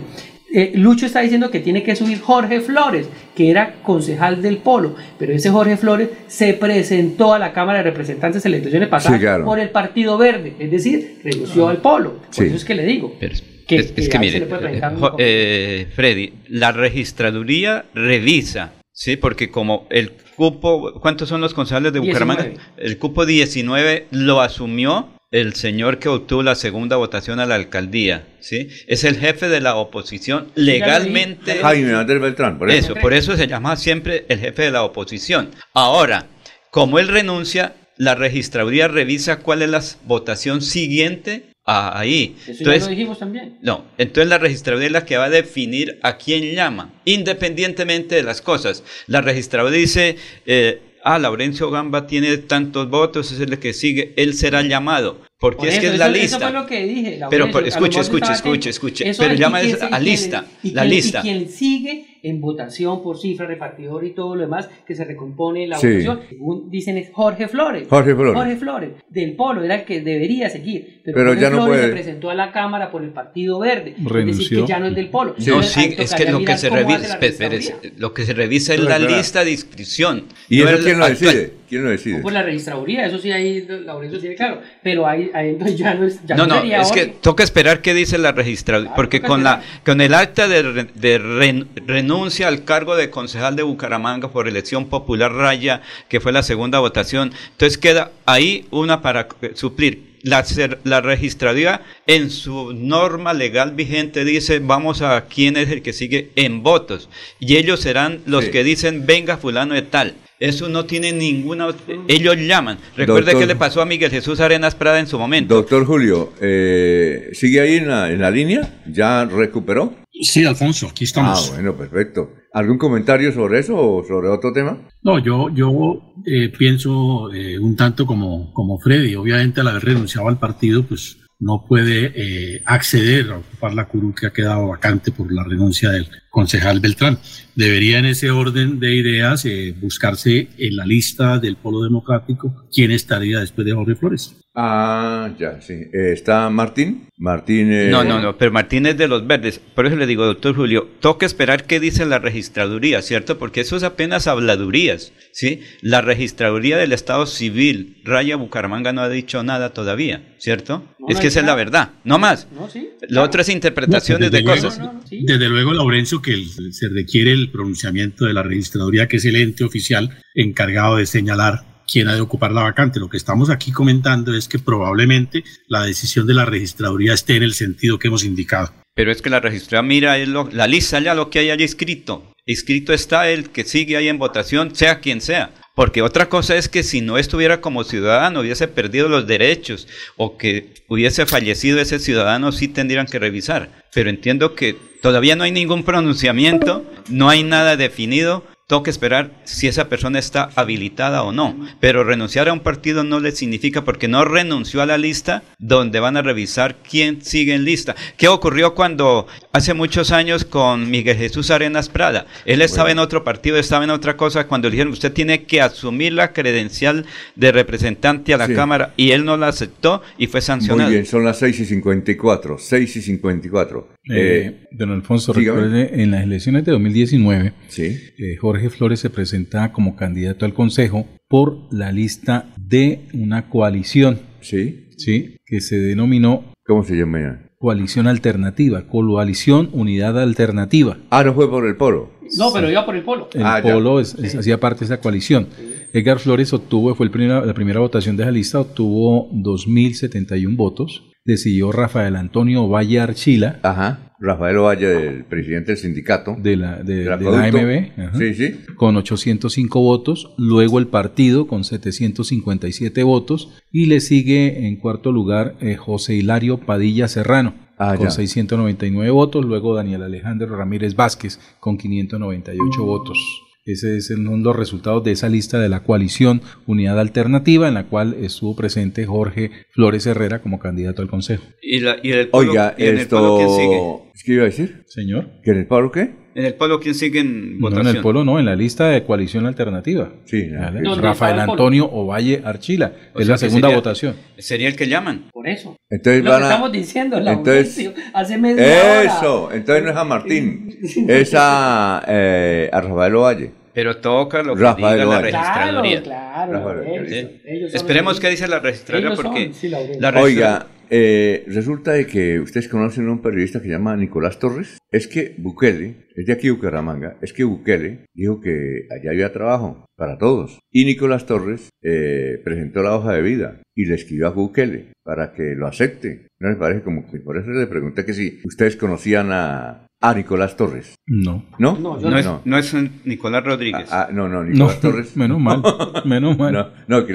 Eh, Lucho está diciendo que tiene que subir Jorge Flores, que era concejal del Polo, pero ese Jorge Flores se presentó a la Cámara de Representantes en las elecciones pasadas Sí, claro. por el Partido Verde, es decir, renunció al Polo. Por Sí. eso es que le digo. Pero- Que- es, es que que mire, eh, eh, Freddy, la registraduría revisa, ¿sí? Porque como el cupo, ¿cuántos son los concejales de Bucaramanga? 19. El cupo 19 lo asumió el señor que obtuvo la segunda votación a la alcaldía, ¿sí? Es el jefe de la oposición legalmente. Jaime Andrés Beltrán, por eso. Eso, por eso se llama siempre el jefe de la oposición. Ahora, como él renuncia, la registraduría revisa cuál es la votación siguiente a ahí. Eso ya Entonces, lo dijimos también. no, entonces la registraduría es la que va a definir a quién llama, independientemente de las cosas. La registraduría dice, eh, ah, Laurencio Gamba tiene tantos votos, es el que sigue, él será llamado, porque Por es que eso, es la eso- lista. Eso fue lo que dije. Pero, Laurencio, por- a lo escuche, escuche, escuche, escuche, Eso pero llama a lista, la lista. Y quien sigue en votación por cifra repartidor y todo lo demás que se recompone la Sí. votación, según dicen es Jorge Flores. Jorge Flores. Jorge Flores, del Polo, era el que debería seguir. Pero, Pero Jorge ya no Flores puede. se presentó a la Cámara por el Partido Verde. Es decir, Renunció. que ya no es del Polo. No, sí, es que lo que se revisa, la lo que se revisa es la lista de inscripción. ¿Y eso el quién lo decide? ¿Quién lo decide? Por la registraduría, eso sí, ahí Laurencio tiene claro. Pero ahí, ahí entonces ya no es. Ya No, no, sería es que toca esperar qué dice la registraduría, porque toca con la con el acta de, re- de ren- renuncia al cargo de concejal de Bucaramanga por elección popular raya, que fue la segunda votación, entonces queda ahí una para suplir. La, la registraduría en su norma legal vigente dice vamos a quién es el que sigue en votos y ellos serán los Sí. que dicen venga fulano de tal. Eso no tiene ninguna... Ellos llaman. Recuerde Doctor- qué le pasó a Miguel Jesús Arenas Prada en su momento. Doctor Julio, eh, ¿sigue ahí en la, en la línea? ¿Ya recuperó? Sí, Alfonso, aquí estamos. Ah, bueno, perfecto. ¿Algún comentario sobre eso o sobre otro tema? No, yo, yo eh, pienso eh, un tanto como, como Freddy. Obviamente, al haber renunciado al partido, pues no puede eh, acceder a ocupar la curul que ha quedado vacante por la renuncia del concejal Beltrán. Debería, en ese orden de ideas, eh, buscarse en la lista del Polo Democrático quién estaría después de Jorge Flores. Ah, ya, sí. Eh, ¿Está Martín? Martín. eh, No, no, no, pero Martín es de los verdes. Por eso le digo, doctor Julio, toca esperar qué dice la registraduría, ¿cierto? Porque eso es apenas habladurías, ¿sí? La registraduría del Estado Civil, Raya Bucaramanga, no ha dicho nada todavía, ¿cierto? No, es no que esa es la verdad, no más. No, sí. Lo otro es interpretaciones de luego- cosas. No, no, sí. Desde luego, Laurencio, que se requiere el pronunciamiento de la registraduría, que es el ente oficial encargado de señalar quién ha de ocupar la vacante. Lo que estamos aquí comentando es que probablemente la decisión de la registraduría esté en el sentido que hemos indicado. Pero es que la registraduría mira es lo- la lista ya lo que hay allí escrito. Escrito está el que sigue ahí en votación, sea quien sea. Porque otra cosa es que si no estuviera como ciudadano, hubiese perdido los derechos o que hubiese fallecido ese ciudadano, sí tendrían que revisar. Pero entiendo que todavía no hay ningún pronunciamiento, no hay nada definido. Toca esperar si esa persona está habilitada o no. Pero renunciar a un partido no le significa porque no renunció a la lista donde van a revisar quién sigue en lista. ¿Qué ocurrió cuando hace muchos años con Miguel Jesús Arenas Prada. Él estaba en otro partido, estaba en otra cosa cuando le dijeron, usted tiene que asumir la credencial de representante a la Cámara y él no la aceptó y fue sancionado. Muy bien, son las 6 y 54, 6 y 54. Eh, eh, don Alfonso, recuerde, en las elecciones de 2019, eh, Jorge Flores se presenta como candidato al Consejo por la lista de una coalición. Sí. Sí, que se denominó. ¿Cómo se llama? Coalición Alternativa, Coalición Unidad Alternativa. Ah, no fue por el polo. No, pero iba por el polo. El ah, polo hacía parte de esa coalición. Edgar Flores obtuvo, fue el la primera votación de esa lista, obtuvo 2.071 votos. Decidió Rafael Antonio Valle Archila. Ajá. Rafael Valle, el presidente del sindicato. De la, de, AMB. Sí, sí. Con 805 votos. Luego el partido con 757 votos. Y le sigue en cuarto lugar eh, José Hilario Padilla Serrano. Ah, con 699 votos. Luego Daniel Alejandro Ramírez Vázquez con 598 votos. Ese es el, los resultados de esa lista de la coalición Unidad Alternativa, en la cual estuvo presente Jorge Flores Herrera como candidato al Consejo. ¿Y, la, y el Oiga, esto... quién sigue? ¿Qué iba a decir? Señor. ¿Que en el polo qué? ¿En el polo quién sigue en votación? No, en el polo no, en la lista de coalición alternativa. Sí. Rafael Antonio Ovalle Archila. es la segunda votación. Sería el que llaman. Por eso. Entonces Lo van que estamos diciendo, la entonces, hace media Eso, entonces no es a Martín, es a, eh, a Rafael Ovalle. Pero toca lo que Rafael diga la registraduría. Claro, claro. Ellos, ellos Esperemos que dice la registraduría porque... Son, sí, la la Oiga, eh, resulta de que ustedes conocen a un periodista que se llama Nicolás Torres. Es que Bukele, es de aquí Bucaramanga, es que Bukele dijo que allá había trabajo para todos. Y Nicolás Torres eh, presentó la hoja de vida y le escribió a Bukele para que lo acepte. ¿No les parece como que por eso le pregunté que si ustedes conocían a, a Nicolás Torres. No. ¿No? No, no, es, no, es, Nicolás Rodríguez. Ah, ah, no, no, Nicolás Torres. Menos mal, menos mal. No, no,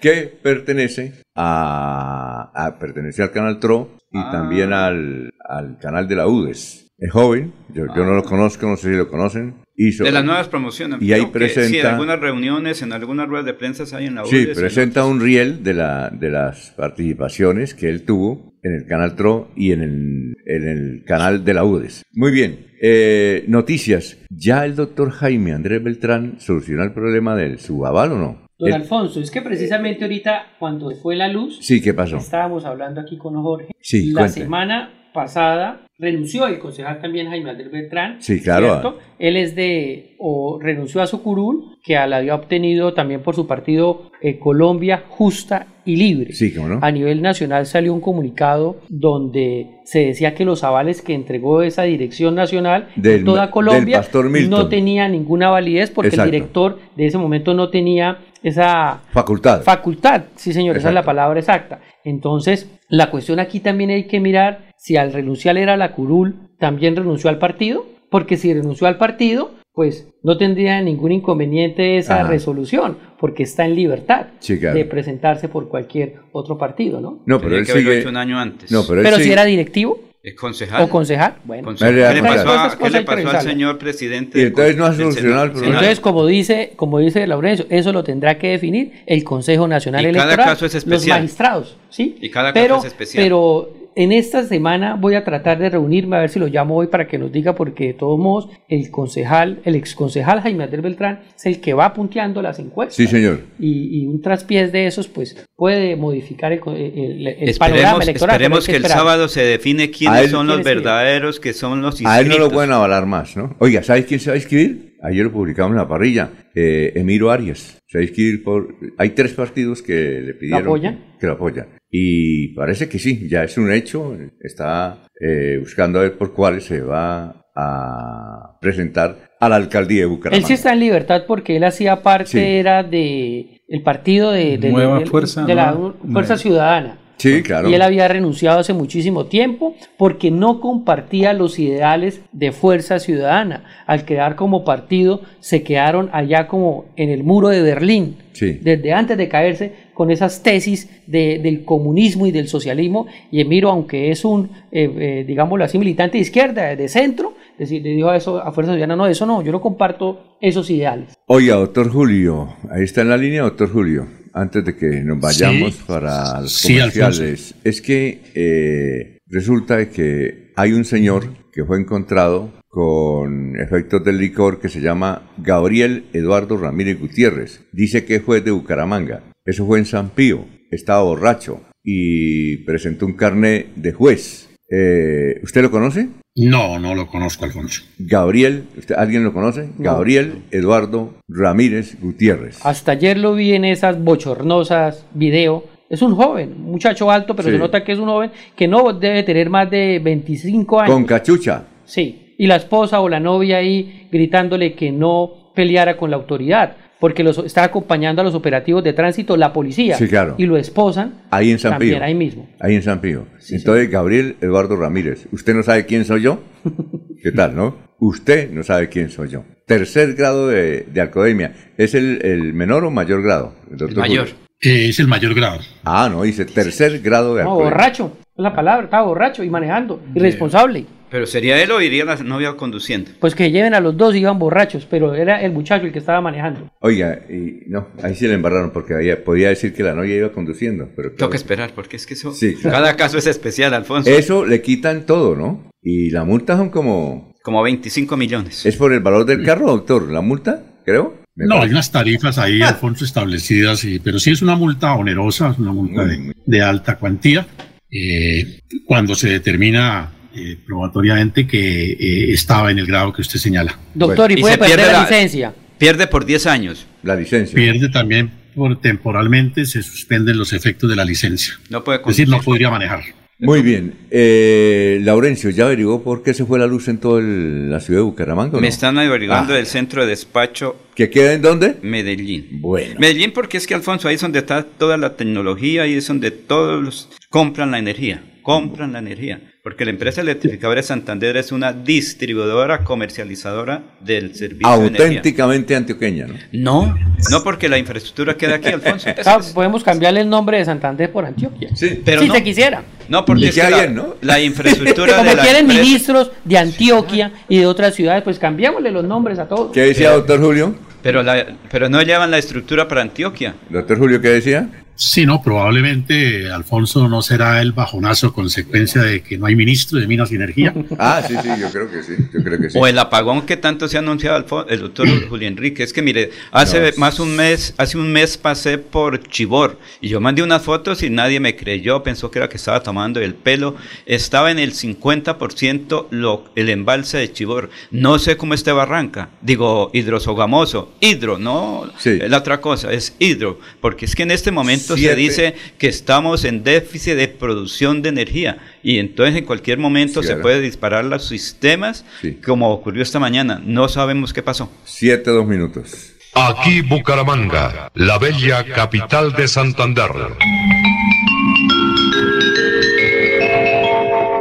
que pertenece a, a pertenece al canal TRO y Ah. también al, al canal de la UDES. Es joven, yo, yo no lo conozco, no sé si lo conocen. Hizo, de las nuevas promociones. Y ahí que Sí, en presenta- algunas reuniones, en algunas ruedas de prensa hay en la Sí, UDES, presenta un riel de, la, de las participaciones que él tuvo en el canal TRO y en el, en el canal de la UDES. Muy bien, eh, noticias. ¿Ya el doctor Jaime Andrés Beltrán solucionó el problema del subaval o no? Don El- Alfonso, es que precisamente ahorita cuando fue la luz, Sí, ¿qué pasó? estábamos hablando aquí con Jorge. Sí, la cuente. semana pasada renunció el concejal también Jaime Andrés Beltrán. Sí, claro. ¿cierto? Él es de, o renunció a su curul, que la había obtenido también por su partido eh, Colombia Justa y Libre. Sí, cómo no. A nivel nacional salió un comunicado donde se decía que los avales que entregó esa dirección nacional Del- en toda Colombia no tenía ninguna validez porque Exacto. el director de ese momento no tenía esa Facultad. facultad. Sí, señor, esa es la palabra exacta. Entonces, la cuestión aquí también hay que mirar si al renunciar era la curul, también renunció al partido, porque si renunció al partido, pues no tendría ningún inconveniente esa Ajá. resolución, porque está en libertad Sí, claro. de presentarse por cualquier otro partido, ¿no? No, pero Tenía él que haberlo sigue. hecho un año antes. No, pero si era directivo ¿Es concejal? o concejal, bueno. Concejal. ¿Qué le pasó, a- Esas qué le pasó al señor presidente? Y del entonces no ha solucionado el problema. Entonces, como dice, como dice Laurencio, eso lo tendrá que definir el Consejo Nacional Y cada Electoral, caso es los especial. magistrados, ¿sí? Y cada caso pero, es especial. Pero en esta semana voy a tratar de reunirme a ver si lo llamo hoy para que nos diga, porque de todos modos el concejal, el exconcejal Jaime Andrés Beltrán es el que va punteando las encuestas. Sí, señor. Y, y un traspiés de esos, pues, puede modificar el, el- el panorama electoral. esperemos que, el esperar. sábado se define quiénes él- son los verdaderos, que son los inscritos. A él no lo pueden avalar más, ¿no? Oiga, ¿sabes quién se va a inscribir? Ayer lo publicamos en la parrilla. Eh, Emiro Arias. A inscribir por... Hay tres partidos que le pidieron... Que lo apoyan. Y parece que sí, ya es un hecho. Está eh, buscando a ver por cuáles se va a presentar a la alcaldía de Él Bucaramanga. sí está en libertad porque él hacía parte, Sí. era de el partido de, de- Nueva de- Fuerza, de la nueva- Fuerza nueva. Ciudadana. Sí, claro. Y él había renunciado hace muchísimo tiempo porque no compartía los ideales de Fuerza Ciudadana. Al quedar como partido, se quedaron allá como en el muro de Berlín, Sí. desde antes de caerse con esas tesis de- del comunismo y del socialismo. Y Emiro, aunque es un, eh, eh, digámoslo así, militante de izquierda, de centro, decir, le dijo a eso a Fuerza Ciudadana, no, eso no, yo no comparto esos ideales. Oiga, doctor Julio, ahí está en la línea, doctor Julio. Antes de que nos vayamos Sí. para los Sí, comerciales, es que eh, Resulta que hay un señor que fue encontrado con efectos del licor que se llama Gabriel Eduardo Ramírez Gutiérrez. Dice que fue de Bucaramanga. Eso fue en San Pío. Estaba borracho y presentó un carnet de juez. Eh, ¿Usted lo conoce? No, no lo conozco, Alfonso. Gabriel, ¿alguien lo conoce? Gabriel Eduardo Ramírez Gutiérrez. Hasta ayer lo vi en esas bochornosas video. Es un joven, un muchacho alto, pero se nota que es un joven que no debe tener más de 25 años. Con cachucha. Sí, y la esposa o la novia ahí gritándole que no peleara con la autoridad porque los, está acompañando a los operativos de tránsito la policía. Sí, claro. Y lo esposan. Ahí en San también, ahí mismo. Ahí en San Pío. Entonces, Gabriel Eduardo Ramírez, ¿usted no sabe quién soy yo? ¿Qué tal, no? Usted no sabe quién soy yo. Tercer grado de, de alcoholemia. ¿Es el, menor o mayor grado? El mayor. es el mayor grado. Ah, no, dice tercer grado de alcoholemia. No, borracho. Es la palabra. Estaba borracho y manejando. Irresponsable. ¿Pero sería él o iría la novia conduciendo? Pues que lleven a los dos, iban borrachos, pero era el muchacho el que estaba manejando. Oiga, y no, ahí sí le embarraron porque podía decir que la novia iba conduciendo. Pero Tengo que esperar, porque es que eso, cada caso es especial, Alfonso. Eso le quitan todo, ¿no? Y la multa son como... Como 25 millones. ¿Es por el valor del carro, doctor? ¿La multa, creo? no, hay unas tarifas ahí, Alfonso, establecidas, y, pero sí es una multa onerosa, es una multa de, alta cuantía. Eh, cuando se determina eh, probatoriamente que eh, estaba en el grado que usted señala. Doctor, ¿y puede perder la, licencia? Pierde por 10 años. La licencia. Pierde también por temporalmente, se suspenden los efectos de la licencia. No puede Es decir, no podría manejar. Muy bien. Eh, Laurencio, ¿ya averiguó por qué se fue la luz en toda la ciudad de Bucaramanga? Me están averiguando ah. del centro de despacho. ¿Que queda en dónde? Medellín. Bueno. Medellín porque es que, Alfonso, ahí es donde está toda la tecnología, ahí es donde todos compran la energía. Compran la energía porque la empresa electrificadora de Santander es una distribuidora comercializadora del servicio auténticamente antioqueña, ¿no? No, no porque la infraestructura queda aquí, Alfonso. Ah, podemos cambiarle el nombre de Santander por Antioquia. Sí, pero si se quisiera. No, porque es que la, ¿no? la, infraestructura Como de la quieren ministros de Antioquia y de otras ciudades, pues cambiémosle los nombres a todos. ¿Qué decía, doctor Julio? Pero, la, pero no llevan la estructura para Antioquia. Doctor Julio, ¿qué decía? Sí, no, probablemente Alfonso no será el bajonazo consecuencia de que no hay ministro de Minas y Energía. Ah, sí, sí, yo creo que sí, yo creo que sí. O el apagón que tanto se ha anunciado el doctor Julián Enrique. Es que mire, hace más un mes, hace un mes pasé por Chibor y yo mandé unas fotos y nadie me creyó, pensó que era que estaba tomando el pelo. Estaba en el 50% lo, el embalse de Chibor. No sé cómo está Barranca. Digo, hidrosogamoso. Hidro, no, sí. la otra cosa, es hidro. Porque es que en este momento se dice que estamos en déficit de producción de energía y entonces en cualquier momento se puede disparar los sistemas, como ocurrió esta mañana. No sabemos qué pasó. Siete, dos minutos. Aquí Bucaramanga, la bella capital de Santander.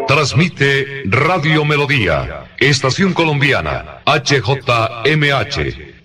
Transmite Radio Melodía, Estación Colombiana, HJMH.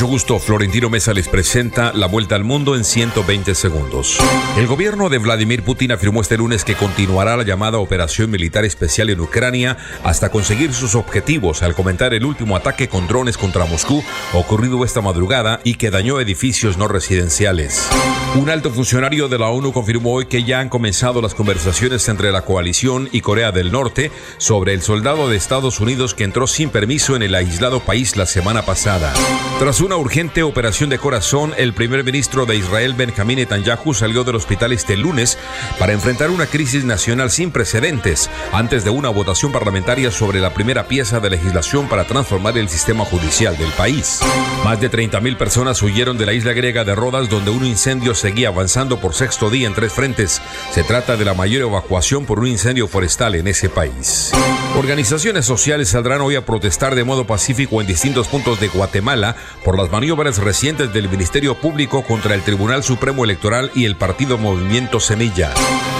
Mucho gusto, Florentino Mesa les presenta la vuelta al mundo en 120 segundos. El gobierno de Vladimir Putin afirmó este lunes que continuará la llamada operación militar especial en Ucrania hasta conseguir sus objetivos al comentar el último ataque con drones contra Moscú ocurrido esta madrugada y que dañó edificios no residenciales. Un alto funcionario de la ONU confirmó hoy que ya han comenzado las conversaciones entre la coalición y Corea del Norte sobre el soldado de Estados Unidos que entró sin permiso en el aislado país la semana pasada. Tras Tras una urgente operación de corazón, el primer ministro de Israel, Benjamín Netanyahu, salió del hospital este lunes para enfrentar una crisis nacional sin precedentes antes de una votación parlamentaria sobre la primera pieza de legislación para transformar el sistema judicial del país. Más de 30.000 personas huyeron de la isla griega de Rodas, donde un incendio seguía avanzando por sexto día en tres frentes. Se trata de la mayor evacuación por un incendio forestal en ese país. Organizaciones sociales saldrán hoy a protestar de modo pacífico en distintos puntos de Guatemala por las maniobras recientes del Ministerio Público contra el Tribunal Supremo Electoral y el partido Movimiento Semilla.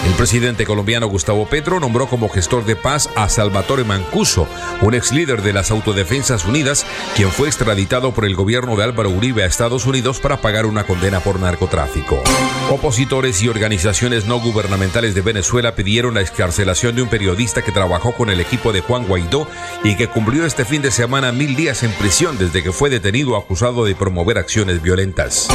El presidente colombiano Gustavo Petro nombró como gestor de paz a Salvatore Mancuso, un ex líder de las Autodefensas Unidas, quien fue extraditado por el gobierno de Álvaro Uribe a Estados Unidos para pagar una condena por narcotráfico. Opositores y organizaciones no gubernamentales de Venezuela pidieron la excarcelación de un periodista que trabajó con el equipo de Juan Guaidó y que cumplió este fin de semana mil días en prisión desde que fue detenido acusado de promover acciones violentas.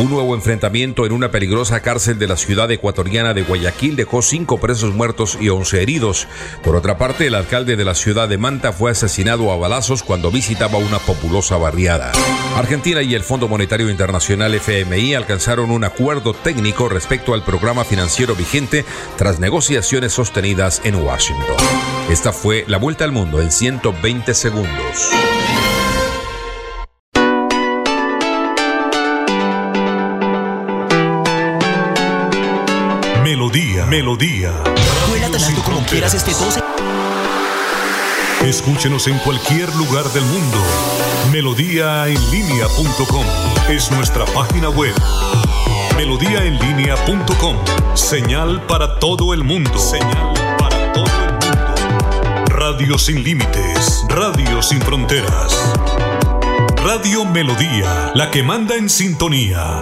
Un nuevo enfrentamiento en una peligrosa cárcel de la ciudad ecuatoriana de Guayaquil dejó cinco presos muertos y once heridos. Por otra parte, el alcalde de la ciudad de Manta fue asesinado a balazos cuando visitaba una populosa barriada. Argentina y el Fondo Monetario Internacional FMI alcanzaron un acuerdo técnico respecto al programa financiero vigente tras negociaciones sostenidas en Washington. Esta fue la vuelta al mundo en 120 segundos. Melodía, melodía. Vuela tan alto como quieras este 12. Escúchenos en cualquier lugar del mundo. Melodíaenlínea.com es nuestra página web. Melodíaenlínea.com. Señal para todo el mundo. Señal para todo el mundo. Radio sin límites. Radio sin fronteras. Radio Melodía, la que manda en sintonía.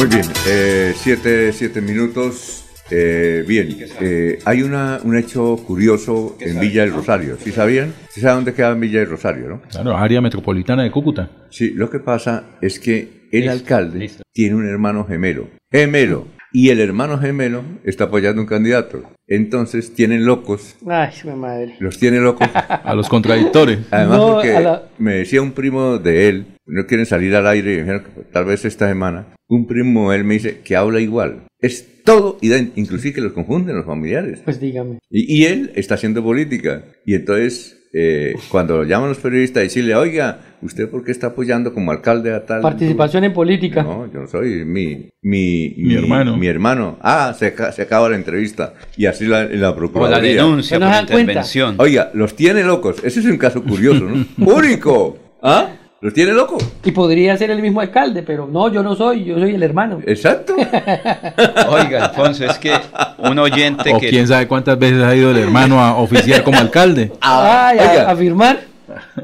Muy bien, eh, siete, siete minutos. Eh, bien, eh, hay una, un hecho curioso en Villa del Rosario. ¿Sí sabían? ¿Sí saben dónde queda Villa del Rosario, no? Claro, área metropolitana de Cúcuta. Sí, lo que pasa es que el alcalde tiene un hermano gemelo. Gemelo. Y el hermano gemelo está apoyando un candidato. Entonces tienen locos. Ay, mi madre. Los tiene locos. a los contradictores. Además, No, porque a la- me decía un primo de él, no quieren salir al aire, y dijeron que tal vez esta semana, un primo de él me dice que habla igual. Es todo inclusive que los confunden los familiares. Pues dígame. Y, y él está haciendo política. Y entonces, eh, cuando lo llaman los periodistas, decirle, oiga, ¿usted por qué está apoyando como alcalde a tal? Participación en política. No, yo no soy mi, mi, Mi hermano. Mi hermano. Ah, se, se acaba la entrevista. Y así la, la procuraduría. denuncia No por cuenta. Oiga, los tiene locos. Ese es un caso curioso, ¿no? Único. ¿Ah? ¿Los tiene locos? Y podría ser el mismo alcalde, pero no, yo no soy, yo soy el hermano. Exacto. Oiga, Alfonso, es que un oyente O que... quién sabe cuántas veces ha ido el hermano a oficiar como alcalde. Ah, Ay, a- oiga, a firmar.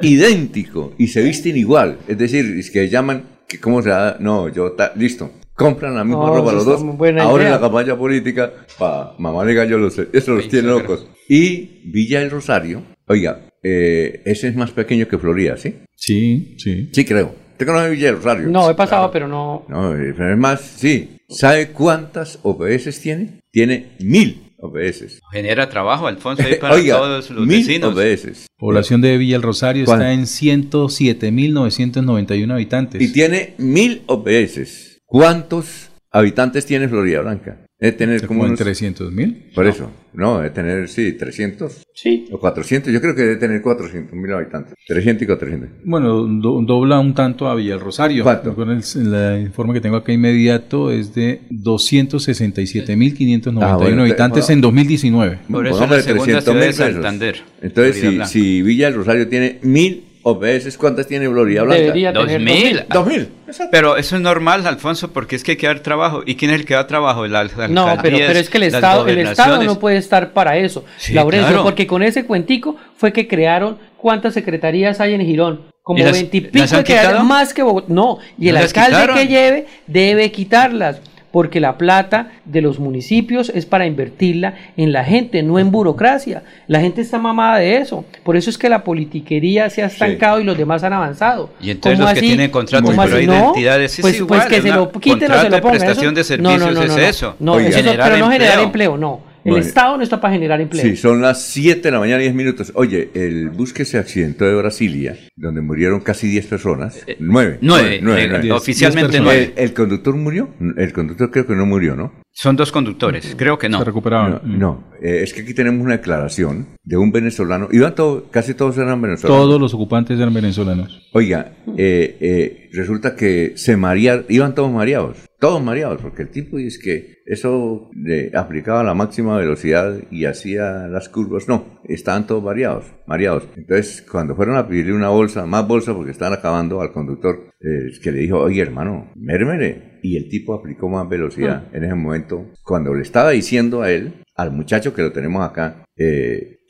idéntico. Y se visten igual. Es decir, es que llaman, que ¿cómo se da? No, yo, ta- listo. Compran la misma No, ropa los dos. Ahora idea. en la campaña política, pa mamá de gallo los, eso los tiene locos. Y Villa del Rosario, oiga, eh, ese es más pequeño que Florida, ¿sí? Sí, sí. Sí, creo. ¿Usted conoce Villa del Rosario? No, he pasado, pero no. No, pero es más, sí. ¿Sabe cuántas OPS tiene? Tiene mil OPS. Genera trabajo, Alfonso, ahí para Oiga, todos los mil vecinos. OPS. Población de Villa El Rosario ¿Cuál? está en 107.991 habitantes. Y tiene mil OPS. ¿Cuántos habitantes tiene Florida Blanca? Debe tener como como en unos- 300 mil. Por eso, no, debe tener, sí, 300 Sí. o 400. Yo creo que debe tener 400 mil habitantes. 300 y 400. Bueno, do- dobla un tanto a Villa El Rosario. ¿Cuánto? Con el, el informe que tengo acá inmediato es de 267.591 Ah, bueno, te- habitantes bueno. en 2020. Por eso Póngale la segunda 300 ciudad de mil. Santander. Entonces, si, si Villa del Rosario tiene mil OPS, ¿cuántas tiene Florida Blanca? Debería Dos tener mil. Dos mil. Pero eso es normal, Alfonso, porque es que hay que dar trabajo. ¿Y quién es el que da trabajo? La, las No, pero, es que el Estado, el Estado no puede estar para eso, Sí, Laurencio, claro. porque con ese cuentico fue que crearon cuántas secretarías hay en Girón. Como ¿Y las- veintipico que más que Bogotá. No, y el ¿No las alcalde quitaron? que lleve debe quitarlas. Porque la plata de los municipios es para invertirla en la gente, no en burocracia. La gente está mamada de eso. Por eso es que la politiquería se ha estancado y los demás han avanzado. Y entonces los que tienen contratos pero identidades sí, pues, pues que se lo quiten o se lo pongan. prestación de servicios no, no, no, es eso. No, eso pero no generar empleo, no. El Estado no está para generar empleo. Sí, son las 7 de la mañana y 10 minutos. Oye, el bus que se accidentó de Brasilia, donde murieron casi 10 personas, 9. 9, oficialmente 9. ¿El, conductor murió? El conductor creo que no murió, ¿no? Son dos conductores, creo que no. Se recuperaron. No, eh, es que aquí tenemos una declaración de un venezolano. Iban todo, casi todos eran venezolanos. Todos los ocupantes eran venezolanos. Oiga, eh, eh, resulta que se marearon, iban todos mareados, todos mareados, porque el tipo dice que eso le aplicaba la máxima velocidad y hacía las curvas. No, estaban todos mareados, mareados. Entonces, cuando fueron a pedirle una bolsa, más bolsa, porque estaban acabando al conductor, que le dijo, oye hermano, mérmere, y el tipo aplicó más velocidad mm. en ese momento. Cuando le estaba diciendo a él, al muchacho que lo tenemos acá, eh,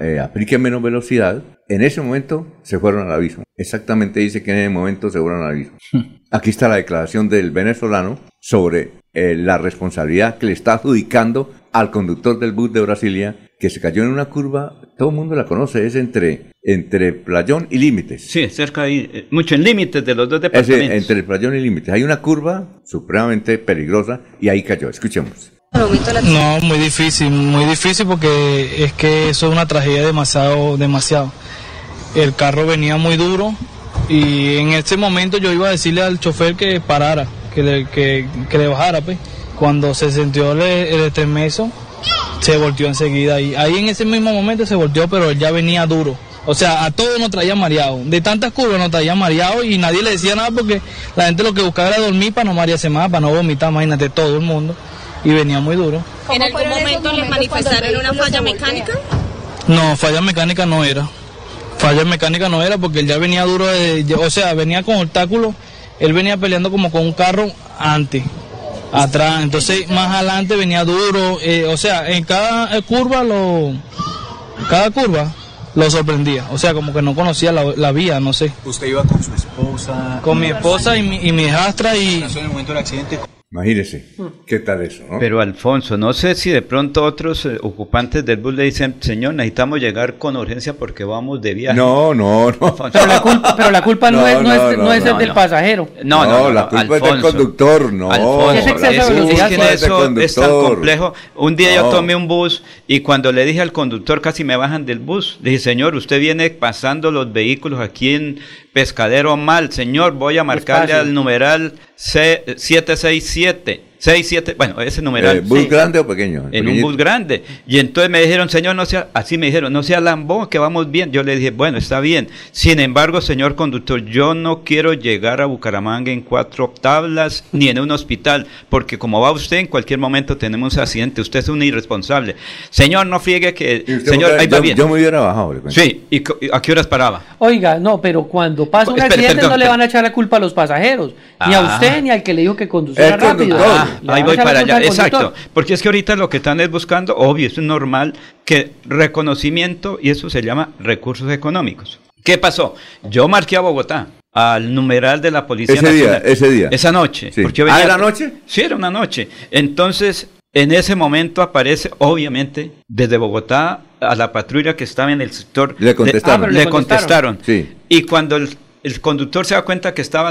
eh, aplique menos velocidad, en ese momento se fueron al abismo. Exactamente dice que en ese momento se fueron al abismo. Aquí está la declaración del venezolano sobre eh, la responsabilidad que le está adjudicando al conductor del bus de Brasilia que se cayó en una curva, todo el mundo la conoce, es entre, entre Playón y Límites. Sí, cerca ahí, eh, mucho en límites de los dos departamentos. Es, entre Playón y Límites. Hay una curva supremamente peligrosa y ahí cayó. Escuchemos. No, muy difícil, muy difícil porque es que eso es una tragedia demasiado, demasiado. El carro venía muy duro y en ese momento yo iba a decirle al chofer que parara, que le, que, que le bajara, pues. Cuando se sintió el, el estremeso, se volteó enseguida y ahí en ese mismo momento se volteó, pero él ya venía duro. O sea, a todos nos traía mareado. De tantas curvas nos traía mareado y nadie le decía nada porque la gente lo que buscaba era dormir para no marearse más, para no vomitar, imagínate, todo el mundo. Y venía muy duro. ¿En algún momento les manifestaron una falla mecánica? No, falla mecánica no era. Falla mecánica no era porque él ya venía duro, de, o sea, venía con obstáculos. Él venía peleando como con un carro antes atrás. Entonces más adelante venía duro, eh, o sea, en cada eh, curva lo, cada curva lo sorprendía, o sea, como que no conocía la, vía, no sé. ¿Usted iba con su esposa? Con mi esposa y mi, y mi hijastra y... En el momento del accidente, Imagínese, ¿qué tal eso? ¿no? Pero Alfonso, no sé si de pronto otros eh, ocupantes del bus le dicen, señor, necesitamos llegar con urgencia porque vamos de viaje. No, no, no. Pero la culpa, pero la culpa no, es, no, es, no es el del pasajero. No, no, la culpa es del conductor, no. Alfonso, es, que eso es tan complejo. Un día yo tomé un bus y cuando le dije al conductor, casi me bajan del bus, le dije, señor, usted viene pasando los vehículos aquí en Pescadero Mal, señor, voy a marcarle al numeral C767 6, 7, bueno, ese numeral. Eh, ¿Bus grande o pequeño? En un bus grande. Y entonces me dijeron, señor, no sea, así me dijeron, no sea lambón, que vamos bien. Yo le dije, bueno, está bien. Sin embargo, señor conductor, yo no quiero llegar a Bucaramanga en cuatro tablas ni en un hospital, porque como va usted, en cualquier momento tenemos un accidente. Usted es un irresponsable. Señor, no friegue que. Señor, ahí va bien. Yo me hubiera bajado. Sí, ¿y a qué horas paraba? Oiga, no, pero cuando pasa un accidente no le van a echar la culpa a los pasajeros, ni a ah. usted ni al que le dijo que conduciera rápido. Ahí voy para allá, exacto. Porque es que ahorita lo que están es buscando, obvio, es normal, que reconocimiento, y eso se llama recursos económicos. ¿Qué pasó? Yo marqué a Bogotá al numeral de la Policía ese Día, ese día. Esa noche. ¿Ah, era noche? Sí, era una noche. Entonces, en ese momento aparece, obviamente, desde Bogotá a la patrulla que estaba en el sector. Le contestaron. Ah, le, contestaron. Sí. Y cuando el el conductor se da cuenta que estaba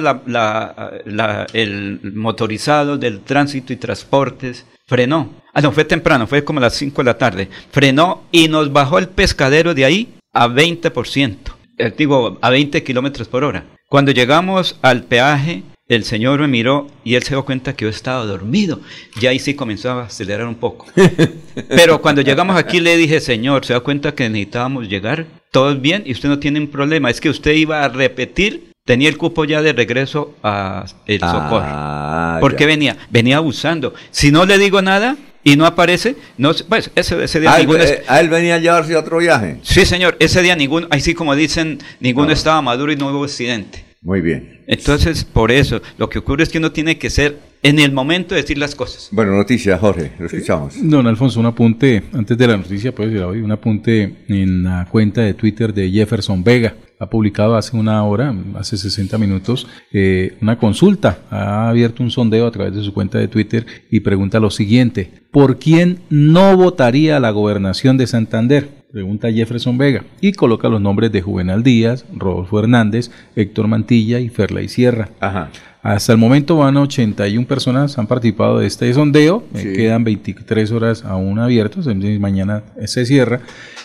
el motorizado del tránsito y transportes, frenó. Ah, no, fue temprano, fue como las 5 de la tarde. Frenó y nos bajó el pescadero de ahí a 20%, eh, digo, a 20 kilómetros por hora. Cuando llegamos al peaje, el señor me miró y él se dio cuenta que yo estaba dormido. Y ahí sí comenzó a acelerar un poco. Pero cuando llegamos aquí le dije, señor, ¿se da cuenta que necesitábamos llegar? Todo bien y usted no tiene un problema. Es que usted iba a repetir, tenía el cupo ya de regreso a el ah, socorro. ¿Por qué venía? Venía abusando. Si no le digo nada, y no aparece, no, pues ese, ese día ah, eh, ¿A él venía a llevarse a otro viaje? Sí, señor, ese día ninguno, ahí sí como dicen, ninguno estaba maduro y no hubo accidente. Muy bien. Entonces, por eso, lo que ocurre es que uno tiene que ser en el momento de decir las cosas. Bueno, noticia, Jorge, lo escuchamos. Don Alfonso, un apunte, antes de la noticia, pues hoy, un apunte en la cuenta de Twitter de Jefferson Vega. Ha publicado hace una hora, hace 60 minutos, eh, una consulta. Ha abierto un sondeo a través de su cuenta de Twitter y pregunta lo siguiente: ¿Por quién no votaría la gobernación de Santander? Pregunta Jefferson Vega y coloca los nombres de Juvenal Díaz, Rodolfo Hernández, Héctor Mantilla y Ferley Sierra. Ajá. Hasta el momento van 81 personas, han participado de este sondeo, eh, quedan 23 horas aún abiertos, mañana se cierra,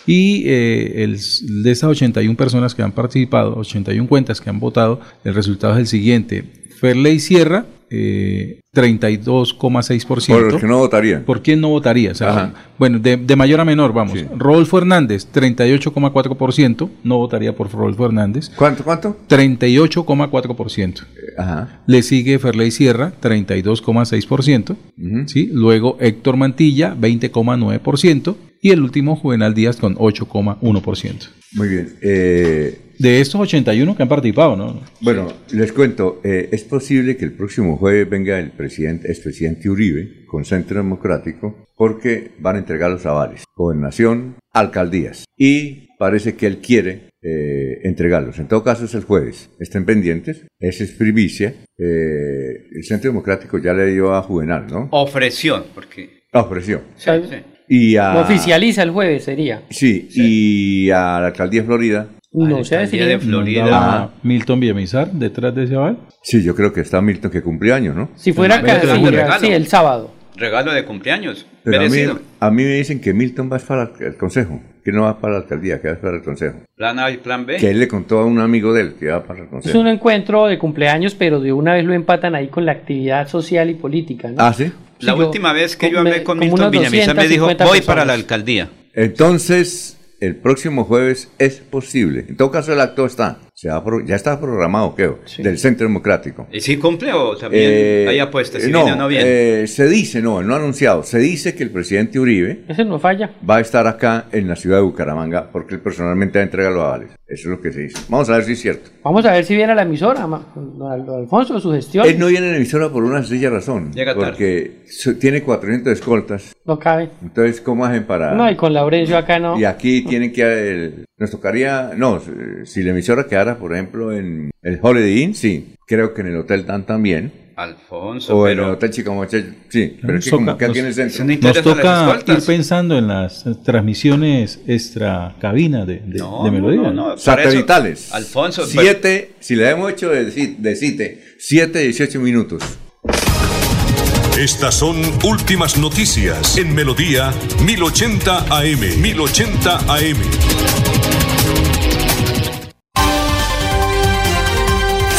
y eh, el, de esas 81 personas que han participado, 81 cuentas que han votado, el resultado es el siguiente. Ferley Sierra, eh, 32,6%. ¿Por qué no votaría? ¿Por quién no votaría? bueno, de, mayor a menor, vamos. Rodolfo Hernández, 38,4%. No votaría por Rodolfo Hernández. ¿Cuánto, cuánto? 38,4%. Ajá. Le sigue Ferley Sierra, 32,6%. ¿sí? Luego Héctor Mantilla, 20,9%. Y el último, Juvenal Díaz, con 8,1%. Muy bien. Eh, de estos 81 que han participado, ¿no? Bueno, les cuento, eh, es posible que el próximo jueves venga el presidente, expresidente Uribe con Centro Democrático porque van a entregar los avales, gobernación, alcaldías y parece que él quiere eh, entregarlos. En todo caso es el jueves, estén pendientes, esa es primicia. Eh, el Centro Democrático ya le dio a Juvenal, ¿no? Ofreció, porque... Ofreció. Sí, Y a... Lo oficializa el jueves, sería. Sí, y a la alcaldía de Florida no sé si de Florida. Milton Villamizar detrás de ese aval. Sí, yo creo que está Milton que cumple años, ¿no? Si fuera sí, el sábado. Regalo de cumpleaños. Pero a mí, a mí, me dicen que Milton va para el consejo, que no va para la alcaldía, que va para el consejo. ¿Plan A y plan B? Que él le contó a un amigo de él que va para el consejo. Es un encuentro de cumpleaños, pero de una vez lo empatan ahí con la actividad social y política. ¿no? Ah, sí. La última vez que yo hablé con Milton Villamizar me dijo, voy para la alcaldía. Entonces, el próximo jueves es posible. En todo caso, el acto está. Se ya está programado, creo, del Centro Democrático. ¿Y si cumple o también eh, hay apuestas? no, no eh, se dice, no, no ha anunciado. Se dice que el presidente Uribe. Ese no falla. Va a estar acá en la ciudad de Bucaramanga porque él personalmente va a entregar los avales. Eso es lo que se dice. Vamos a ver si es cierto. Vamos a ver si viene a la emisora, don Alfonso, su gestión. Él no viene a la emisora por una sencilla razón. Llega porque tiene 400 escoltas. No cabe. Entonces, ¿cómo hacen para.? No, y con Laurencio acá no. Y aquí tienen que. nos tocaría. No, si la emisora quedara por ejemplo, en el Holiday Inn, sí. Creo que en el Hotel Dan también. Alfonso. O en el Hotel Chicomoche, sí. Pero es que como que aquí en el centro. Nos toca ir pensando en las transmisiones extra cabina de, de, melodía. Satelitales. Alfonso. Siete, si le hemos hecho de, de cite, siete, dieciocho minutos. Estas son últimas noticias en Melodía 1080 AM. 1080 AM.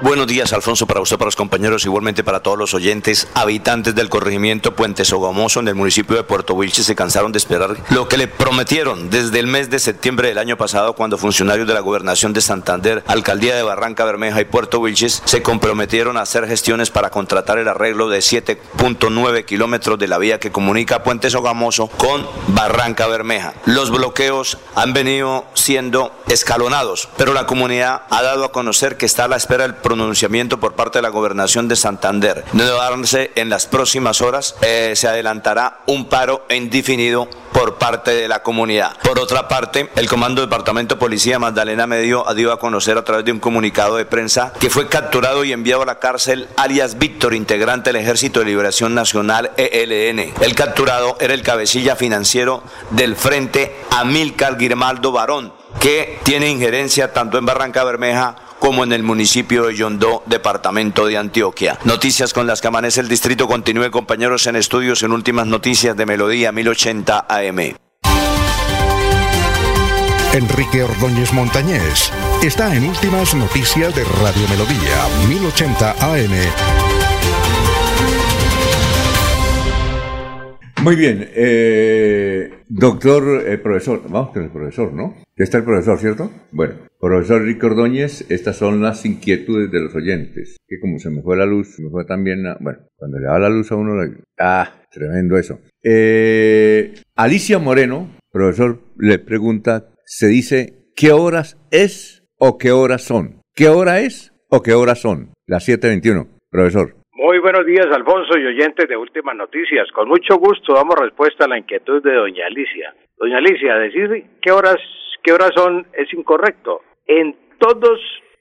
Buenos días, Alfonso, para usted, para los compañeros, igualmente para todos los oyentes, habitantes del corregimiento Puente Sogamoso en el municipio de Puerto Wilches se cansaron de esperar lo que le prometieron desde el mes de septiembre del año pasado cuando funcionarios de la gobernación de Santander, alcaldía de Barranca Bermeja y Puerto Wilches se comprometieron a hacer gestiones para contratar el arreglo de 7.9 kilómetros de la vía que comunica Puente Sogamoso con Barranca Bermeja. Los bloqueos han venido siendo escalonados, pero la comunidad ha dado a conocer que está a la espera del pronunciamiento por parte de la gobernación de Santander. No darse en las próximas horas, eh, se adelantará un paro indefinido por parte de la comunidad. Por otra parte, el Comando Departamento Policía Magdalena Medio dio a conocer a través de un comunicado de prensa que fue capturado y enviado a la cárcel alias Víctor, integrante del Ejército de Liberación Nacional ELN. El capturado era el cabecilla financiero del Frente Amílcar Girmaldo Barón, que tiene injerencia tanto en Barranca Bermeja como en el municipio de Yondó, departamento de Antioquia. Noticias con las que amanece el distrito. Continúe compañeros en estudios en últimas noticias de Melodía 1080 AM. Enrique Ordóñez Montañés está en últimas noticias de Radio Melodía 1080 AM. Muy bien, eh, doctor, eh, profesor, vamos con el profesor, ¿no? Está el profesor, ¿cierto? Bueno, profesor Rico Ordóñez, estas son las inquietudes de los oyentes. Que como se me fue la luz, se me fue también, bueno, cuando le da la luz a uno, ah, tremendo eso. Eh, Alicia Moreno profesor le pregunta, se dice, ¿qué horas es o qué horas son? ¿Qué hora es o qué horas son? Las 7.21, profesor. Muy buenos días, Alfonso y oyentes de Últimas Noticias. Con mucho gusto damos respuesta a la inquietud de doña Alicia. Doña Alicia, decir qué horas, qué horas son es incorrecto. En todos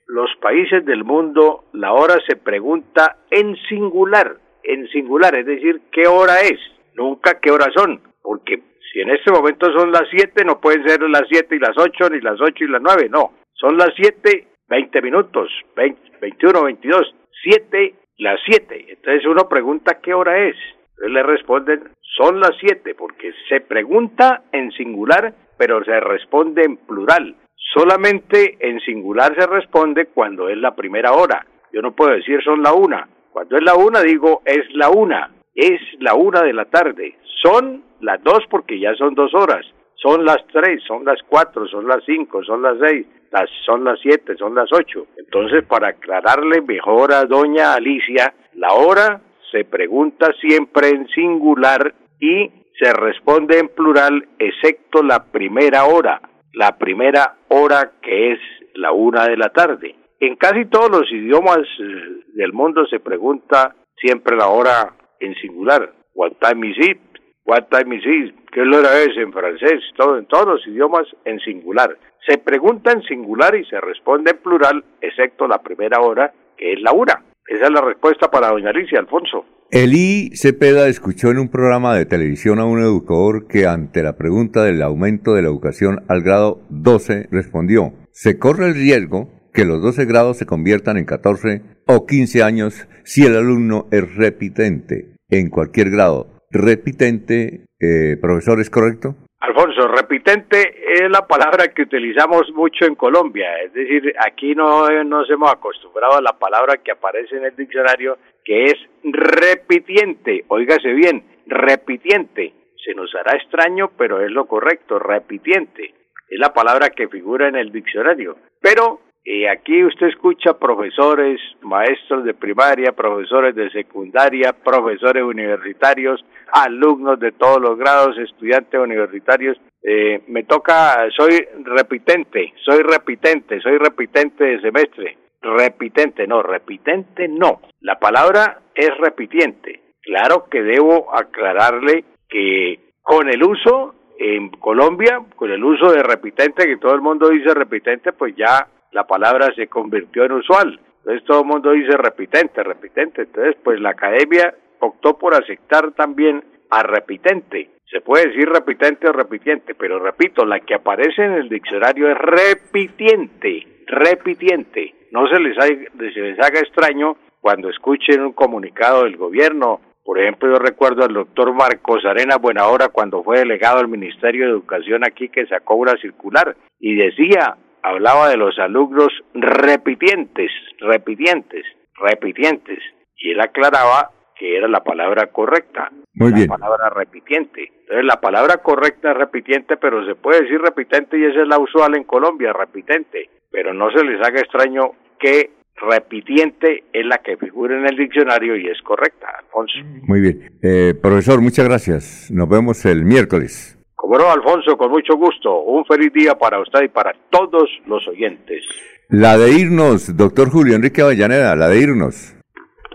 los países del mundo la hora se pregunta en singular, en singular, es decir, qué hora es, nunca qué horas son, porque si en este momento son las 7, no pueden ser las 7 y las 8, ni las 8 y las 9, no, son las 7, 20 minutos, 20, 21, 22, 7, las 7. Entonces uno pregunta qué hora es, entonces le responden, son las 7, porque se pregunta en singular, pero se responde en plural. Solamente en singular se responde cuando es la primera hora. Yo no puedo decir son la una. Cuando es la una digo es la una. Es la una de la tarde. Son las dos porque ya son dos horas. Son las tres, son las cuatro, son las cinco, son las seis, las, son las siete, son las ocho. Entonces, para aclararle mejor a doña Alicia, la hora se pregunta siempre en singular y se responde en plural, excepto la primera hora la primera hora que es la una de la tarde. En casi todos los idiomas eh, del mundo se pregunta siempre la hora en singular. What time is it? What time is it? ¿Qué hora es en francés? Todo, en todos los idiomas en singular. Se pregunta en singular y se responde en plural, excepto la primera hora, que es la una. Esa es la respuesta para doña Alicia Alfonso. Elí Cepeda escuchó en un programa de televisión a un educador que ante la pregunta del aumento de la educación al grado 12 respondió, se corre el riesgo que los 12 grados se conviertan en 14 o 15 años si el alumno es repitente en cualquier grado. ¿Repitente, eh, profesor, es correcto? Alfonso, repitente es la palabra que utilizamos mucho en Colombia, es decir, aquí no nos hemos acostumbrado a la palabra que aparece en el diccionario que es repitiente, óigase bien, repitiente. Se nos hará extraño, pero es lo correcto, repitiente. Es la palabra que figura en el diccionario. Pero eh, aquí usted escucha profesores, maestros de primaria, profesores de secundaria, profesores universitarios, alumnos de todos los grados, estudiantes universitarios. Eh, me toca, soy repitente, soy repitente, soy repitente de semestre repitente, no, repitente no. La palabra es repitiente. Claro que debo aclararle que con el uso en Colombia, con el uso de repitente, que todo el mundo dice repitente, pues ya la palabra se convirtió en usual. Entonces todo el mundo dice repitente, repitente. Entonces, pues la academia optó por aceptar también a repitente. Se puede decir repitente o repitiente, pero repito, la que aparece en el diccionario es repitiente, repitiente no se les, haga, extraño cuando escuchen un comunicado del gobierno. Por ejemplo, yo recuerdo al doctor Marcos Arena Buenahora cuando fue delegado al Ministerio de Educación aquí que sacó una circular y decía, hablaba de los alumnos repitientes, repitientes, repitientes. Y él aclaraba que era la palabra correcta. Muy la palabra repitiente. Entonces, la palabra correcta es repitiente, pero se puede decir repitente y esa es la usual en Colombia, repitente pero no se les haga extraño que repitiente es la que figura en el diccionario y es correcta, Alfonso. Muy bien. Eh, profesor, muchas gracias. Nos vemos el miércoles. Como no, Alfonso, con mucho gusto. Un feliz día para usted y para todos los oyentes. La de irnos, doctor Julio Enrique Avellaneda, la de irnos.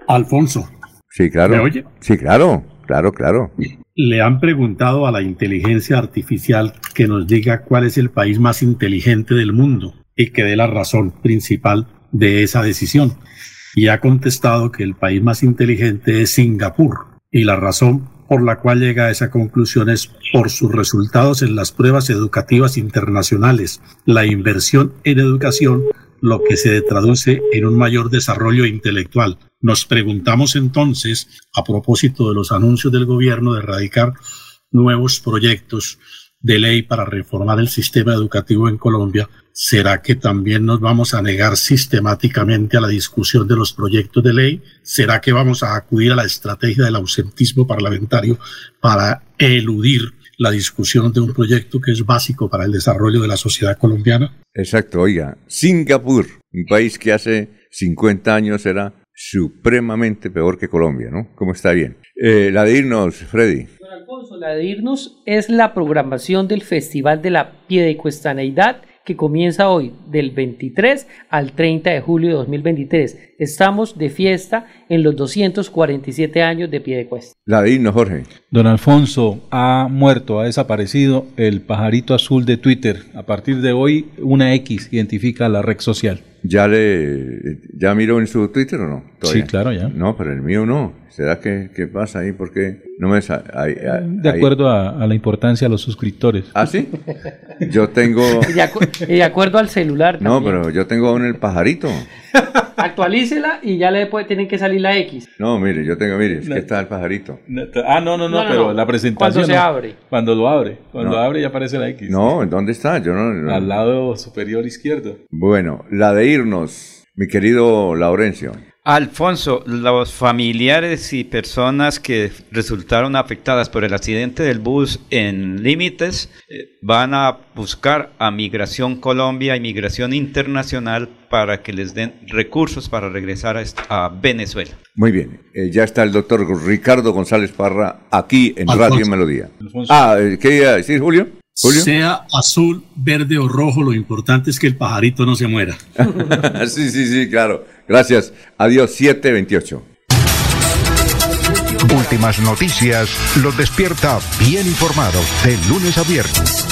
Alfonso. Sí, claro. ¿Me oye? Sí, claro, claro, claro. Le han preguntado a la inteligencia artificial que nos diga cuál es el país más inteligente del mundo y que dé la razón principal de esa decisión. Y ha contestado que el país más inteligente es Singapur y la razón por la cual llega a esa conclusión es por sus resultados en las pruebas educativas internacionales, la inversión en educación, lo que se traduce en un mayor desarrollo intelectual. Nos preguntamos entonces, a propósito de los anuncios del gobierno de erradicar nuevos proyectos de ley para reformar el sistema educativo en Colombia, ¿será que también nos vamos a negar sistemáticamente a la discusión de los proyectos de ley? ¿Será que vamos a acudir a la estrategia del ausentismo parlamentario para eludir la discusión de un proyecto que es básico para el desarrollo de la sociedad colombiana? Exacto, oiga, Singapur, un país que hace 50 años era supremamente peor que Colombia, ¿no? ¿Cómo está bien? Eh, la de irnos, Freddy. Don Alfonso, la de irnos es la programación del Festival de la Piedecuestaneidad que comienza hoy del 23 al 30 de julio de 2023. Estamos de fiesta en los 247 años de Piedecuesta. La de irnos, Jorge. Don Alfonso, ha muerto, ha desaparecido el pajarito azul de Twitter. A partir de hoy, una X identifica la red social. ¿Ya le ya miró en su Twitter o no? Sí, claro, ya. No, pero el mío no. ¿Será que, qué pasa ahí? Porque no me sa- ahí- ahí- De acuerdo a, a la importancia de los suscriptores. ¿Ah, sí? Yo tengo... Y de, acu- y de acuerdo al celular. No, pero yo tengo aún el pajarito. Actualícela y ya le después tienen que salir la X. No, mire, yo tengo, mire, es que está el pajarito. Ah, no, no, no, No, no, pero no. la presentación. Cuando se abre. Cuando lo abre. Cuando No. abre ya aparece la X. No, ¿dónde está? Yo no... no- Al lado superior izquierdo. Bueno, la de irnos, mi querido Laurencio. Alfonso, los familiares y personas que resultaron afectadas por el accidente del bus en Límites eh, van a buscar a Migración Colombia y Migración Internacional para que les den recursos para regresar a, Venezuela. Muy bien, eh, ya está el doctor Ricardo González Parra aquí en Alfonso. Radio Melodía. Ah, eh, ¿qué iba a decir Julio? Julio. Sea azul, verde o rojo, lo importante es que el pajarito no se muera. sí, sí, sí, claro. Gracias. Adiós, 728. Últimas noticias los despierta bien informados de lunes a viernes.